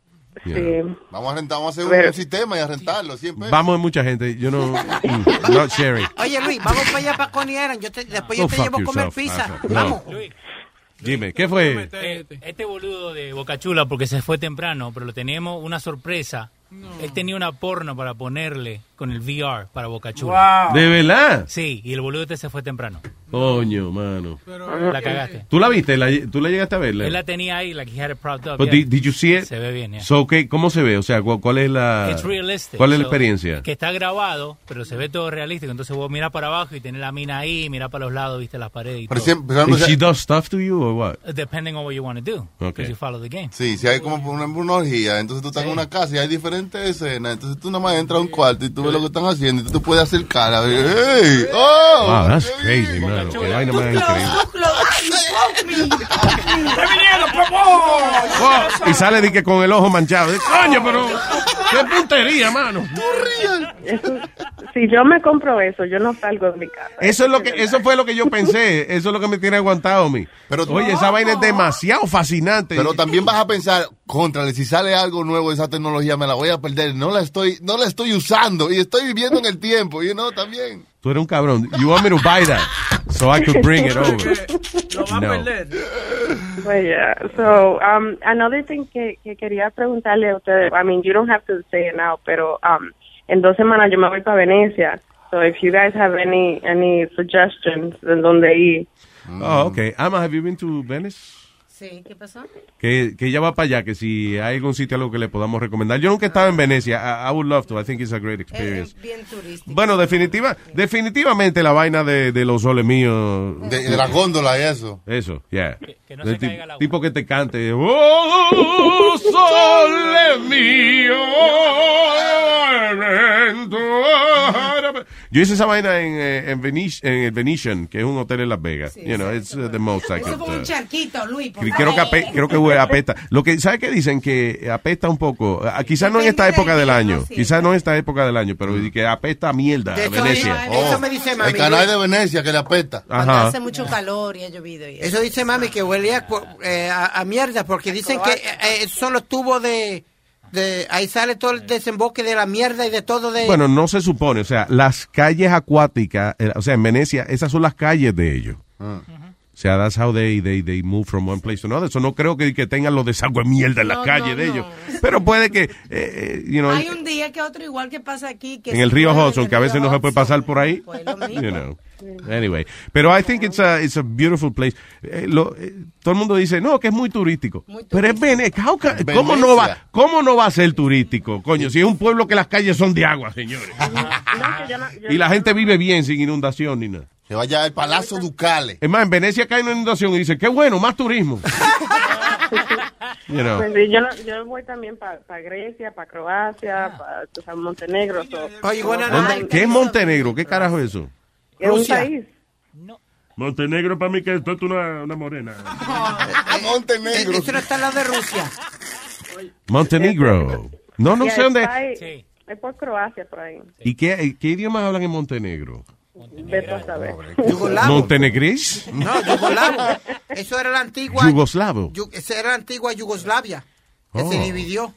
Yeah. Vamos a rentar, vamos a hacer un, Pero- un sistema y a rentarlo siempre. Vamos mucha gente, yo no... mm, not sharing. Oye, Luis, vamos para allá para Coney Island. Yo te- después yo Go te llevo a comer pizza. Vamos. No. Dime, ¿qué fue? Eh, Este boludo de Boca Chula, porque se fue temprano, pero lo teníamos una sorpresa. Él tenía una porno para ponerle con el VR para Boca Chula. Wow. ¿De verdad? Sí, y el boludo este se fue temprano. Coño, mano. La cagaste. ¿Tú la viste? ¿La- ¿Tú la llegaste a verla? Él la tenía ahí, like he had it propped up. But yeah. did, did you see it? Se ve bien, yeah. So, ¿qué- ¿Cómo se ve? O sea, ¿cuál, cuál es la... It's realistic. ¿Cuál es la So, experiencia? Que está grabado, pero se ve todo realístico. Entonces vos mirás para abajo y tenés la mina ahí, mirás para los lados, viste las paredes y Pero todo. siempre- pero And she does stuff to you or what? Depending on what you want to do. Okay. Because you follow the game. Sí, si hay como una, una orgía, entonces tú estás en una casa y hay diferentes escenas, entonces tú nada más entras a un cuarto y tú ves lo que están haciendo y tú te puedes acercar a ver, ¡hey! ¡Oh! Wow, that's crazy, mano. Qué vaina más increíble. Y sale de que con el ojo manchado. Coño, pero qué puntería, mano. Eso, si yo me compro eso, yo no salgo de mi casa. Eso es lo que, eso fue lo que yo pensé. Eso es lo que me tiene aguantado a mí. Pero Oye, esa vaina es demasiado fascinante. Pero también vas a pensar, contrale, si sale algo nuevo de esa tecnología, me la voy a perder. No la estoy, no la estoy usando y estoy viviendo en el tiempo, y no, también. Tú eres un cabrón. You want me to buy that so I could bring it over. No. But yeah, so um, another thing que, que quería preguntarle a ustedes, I mean, you don't have to say it now, pero um, en dos semanas yo me voy para Venecia. So if you guys have any any suggestions de dónde ir. Oh, okay. Ama, have you been to Venice? Sí, ¿qué pasó? Que, que ella va para allá, que si hay algún sitio algo que le podamos recomendar. Yo nunca he estado en Venecia. I, I would love to. I think it's a great experience. Bien turístico. Bueno, definitiva, definitivamente la vaina de, de los soles míos. De, de la góndola y eso. Eso, yeah. no Del se ti- caiga el agua. tipo que te cante. Oh, sole mío. Yo hice esa vaina en, eh, en, Venice- en el Venetian, que es un hotel en Las Vegas. you know, it's uh, the most I Eso could, fue un uh, charquito, Luis. por Creo que, ape- creo que huele- apesta. Lo que, ¿sabe qué dicen? Que apesta un poco. Ah, Quizás no en esta época del año. Quizás no en esta época del año, pero que apesta a mierda a eso- Venecia. eso me dice mami. El canal de Venecia que le apesta. Ajá. hace mucho calor y ha llovido. Y Eso dice mami que huele a, eh, a- a mierda porque dicen que eh, eh, son los tubos de, de... Ahí sale todo el desemboque de la mierda y de todo de... Bueno, no se supone. O sea, las calles acuáticas, eh, o sea, en Venecia, esas son las calles de ellos. O sea, that's how they, they, they move from one place to another. Eso no creo que, que tengan los desagües mierda en las No, calles no, de no. ellos. Pero puede que, eh, eh, you know, Hay un día que otro igual que pasa aquí. Que en el río Hudson, que a veces río no se puede Hudson. pasar por ahí. Pues lo mismo. You know. Anyway, pero I think it's a, it's a beautiful place. Eh, lo- eh, todo el mundo dice, no, que es muy turístico. Pero es Venecia. ¿Cómo no, va, ¿Cómo no va a ser turístico? Coño, si es un pueblo que las calles son de agua, señores. Y la gente vive bien sin inundación ni nada. Que vaya al Palazzo Ducale. Es más, en Venecia cae una inundación y dice, qué bueno, más turismo. You know. Pues yo, no- yo voy también para Grecia, para Croacia, para Montenegro. so- Oye, ¿Dónde- ¿Qué es Montenegro? ¿Qué carajo es eso? Es un Rusia. país. Montenegro para mí que esto es una, una morena. Montenegro. Eso no está al lado de Rusia. Montenegro. No, no Yeah, sé dónde. está ahí. Es por Croacia, por ahí. ¿Y qué, qué idiomas hablan en Montenegro? Vete a saber. Yugoslavo. ¿Montenegris? No, yugoslavo. Eso era la antigua... Yugoslavo. Yu- esa era la antigua Yugoslavia, que Oh. se dividió.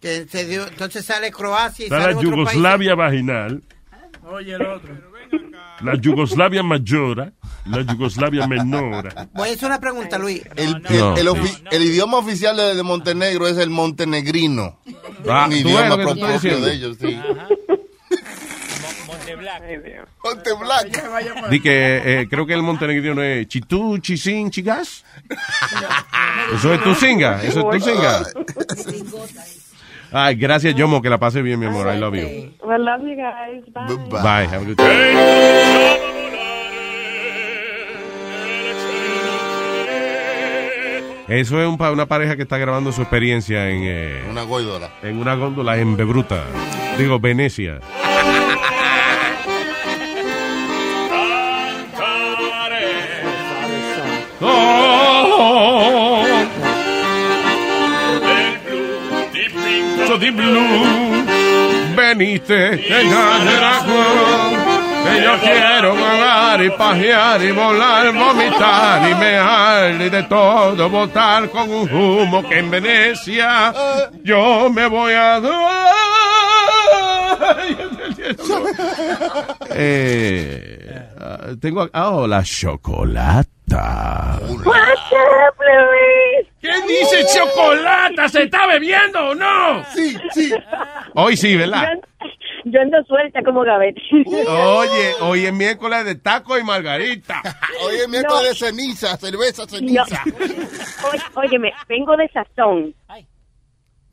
Que se dio, entonces sale Croacia y Está sale la otro Yugoslavia vaginal, Oye, el otro. La Yugoslavia mayora, la Yugoslavia menor. país. Voy a hacer una pregunta, Luis. El, No. el- el ofi- el idioma oficial de, de Montenegro es el montenegrino. Ah, un ¿tú ves idioma propio de ellos, sí. Ponte black. Di que eh, creo que el montenegrino es chitú, chisin, chigas. Eso es tu singa, eso es tu singa. Ay, gracias, Yomo, que la pase bien, mi amor. I love you. Well, love you guys. Bye. Bye, have a good time. Eso es un una pareja que está grabando su experiencia en, eh, Una góidola. en una góndola en Bebruta. Digo, Venecia. So deep blue, veniste, que que yo quiero volar y pajear y volar, vomitar y mear y de todo botar con un humo que en Venecia yo me voy a dar. Eh, ah, tengo ah, oh, la chocolata. ¿Qué dice chocolata? ¿Se está bebiendo o no? Sí, sí. Hoy sí, ¿verdad? Yo ando suelta como gavete. Oye, hoy es miércoles de taco y margarita. Hoy es miércoles de ceniza, cerveza, ceniza. Oye, óyeme, vengo de Sazón.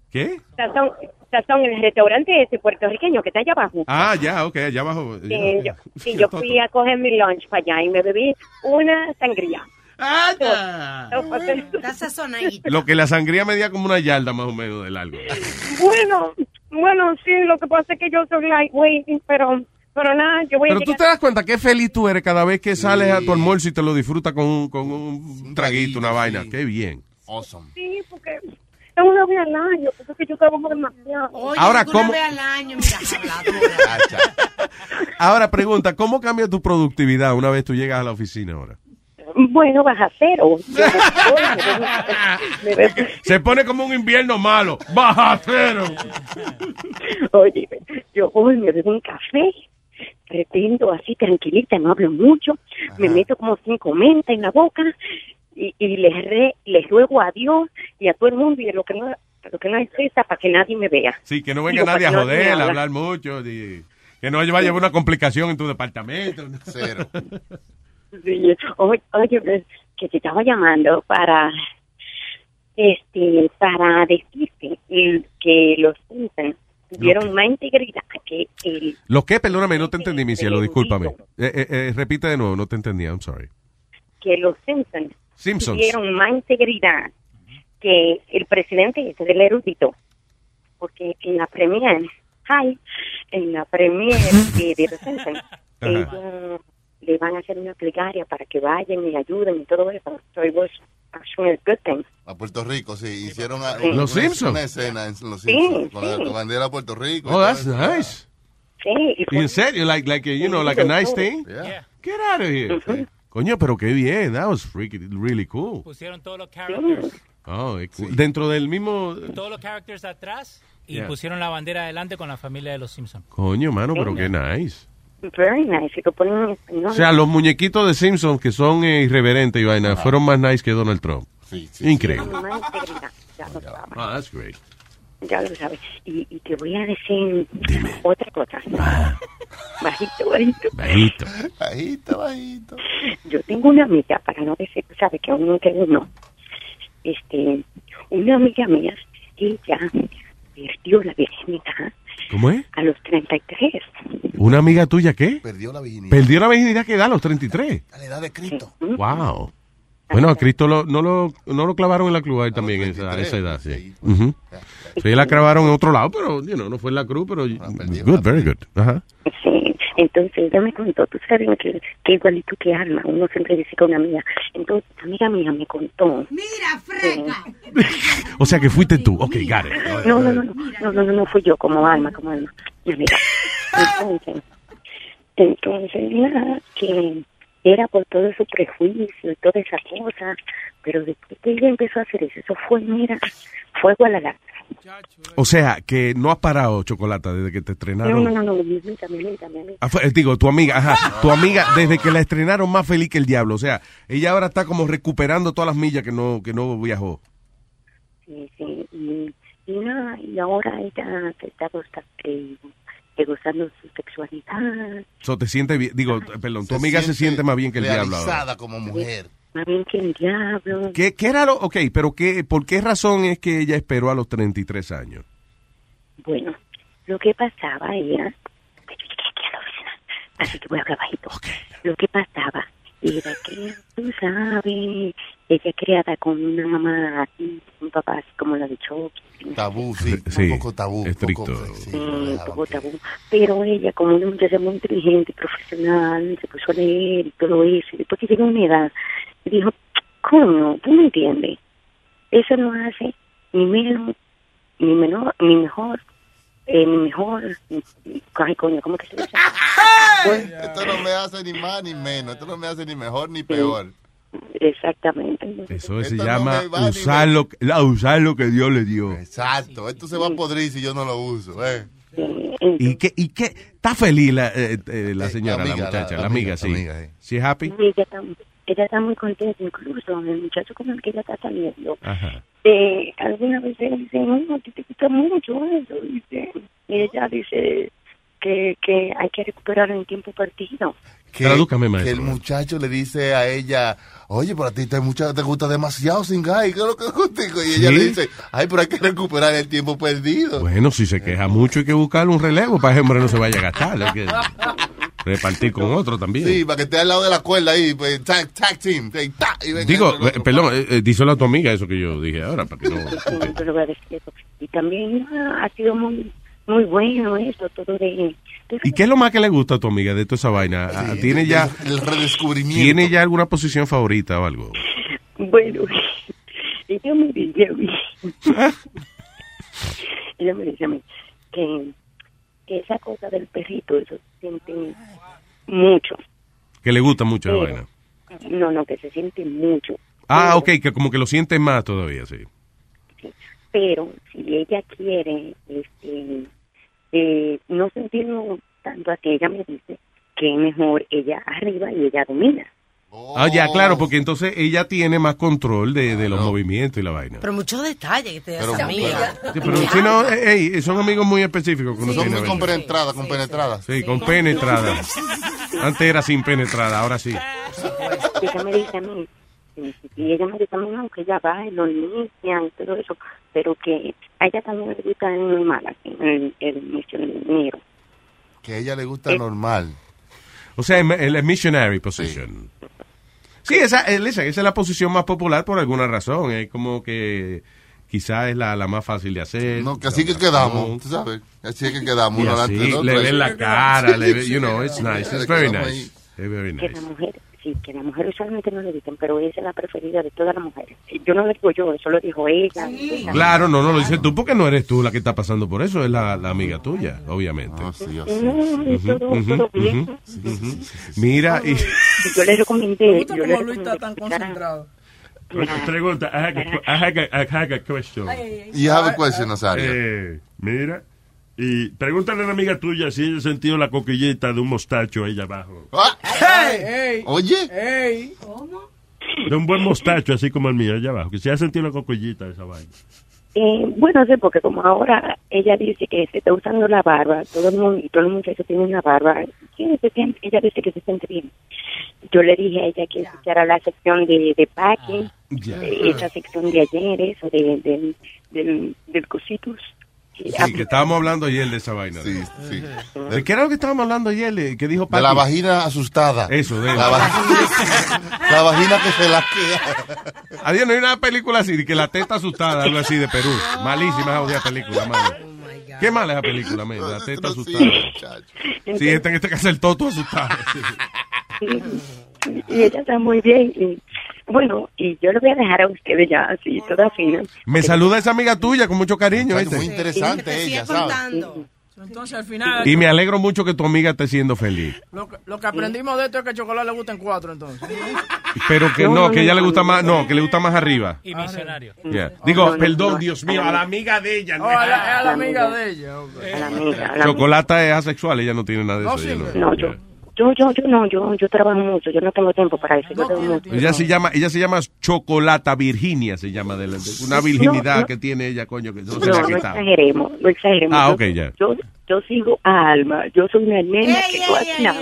¿Qué? Sazón, Sazón, el restaurante ese puertorriqueño que está allá abajo. Ah, ya, ok, allá abajo. Eh, yo, sí, yo fui a coger mi lunch para allá y me bebí una sangría. Sazonadita. Lo que la sangría medía como una yarda más o menos de largo. Bueno, bueno, sí, lo que pasa es que yo soy lightweight, pero, pero nada, yo voy Pero a tú te das cuenta qué feliz tú eres cada vez que sales a tu almuerzo y te lo disfrutas con, un- con un traguito, una vaina. Qué bien. Awesome. Sí, porque una vez al año, porque es que yo trabajo demasiado. Oye, Ahora, ¿cómo- vez al año, mira, habladora. Ahora pregunta, ¿cómo cambia tu productividad una vez tú llegas a la oficina ahora? Bueno, baja cero. Se pone como un invierno malo. Baja cero. Oye, yo voy, me bebo un café, pretendo así tranquilita, no hablo mucho, me meto como cinco mentas en la boca y, y les, re- les ruego a Dios y a todo el mundo y a lo que no, lo que no es para que nadie me vea. Sí, que no venga Digo, nadie a joder, a hablar mucho. di- que no vaya a una complicación en tu departamento. Cero. Sí, oye, oye, pues, que te estaba llamando para este para decirte que los Simpsons tuvieron más integridad que el ¿Lo qué? Perdóname, no te entendí, mi cielo, discúlpame. Eh, eh, eh, repite de nuevo, no te entendía, I'm sorry. que los Simpsons, Simpsons. tuvieron más integridad que el presidente ese del erudito. Porque en la premier, hi, en la premier de, de los Simpsons, Ajá. ellos le van a hacer una plegaria para que vayan y ayuden y todo eso. So it was actually a good thing. A Puerto Rico, sí. Hicieron a- Sí. una, Los Simpsons. una escena en Los Sí, Simpsons con sí. la bandera de Puerto Rico. Oh, that's nice. Sí, y fue- ¿En serio? Like, like, you know, like a nice thing? Yeah. Get out of here. Coño, pero qué bien. That was freaking really cool. Pusieron todos los characters, Oh, cool. Dentro del mismo... todos los characters atrás y Yeah. pusieron la bandera adelante con la familia de los Simpsons. Coño, mano, pero qué nice. very nice. Y lo ponen en español. O sea, los muñequitos de Simpsons que son eh, irreverentes y vaina fueron más nice que Donald Trump. Increíble. Más integridad, ya lo sabes. Ah, that's great. Ya lo sabes. Y, y te voy a decir otra cosa. Bajito, bajito. Bajito. Bajito, bajito. Yo tengo una amiga, para no decir, sabe que uno que uno, este, una amiga mía, ella perdió la virginidad ¿Cómo es? a los 33. ¿Una amiga tuya qué? Perdió la virginidad. Perdió la virginidad que da a los 33. A la edad de Cristo. Wow. Bueno, a Cristo lo, no, lo, no lo clavaron en la cruz a él también a esa, edad, sí. Ujú. Sí, la clavaron en otro lado, pero you know, no fue en la cruz, pero good, very good. Ajá. Sí, entonces ella me contó, tú sabes que, que igualito que Alma, uno siempre dice con una amiga. Entonces, amiga mía me contó. Mira, freca. O sea que fuiste tú. Ok, got it. No, no, no, no, no, no, no, no fui yo como Alma, como Alma, mi amiga. Entonces, entonces, nada, que era por todo su prejuicio y toda esa cosa, pero después que ella empezó a hacer eso, eso fue, mira, fuego a la lata. O sea, que no has parado, Chocolata, desde que te No, estrenaron. no, no, no, mi amiga, mi amiga, mi amiga. Ah, fue- digo, tu amiga, ajá, tu amiga, desde que la estrenaron más feliz que el diablo. O sea, ella ahora está como recuperando todas las millas que no, que no viajó. Sí, sí, y, y y ahora ella se está, está, eh, gozando su sexualidad, So, te siente bien, digo, perdón, tu amiga se siente más bien que el diablo ahora. Realizada como mujer. más bien que el diablo. ¿Qué, qué era lo, ok, pero qué, por qué razón es que ella esperó a los 33 años? Bueno, lo que pasaba era, así que voy a hablar bajito. Lo que pasaba era que, tú sabes, ella criada con una mamá así, un papá así como la de Chucky, Tabú, sí, Sí, un poco tabú. estricto. Poco, sí, un poco tabú. Pero ella, como una muchacha muy inteligente, profesional, se puso a leer y todo eso. Y después que llegó a una edad, dijo, coño, tú me entiendes. Eso no hace ni menos, ni menor, ni mejor, eh, ni mejor. Ay, coño, ¿cómo que se dice? Esto no me hace ni más ni menos. Esto no me hace ni mejor ni peor. Exactamente. Eso se Esto llama va usar, lo, que- la- usar lo que Dios le dio. Exacto. Esto se va a podrir si yo no lo uso. Eh. ¿Y qué, y qué? ¿Está feliz la, eh, eh, la señora, la, amiga, muchacha, la- la, la amiga, amiga, sí? amiga, eh. ¿Sí happy? Ella está, ella está muy contenta, incluso el muchacho con el que ella está saliendo. Ajá. Eh, alguna vez ella dice, no, a ti te gusta mucho eso, dice. Y ella dice que, que hay que recuperar el tiempo perdido. Que, Tradúcame, que maestro. el muchacho le dice a ella, oye, pero a ti te, mucha- te gusta demasiado sin ¿qué es lo que es contigo? Y ella Sí. le dice, ay, pero hay que recuperar el tiempo perdido. Bueno, si se queja mucho hay que buscarle un relevo para que el hombre no se vaya a gastar. Repartir con otro también. Sí, para que esté al lado de la cuerda ahí, pues, tag, tag team, y Digo, eh, perdón, eh, eh, díselo a tu amiga eso que yo dije ahora, para que no... Sí, eso. Y también ah, ha sido muy muy bueno eso, todo de... ¿Y qué es lo más que le gusta a tu amiga de toda esa vaina? Ah, ¿Tiene ya, el redescubrimiento. ¿Tiene ya alguna posición favorita o algo? Bueno, ella me dice a mí, ella me dice a mí que, que esa cosa del perrito, eso se siente mucho. Que le gusta mucho Pero- vaina. No, no, que se siente mucho. Ah, ok, que como que lo siente más todavía, sí. Pero si ella quiere este, eh, no sentirlo tanto así, ella me dice que es mejor ella arriba y ella domina. Ah, ya, claro, porque entonces ella tiene más control de, de los movimientos y la vaina. Pero muchos detalles que te da Pero- esa amiga. Sí, pero si no, eh, ey, son amigos muy específicos. Que uno Son tiene muy compenetradas, compenetradas. Sí, con penetrada. Antes era sin penetrada, ahora sí. ella me dice a mí, y ella me dice a mí, no, que ella va y lo limpia y todo eso, pero que a ella también le gusta el normal, el, el misionero. Que a ella le gusta normal. O sea, el, el missionary position. Sí, esa, eh, listen, esa es la posición más popular por alguna razón. Es como que quizás es la, la más fácil de hacer. No, que así que quedamos, tú sabes. Así es que quedamos Y así, le ven la cara, le ve- you know, it's Sí, nice, it's very nice. It's very nice. Sí, que la mujer usualmente no le dicen, pero esa es la preferida de todas las mujeres. Yo no lo digo yo, eso lo dijo ella. ella. Claro, no, no lo dices tú porque no eres tú la que está pasando por eso, es la, la amiga tuya, obviamente. Mira, y, Yo le recomendé. Yo le como Luis está tan recomendé que concentrado. Pregunta, I have a, I have a, I have a question. You have a question, Nazario. Eh, mira, y pregúntale a una amiga tuya si ella ha sentido la coquillita de un mostacho ahí abajo. Ey, ey, Oye. ey. De un buen mostacho, así como el mío, allá abajo. Que si ha sentido la coquillita de esa vaina. Eh, bueno, sé, porque como ahora ella dice que se está usando la barba, todo el mundo, y todos los muchachos tienen la barba, sí, se siente- ella dice que se siente bien. Yo le dije a ella que escuchara la sección de, de packing, eh, esa sección de ayer, eso, de, del, del, del cositos. Sí, que estábamos hablando ayer de esa vaina. Sí, sí. ¿De qué era lo que estábamos hablando ayer? De- ¿Qué dijo De la Pati? vagina asustada. Eso, de La, va- la vagina que se la queda. Adiós, no hay una película así, que la teta asustada, algo así de Perú. Malísima esa jodida película, mano. Qué mala esa película, man, la teta asustada. Sí, este en este caso el toto asustado. sí. Y, y ella está muy bien. Bueno, y yo le voy a dejar a ustedes ya así, toda fina. Me saluda esa amiga tuya con mucho cariño. ¿viste? Muy interesante ella, ¿sabes? Entonces al final, Y me alegro mucho que tu amiga esté siendo feliz. lo, que- lo que aprendimos de esto es que el chocolate le gusta en cuatro, entonces. Pero que no, que ella le gusta más, no, que le gusta más arriba. Y misionario. Ya. Digo, perdón, Dios mío, a la amiga de ella. Oh, a la, a la amiga de ella. ok. A la amiga, a la Chocolata es asexual, ella no tiene nada de No, eso. sí, ella No, yo, Yo, yo, yo no, yo, yo trabajo mucho, yo no tengo tiempo para eso. Yo tengo mucho. Ella se llama, ella se llama Chocolata Virginia, se llama de, la- de una virginidad No, no. que tiene ella, coño, que no se No, ha no exageremos, no exageremos. Ah, Yo- ok, ya. Yo, yo sigo a Alma, yo soy una nena que no hace nada.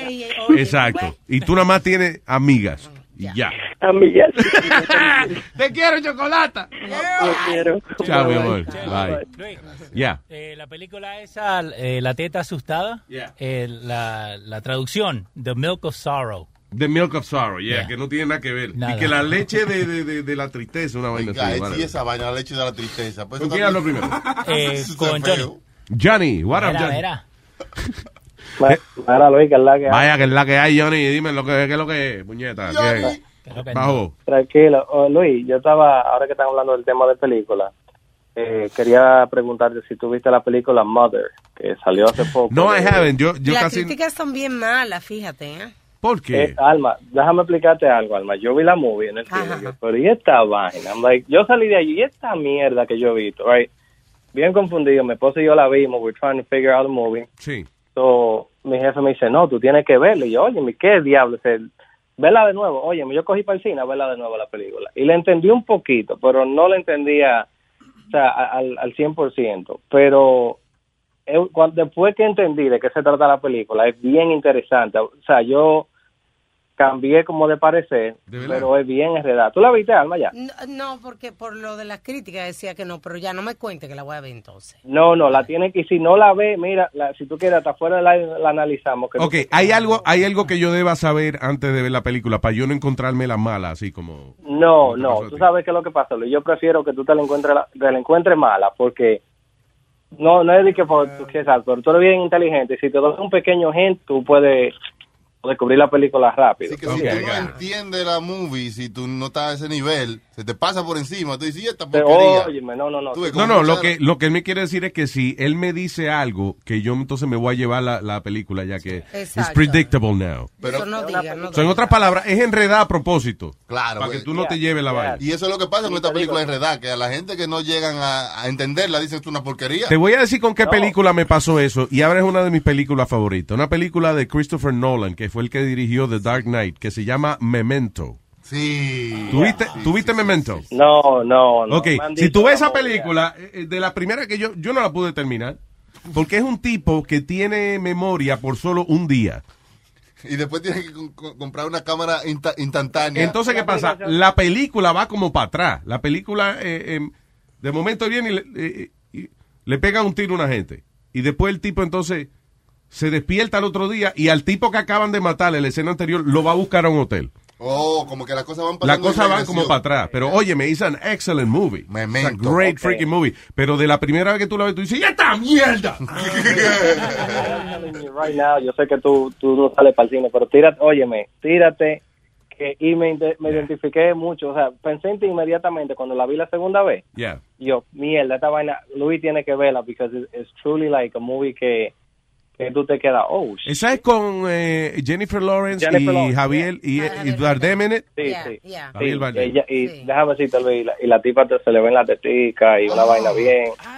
Exacto. Y tú nada más tienes amigas. Ya. Amigas. Te quiero, chocolata. Yo quiero. Chao, mi amor. Bye. Luis, Ya. eh, la película esa, eh, La teta asustada, eh, la, la traducción, The Milk of Sorrow. The Milk of Sorrow, yeah, Yeah. que no tiene nada que ver. Nada. Y que la leche de, de, de, de la tristeza, una vaina así. es- vale. y esa vaina, la leche de la tristeza. Pues ¿Con quién hablo también- primero? Eh, con Johnny. Johnny, what up, Johnny? verá. Mira, Luis, que es la que hay. Vaya, que es la que hay, Johnny. Dime lo que, qué es lo que es, puñeta. ¿Qué? Bajo. Tranquilo. Oh, Luis, yo estaba, ahora que están hablando del tema de película, eh, quería preguntarte si tú viste la película Mother, que salió hace poco. No, I haven't. Yo, yo Las casi. críticas son bien malas, fíjate, ¿eh? ¿Por Eh, Alma, déjame explicarte algo, Alma. Yo vi la movie en el cine, pero ¿y esta vaina? I'm like, yo salí de allí, ¿y esta mierda que yo he visto? Right? Bien confundido, mi esposa y yo la vimos, we're trying to figure out the movie. Sí. So, mi jefe me dice, no, tú tienes que verla. Y yo, oye, ¿qué diablo? Vela de nuevo. Oye, yo cogí para el cine a verla de nuevo la película. Y la entendí un poquito, pero no la entendía o sea, al, al 100%. Pero eh, cuan- después que entendí de qué se trata la película, es bien interesante. O sea, yo cambié como de parecer, pero es bien enredada. ¿Tú la viste, Alma, ya? No, no, porque por lo de las críticas decía que no, pero ya no me cuente que la voy a ver entonces. No, no, la tiene que, y si no la ve, mira, la- si tú quieres, hasta fuera la, la analizamos. Que Ok, hay algo, hay algo que yo deba saber antes de ver la película para yo no encontrarme la mala, así como. No, no, tú sabes qué es lo que pasa, Luis. Yo prefiero que tú te la encuentres, la- te la encuentres mala, porque no, no es de que por tú que sabes, pero tú eres bien inteligente. y Si te das un pequeño hint, tú puedes descubrir la película rápido. Que si tú no entiendes la movie, si tú no estás a ese nivel, se te pasa por encima. Tú dices, ¿y esta porquería? óyeme, no, no, no. Ves No, no, lo que, lo que él me quiere decir es que si él me dice algo, que yo entonces me voy a llevar la, la película ya que es predictable now. Pero- Eso no diga, no en otras palabras, es enredada a propósito. Claro. Para que pues. tú no te lleves la vaina. Y eso es lo que pasa con esta película enredada, que a la gente que no llegan a, a entenderla dicen esto es una porquería. Te voy a decir con qué película me pasó eso, y ahora es una de mis películas favoritas. Una película de Christopher Nolan, que fue el que dirigió The Dark Knight, que se llama Memento. Sí. ¿Tuviste, ¿tuviste Memento? No, no, no. Ok, si tú ves esa película, eh, de la primera que yo, yo no la pude terminar, porque es un tipo que tiene memoria por solo un día. Y después tienes que co- co- comprar una cámara insta- instantánea. Entonces, ¿qué pasa? La película va como para atrás. La película, eh, eh, de momento viene y le, eh, y le pega un tiro a una gente. Y después el tipo entonces se despierta al otro día y al tipo que acaban de matar en la escena anterior lo va a buscar a un hotel. Oh, como que las cosas van Las pasando. en cosas van como para atrás. Pero oye, me hizo an excellent movie. It's a Memento, great freaking movie. Pero de la primera vez que tú la ves, tú dices, ¡ya está mierda! Right now, yo sé que tú, tú no sales para el cine, pero tírate, óyeme, tírate. Que, y me, me identifiqué mucho, o sea, pensé en ti inmediatamente cuando la vi la segunda vez. Yeah. Yo, mierda, esta vaina, Luis tiene que verla, because it's, it's truly like a movie que, que tú te quedas, oh, shit. Esa es con eh, Jennifer Lawrence Jennifer y Lawrence, Javier y, y Bardem en it. Sí, Yeah, sí. yeah. Sí, Javier Bardem. ella- y déjame decirte, y la, y la tipa te- se le ven las teticas y una vaina bien. Ah,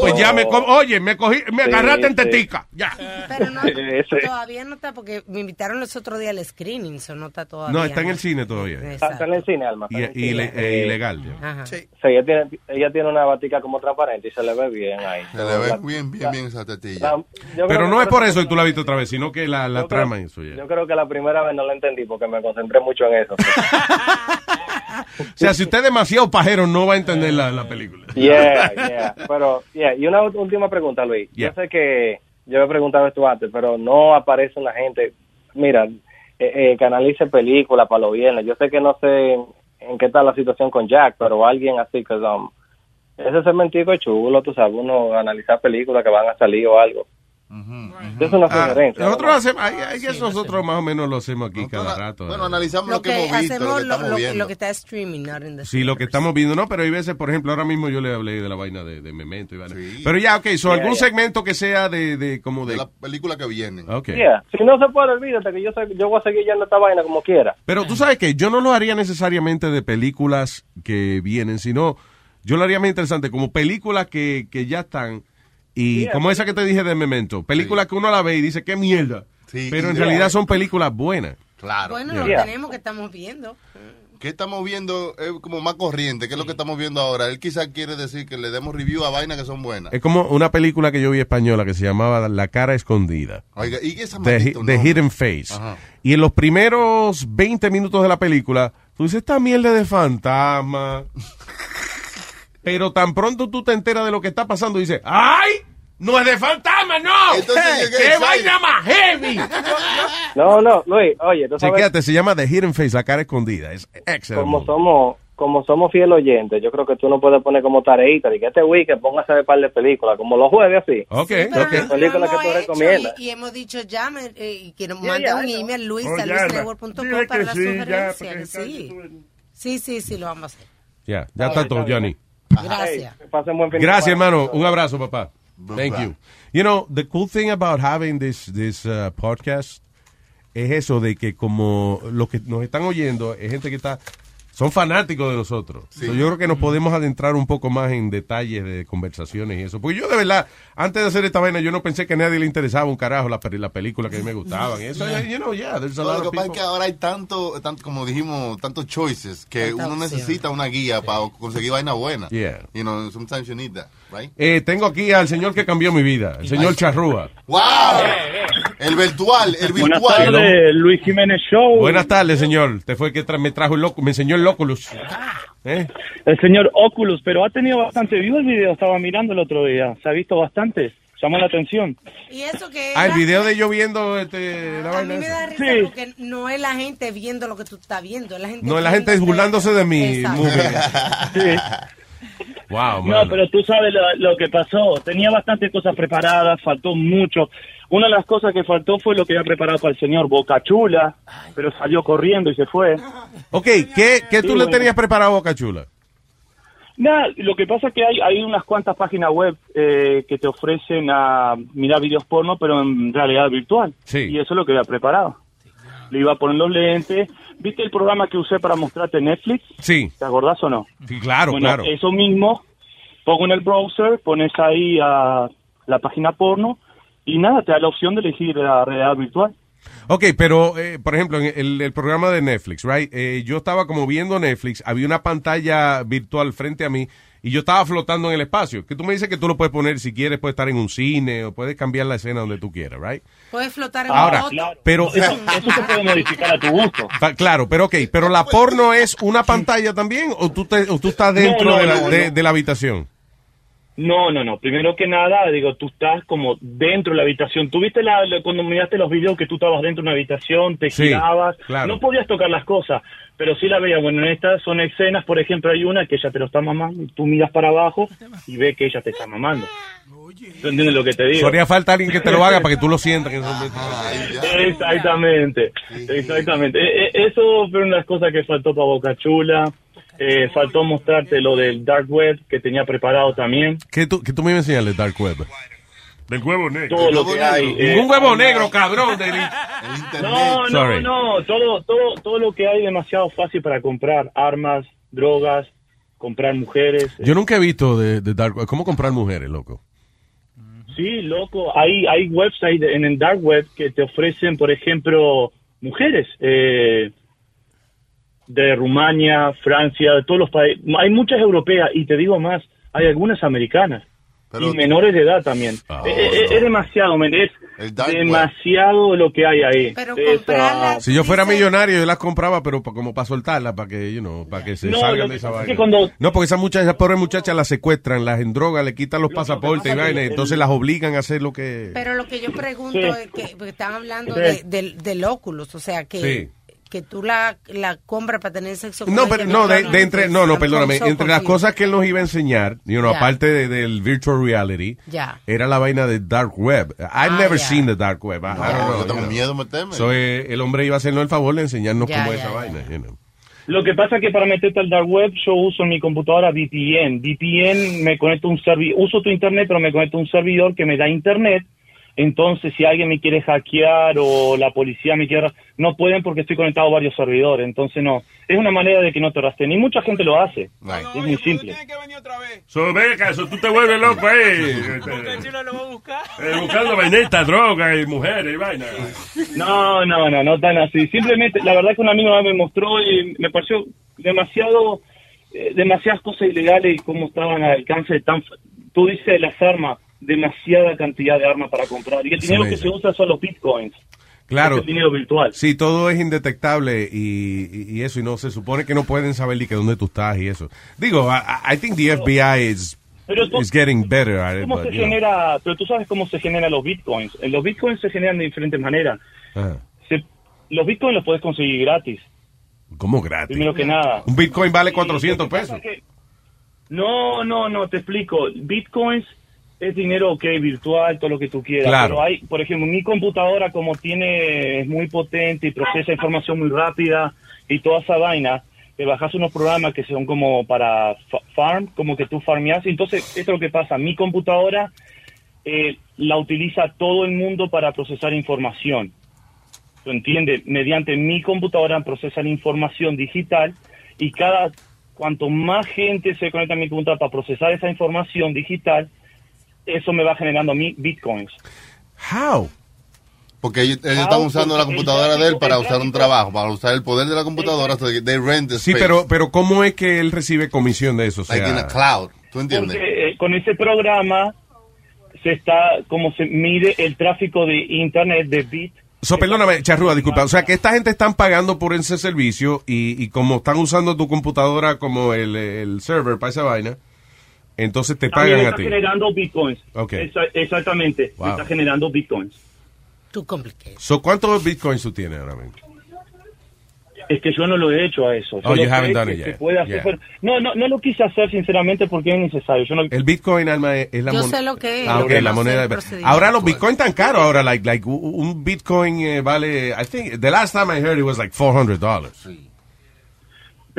pues ya me... co- Oye, me cogí, me Sí, agarraste en sí. tetica. Ya. Pero no, todavía no está, porque me invitaron los otros días al screening, eso no está todavía. No, está en el cine todavía. Está, está en el cine, Alma. Y, en el y cine. le- eh, ilegal. ya. Sí, ella tiene, ella tiene una batica como transparente y se le ve bien ahí. Se le ve La- bien, bien, la- bien esa tetilla. la- creo Pero no es por eso que tú la viste otra vez, sino que la, la creo- trama y eso ya. Yo creo que la primera vez no la entendí porque me concentré mucho en eso. O sea, si usted es demasiado pajero, no va a entender la, la película. Yeah, yeah. Pero, yeah. Y una última pregunta, Luis. Yeah. Yo sé que yo he preguntado esto antes, pero no aparece una gente. Mira, eh, eh, que analice películas para los viernes. Yo sé que no sé en, en qué está la situación con Jack, pero alguien así que um, ese segmentico es chulo, tú sabes, uno analizar películas que van a salir o algo. Es una Ah, sugerencia. nosotros hacemos, ay, ay, que nosotros más o menos lo hacemos aquí cada rato. Bueno, analizamos Lo lo, que, que hemos visto, lo que lo, estamos lo- viendo. lo que está streaming, not in the Sí, lo que estamos viendo, no, pero hay veces, por ejemplo, ahora mismo yo le hablé de la vaina de, de Memento y vaina. Pero ya, ok, so, algún segmento que sea de, de como de... de la película que viene. Ok. Yeah. Si no se puede, olvídate que yo, yo voy a seguir yendo esta vaina como quiera. Pero tú sabes que yo no lo haría necesariamente de películas que vienen, sino yo lo haría más interesante como películas que, que ya están y Yeah. como esa que te dije de Memento, películas que uno la ve y dice, qué mierda. Pero en realidad son películas buenas. Claro. Bueno, Yeah. lo tenemos que estamos viendo. ¿Qué estamos viendo? Es como más corriente. ¿Qué es lo que estamos viendo ahora? Él quizás quiere decir que le demos review a vainas que son buenas. Es como una película que yo vi española que se llamaba La cara escondida. Oiga, ¿y qué es esa The? Hidden Face. Ajá. Y en los primeros 20 minutos de la película, tú dices, esta mierda de fantasma. Pero tan pronto tú te enteras de lo que está pasando, dices, ¡ay! ¡No es de fantasma, no! Entonces, ¡Eh, llegué ¡Qué vaina más heavy! No, no, Luis, oye, tú sabes, Chequéate, se llama The Hidden Face, La cara escondida. Es excelente. como somos como somos fiel oyentes, yo creo que tú no puedes poner como tareita de que este weekend póngase a ver par de películas, como los jueves así. Ok, ok. Películas que tú hecho recomiendas. Y, y hemos dicho llame eh, y que nos Ya, manda ya, un ya. email luis Oh, a ya, luisnetwork.com para que la sí, ya, sugerencia. porque que está- sí. sí, sí, sí, lo vamos a hacer. Ya, ya está todo, Johnny. Gracias. Gracias, hermano. Un abrazo, papá. Thank you. You know, the cool thing about having this, this uh, podcast es eso de que como los que nos están oyendo es gente que está son fanáticos de nosotros. So, yo creo que nos podemos adentrar un poco más en detalles de conversaciones y eso. Porque yo de verdad, antes de hacer esta vaina, yo no pensé que a nadie le interesaba un carajo la, la película que a mí me gustaban. Eso, you know, yeah, there's a No, lot lo que pasa es que ahora hay tanto, tanto, como dijimos, tantos choices que Tanta uno opción. necesita una guía para conseguir vaina buena. Yeah. You know, sometimes you need that, right? Eh, tengo aquí al señor que cambió mi vida, el señor Charrúa. ¡Wow! El virtual, el Buenas virtual. tardes, Luis Jiménez Show. Buenas tardes, señor. Te fue que tra- me trajo el loco, me enseñó el Oculus. ¿Eh? El señor Oculus, pero ha tenido bastante view el video, estaba mirando el otro día. Se ha visto bastante, llamó la atención. Y eso que Ah, el video de yo viendo este, la a vaina mí me esa. da risa porque no es la gente viendo lo que tú estás viendo, es la gente No, la gente es viéndote- burlándose de mi Exacto. movie. Wow, No, pero tú sabes lo, lo que pasó. Tenía bastantes cosas preparadas, faltó mucho. Una de las cosas que faltó fue lo que había preparado para el señor Boca Chula, pero salió corriendo y se fue. Ok, ¿qué, qué tú Sí, le bueno. tenías preparado a Boca Chula? Nada, lo que pasa es que hay, hay unas cuantas páginas web eh, que te ofrecen a mirar videos porno, pero en realidad virtual. Y eso es lo que había preparado. Le iba a poner los lentes. ¿Viste el programa que usé para mostrarte Netflix? Sí. ¿Te acordás o no? Sí, claro, Bueno, claro. Eso mismo, pongo en el browser, pones ahí a la página porno y nada, te da la opción de elegir la realidad virtual. Ok, pero, eh, por ejemplo, en el, el programa de Netflix, right? Eh, yo estaba como viendo Netflix, había una pantalla virtual frente a mí y yo estaba flotando en el espacio. Que tú me dices que tú lo puedes poner si quieres, puedes estar en un cine o puedes cambiar la escena donde tú quieras, right? Puedes flotar en Ahora, un pero... Eso, eso se puede modificar a tu gusto. Pa- Claro, pero ok, pero la porno es una pantalla también o tú, te, o tú estás dentro No, no, de, la, no, de- no. de la habitación. No, no, no. Primero que nada, digo, tú estás como dentro de la habitación. ¿Tú viste la, la- cuando miraste los videos que tú estabas dentro de una habitación, te Sí, girabas? claro. No podías tocar las cosas, pero sí la veías. Bueno, en estas son escenas, por ejemplo, hay una que ella te lo está mamando, y tú miras para abajo y ves que ella te está mamando. ¿Tú entiendes lo que te digo? Haría falta alguien que te lo haga para que tú lo sientas. en ese momento. Exactamente, exactamente. E- e- Eso fue una de las cosas que faltó para Boca Chula. Eh, faltó mostrarte lo del Dark Web que tenía preparado también. ¿Qué tú, qué tú me ibas a enseñar del Dark Web? Del huevo negro. Todo lo que hay. eh, Un huevo negro, cabrón. del- No, no, Sorry. no, todo, todo, todo lo que hay demasiado fácil para comprar, armas, drogas, comprar mujeres. Yo nunca he visto de, de Dark Web. ¿Cómo comprar mujeres, loco? Sí, loco, hay, hay websites en el dark web que te ofrecen, por ejemplo, mujeres eh, de Rumania, Francia, de todos los países. Hay muchas europeas y te digo más, hay algunas americanas y menores de edad también. Ah, Eh, eh, es, demasiado, men, es web. demasiado lo que hay ahí. Pero Esa- Si yo fuera millonario, yo las compraba, pero pa- como para soltarlas, para que, you know, para que se No, salgan de esa vaina. cuando- No, porque esas muchachas, esas pobres muchachas las secuestran, las endrogan, le quitan los pasaportes y vaina, y entonces el- las obligan a hacer lo que... Pero lo que yo pregunto Sí. es que porque están hablando Sí. de- del, del Oculus, o sea, que, Sí. Que tú la, la compras para tener sexo con No, pero no, de, de entre, no, no, perdóname, entre las cosas que él nos iba a enseñar, you know, aparte de- del virtual reality, Ya. era la vaina de dark web. I've Ah, never ya. seen the dark web. I, I No, don't know, yo tengo miedo de meterme. So, eh, el hombre iba a hacernos el favor de enseñarnos Ya, cómo es esa ya. vaina, you know. Lo que pasa es que para meterte al dark web yo uso en mi computadora VPN. VPN me conecto a un servidor, uso tu internet, pero me conecto a un servidor que me da internet Entonces, si alguien me quiere hackear o la policía me quiere... No pueden porque estoy conectado a varios servidores. Entonces, no. Es una manera de que no te rastreen. Y mucha gente lo hace. es muy simple. So, ve, caso, tú te vuelves loco ahí. Eh, buscando vaineta, droga y mujeres y vaina. No, no, no, no tan así. Simplemente, la verdad que un amigo me mostró y me pareció demasiado, eh, demasiadas cosas ilegales y cómo estaban al alcance de tan... Tú dices las armas, demasiada cantidad de armas para comprar. Y el dinero Sí, que se usa son los bitcoins. Claro. Es el dinero virtual. Sí, todo es indetectable y, y- y eso, y no se supone que no pueden saber ni que dónde tú estás y eso. Digo, I, I think the FBI is, Pero tú- is getting better at it, ¿Cómo but, se know. genera? Pero tú sabes cómo se generan los bitcoins. Eh, Los bitcoins se generan de diferentes maneras. Se- los bitcoins los puedes conseguir gratis. ¿Cómo gratis? Primero que nada. Un Bitcoin vale Y 400 lo que pasa pesos. que- No, no, no, te explico. Bitcoins es dinero, ok, virtual, todo lo que tú quieras. Claro. Pero hay, por ejemplo, mi computadora como tiene, es muy potente y procesa información muy rápida y toda esa vaina, te bajas unos programas que son como para fa- farm, como que tú farmeas. Entonces, esto es lo que pasa. Mi computadora eh, la utiliza todo el mundo para procesar información. ¿Tú entiendes? Mediante mi computadora procesa la información digital y cada cuanto más gente se conecta a mi computadora para procesar esa información digital, eso me va generando a mí bitcoins. How? Porque ellos, ellos están usando la computadora de él para usar un trabajo, para usar el poder de la computadora. so they rent the Sí, pero, pero ¿cómo es que él recibe comisión de eso? O sea, Like in a cloud. ¿Tú entiendes? Porque eh, con ese programa se está, como se mide el tráfico de internet de bit. So, perdóname, Charrúa, disculpa. O sea, que esta gente están pagando por ese servicio y, y como están usando tu computadora como el, el server para esa vaina, entonces te También pagan a está ti. generando bitcoins. Ok. Esa- exactamente. Wow. Está generando bitcoins. Too complicated. So, ¿Cuántos bitcoins tú tienes ahora mismo? Es que yo no lo he hecho a eso. Oh, you haven't done it yet. puede hacer, Yeah. pero- no, no, no lo quise hacer sinceramente porque es necesario. Yo no, El bitcoin, Alma, es, es la Yo mon- sé lo que es, Ah, lo ok, que la moneda. Ahora los bitcoins tan caros. Ahora, like, like, un bitcoin eh, vale, I think, the last time I heard it was like $400.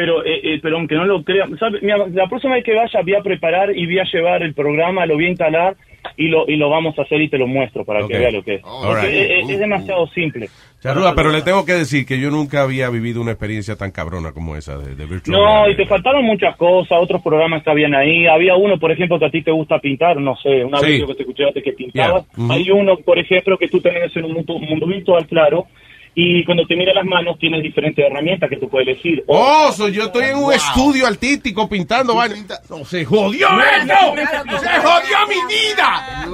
Pero, eh, eh, pero aunque no lo crea, ¿sabe? Mira, la próxima vez que vaya voy a preparar y voy a llevar el programa, lo voy a instalar y lo, y lo vamos a hacer y te lo muestro para Ok. que veas lo que es. Porque right. es, es- es demasiado simple. Charrúa, pero le tengo que decir que yo nunca había vivido una experiencia tan cabrona como esa de, de virtual No, y te faltaron muchas cosas, otros programas que habían ahí. Había uno, por ejemplo, que a ti te gusta pintar, no sé, una Sí. vez que te escuché antes que pintabas. Yeah. Ujú. Hay uno, por ejemplo, que tú tenés en un mundo, mundo virtual, claro, y cuando te mira las manos tienes diferentes herramientas que tú puedes elegir. Oh, so yo estoy en un Wow. estudio artístico pintando. No, se jodió No, no, no, Se no. jodió mi vida.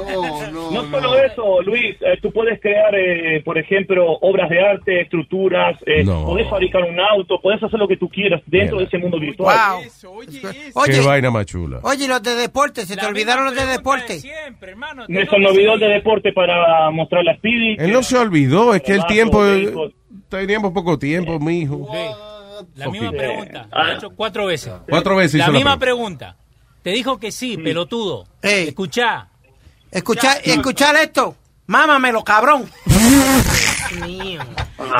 No solo eso, Luis, eh, tú puedes crear, eh, por ejemplo, obras de arte, estructuras, eh, No. podés fabricar un auto, podés hacer lo que tú quieras dentro de ese mundo virtual. Qué Oye, vaina más chula. oye, los de deporte, se te olvidaron los de deporte. Me se me olvidó el de deporte para mostrar la Speedy. Él no se olvidó, es que el tiempo, teníamos poco tiempo, mijo. La misma pregunta. He hecho cuatro veces. Cuatro veces La misma pregunta. Te dijo que sí, pelotudo. Escuchá. Escuchar, escuchar esto. Mámamelo, cabrón.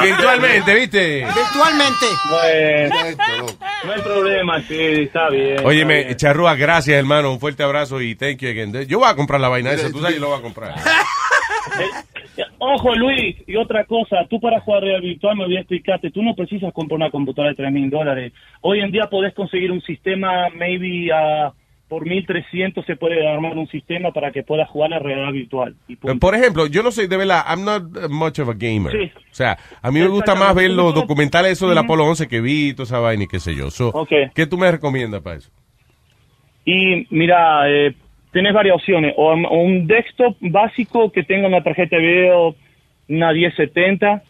Virtualmente, ¿viste? Virtualmente. Bueno, no hay problema, sí, está bien. Óyeme. Charrúa, gracias, hermano. Un fuerte abrazo y thank you again. Yo voy a comprar la vaina esa, tú sabes, yo lo voy a comprar. Ojo, Luis, y otra cosa, tú para jugar real virtual me voy a explicarte, tú no precisas comprar una computadora de 3 mil dólares. Hoy en día podés conseguir un sistema, maybe a por 1300 se puede armar un sistema para que puedas jugar la realidad virtual. Y. Por ejemplo, yo no sé, de verdad, I'm not much of a gamer. Sí. O sea, a mí me gusta más ver los documentales eso del. Apolo 11 que vi toda esa vaina y qué sé yo. So. ¿Qué tú me recomiendas para eso? Y mira, eh, tenés varias opciones. O, un desktop básico que tenga una tarjeta de video, una 1070,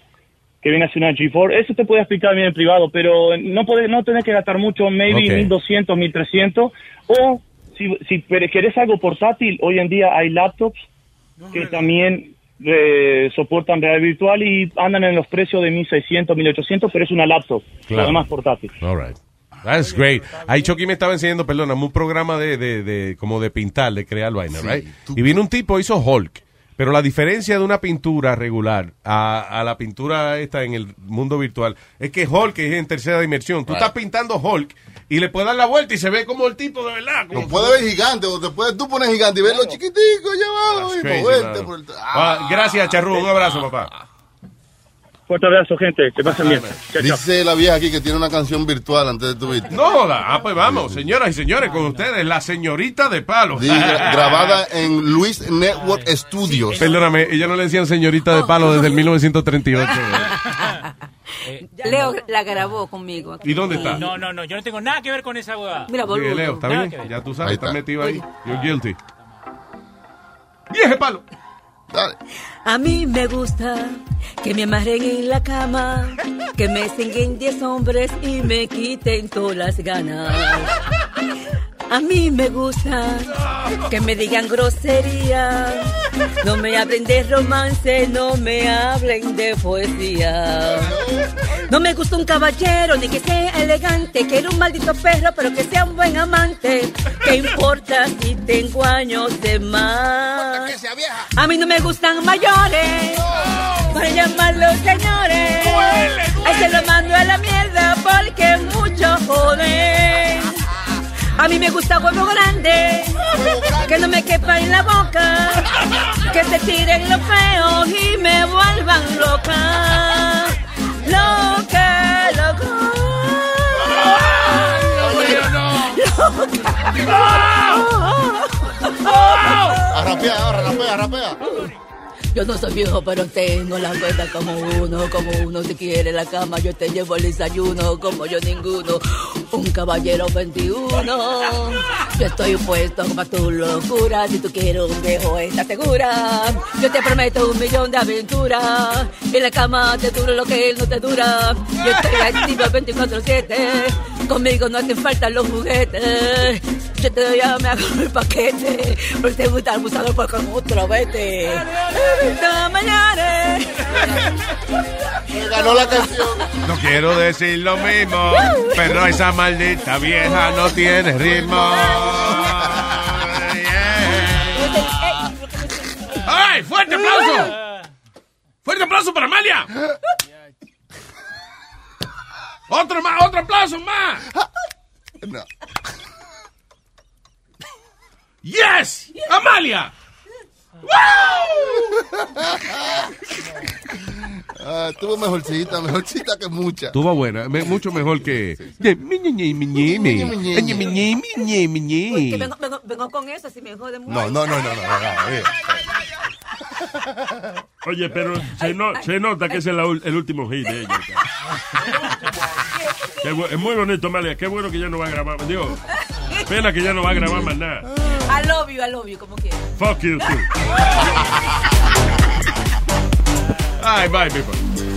que viene a ser una GeForce. Eso te puede explicar bien en privado, pero no podés, no tenés que gastar mucho, maybe Ok. 1200, 1300. O si, si querés algo portátil, hoy en día hay laptops que también eh, soportan realidad virtual y andan en los precios de 1600, 1800, pero es una laptop, Claro. además portátil. All right. That's great. Ahí Chucky me estaba enseñando, perdóname, un programa de, de, de, como de pintar, de crear vaina, right? Y vino un tipo, hizo Hulk. Pero la diferencia de una pintura regular a, a la pintura esta en el mundo virtual es que Hulk es en tercera dimensión. Tú Right. estás pintando Hulk y le puedes dar la vuelta y se ve como el tipo de verdad. como- Lo puedes ver gigante, o te puedes tú pones gigante y verlo chiquitico allá abajo y moverte por el... Ah, gracias, Charru. Un abrazo, papá. Fuerte abrazo, gente. Que pasen bien. Dice la vieja aquí que tiene una canción virtual antes de tu vida. No joda. Ah, pues vamos, señoras y señores, con ustedes, la señorita de palo. Grabada en Luis Network Studios. Perdóname, ella no le decían señorita de palo desde el 1938. Leo la grabó conmigo. aquí. ¿Y dónde está? No, no, no, yo no tengo nada que ver con esa huevada. Mira, Sigue, Leo, ¿está Nada bien? Ya tú sabes, Ahí estás está. metido ahí. You're guilty. ¡Vieje palo! A mí me gusta que me amarren en la cama, que me singuen 10 hombres y me quiten todas las ganas. A mí me gusta que me digan grosería, no me hablen de romance, no me hablen de poesía. No me gusta un caballero ni que sea elegante, quiero un maldito perro pero que sea un buen amante. ¿Qué importa si tengo años de más? A mí no me gustan mayores, para llamarlos señores. Ahí se lo mando a la mierda porque mucho joden. A mí me gusta huevo grande, que no me quepa en la boca, que se tiren los feos y me vuelvan loca. Loca, loca. Rapea, rapea. Yo no soy viejo, pero tengo la cuenta como uno, como uno si quiere la cama, yo te llevo el desayuno, como yo ninguno, un caballero 21. Yo estoy puesto para tu locura, si tú quieres un viejo, ¿estás segura? Yo te prometo un millón de aventuras, en la cama te duro lo que él no te dura. Yo estoy activo 24-7, conmigo no hacen falta los juguetes. Yo te doy a me el paquete, porque te gusta el por con otro vete. Esta mañana. Ganó la canción. No quiero decir lo mismo, pero esa maldita vieja no tiene ritmo. ¡Ay! ¡Fuerte aplauso! ¡Fuerte aplauso para Amalia! ¡Otro más! ¡Otro aplauso más! No. ¡Yes! ¡Amalia! Ah, Estuvo mejorcita, mejorcita que mucha. Estuvo buena, me- mucho mejor que... Que vengo, vengo, vengo con eso, si me jode mucho. No, no, no, no, no, no, no, eh. Oye, pero se, no- se nota que ese es la ul- el último hit de ella. Qué bu- es muy bonito, Amalia. Qué bueno que ya no va a grabar. Dios, pena que ya no va a grabar más nada. I love you, I love you, como quieras. Fuck you, too. Bye, people.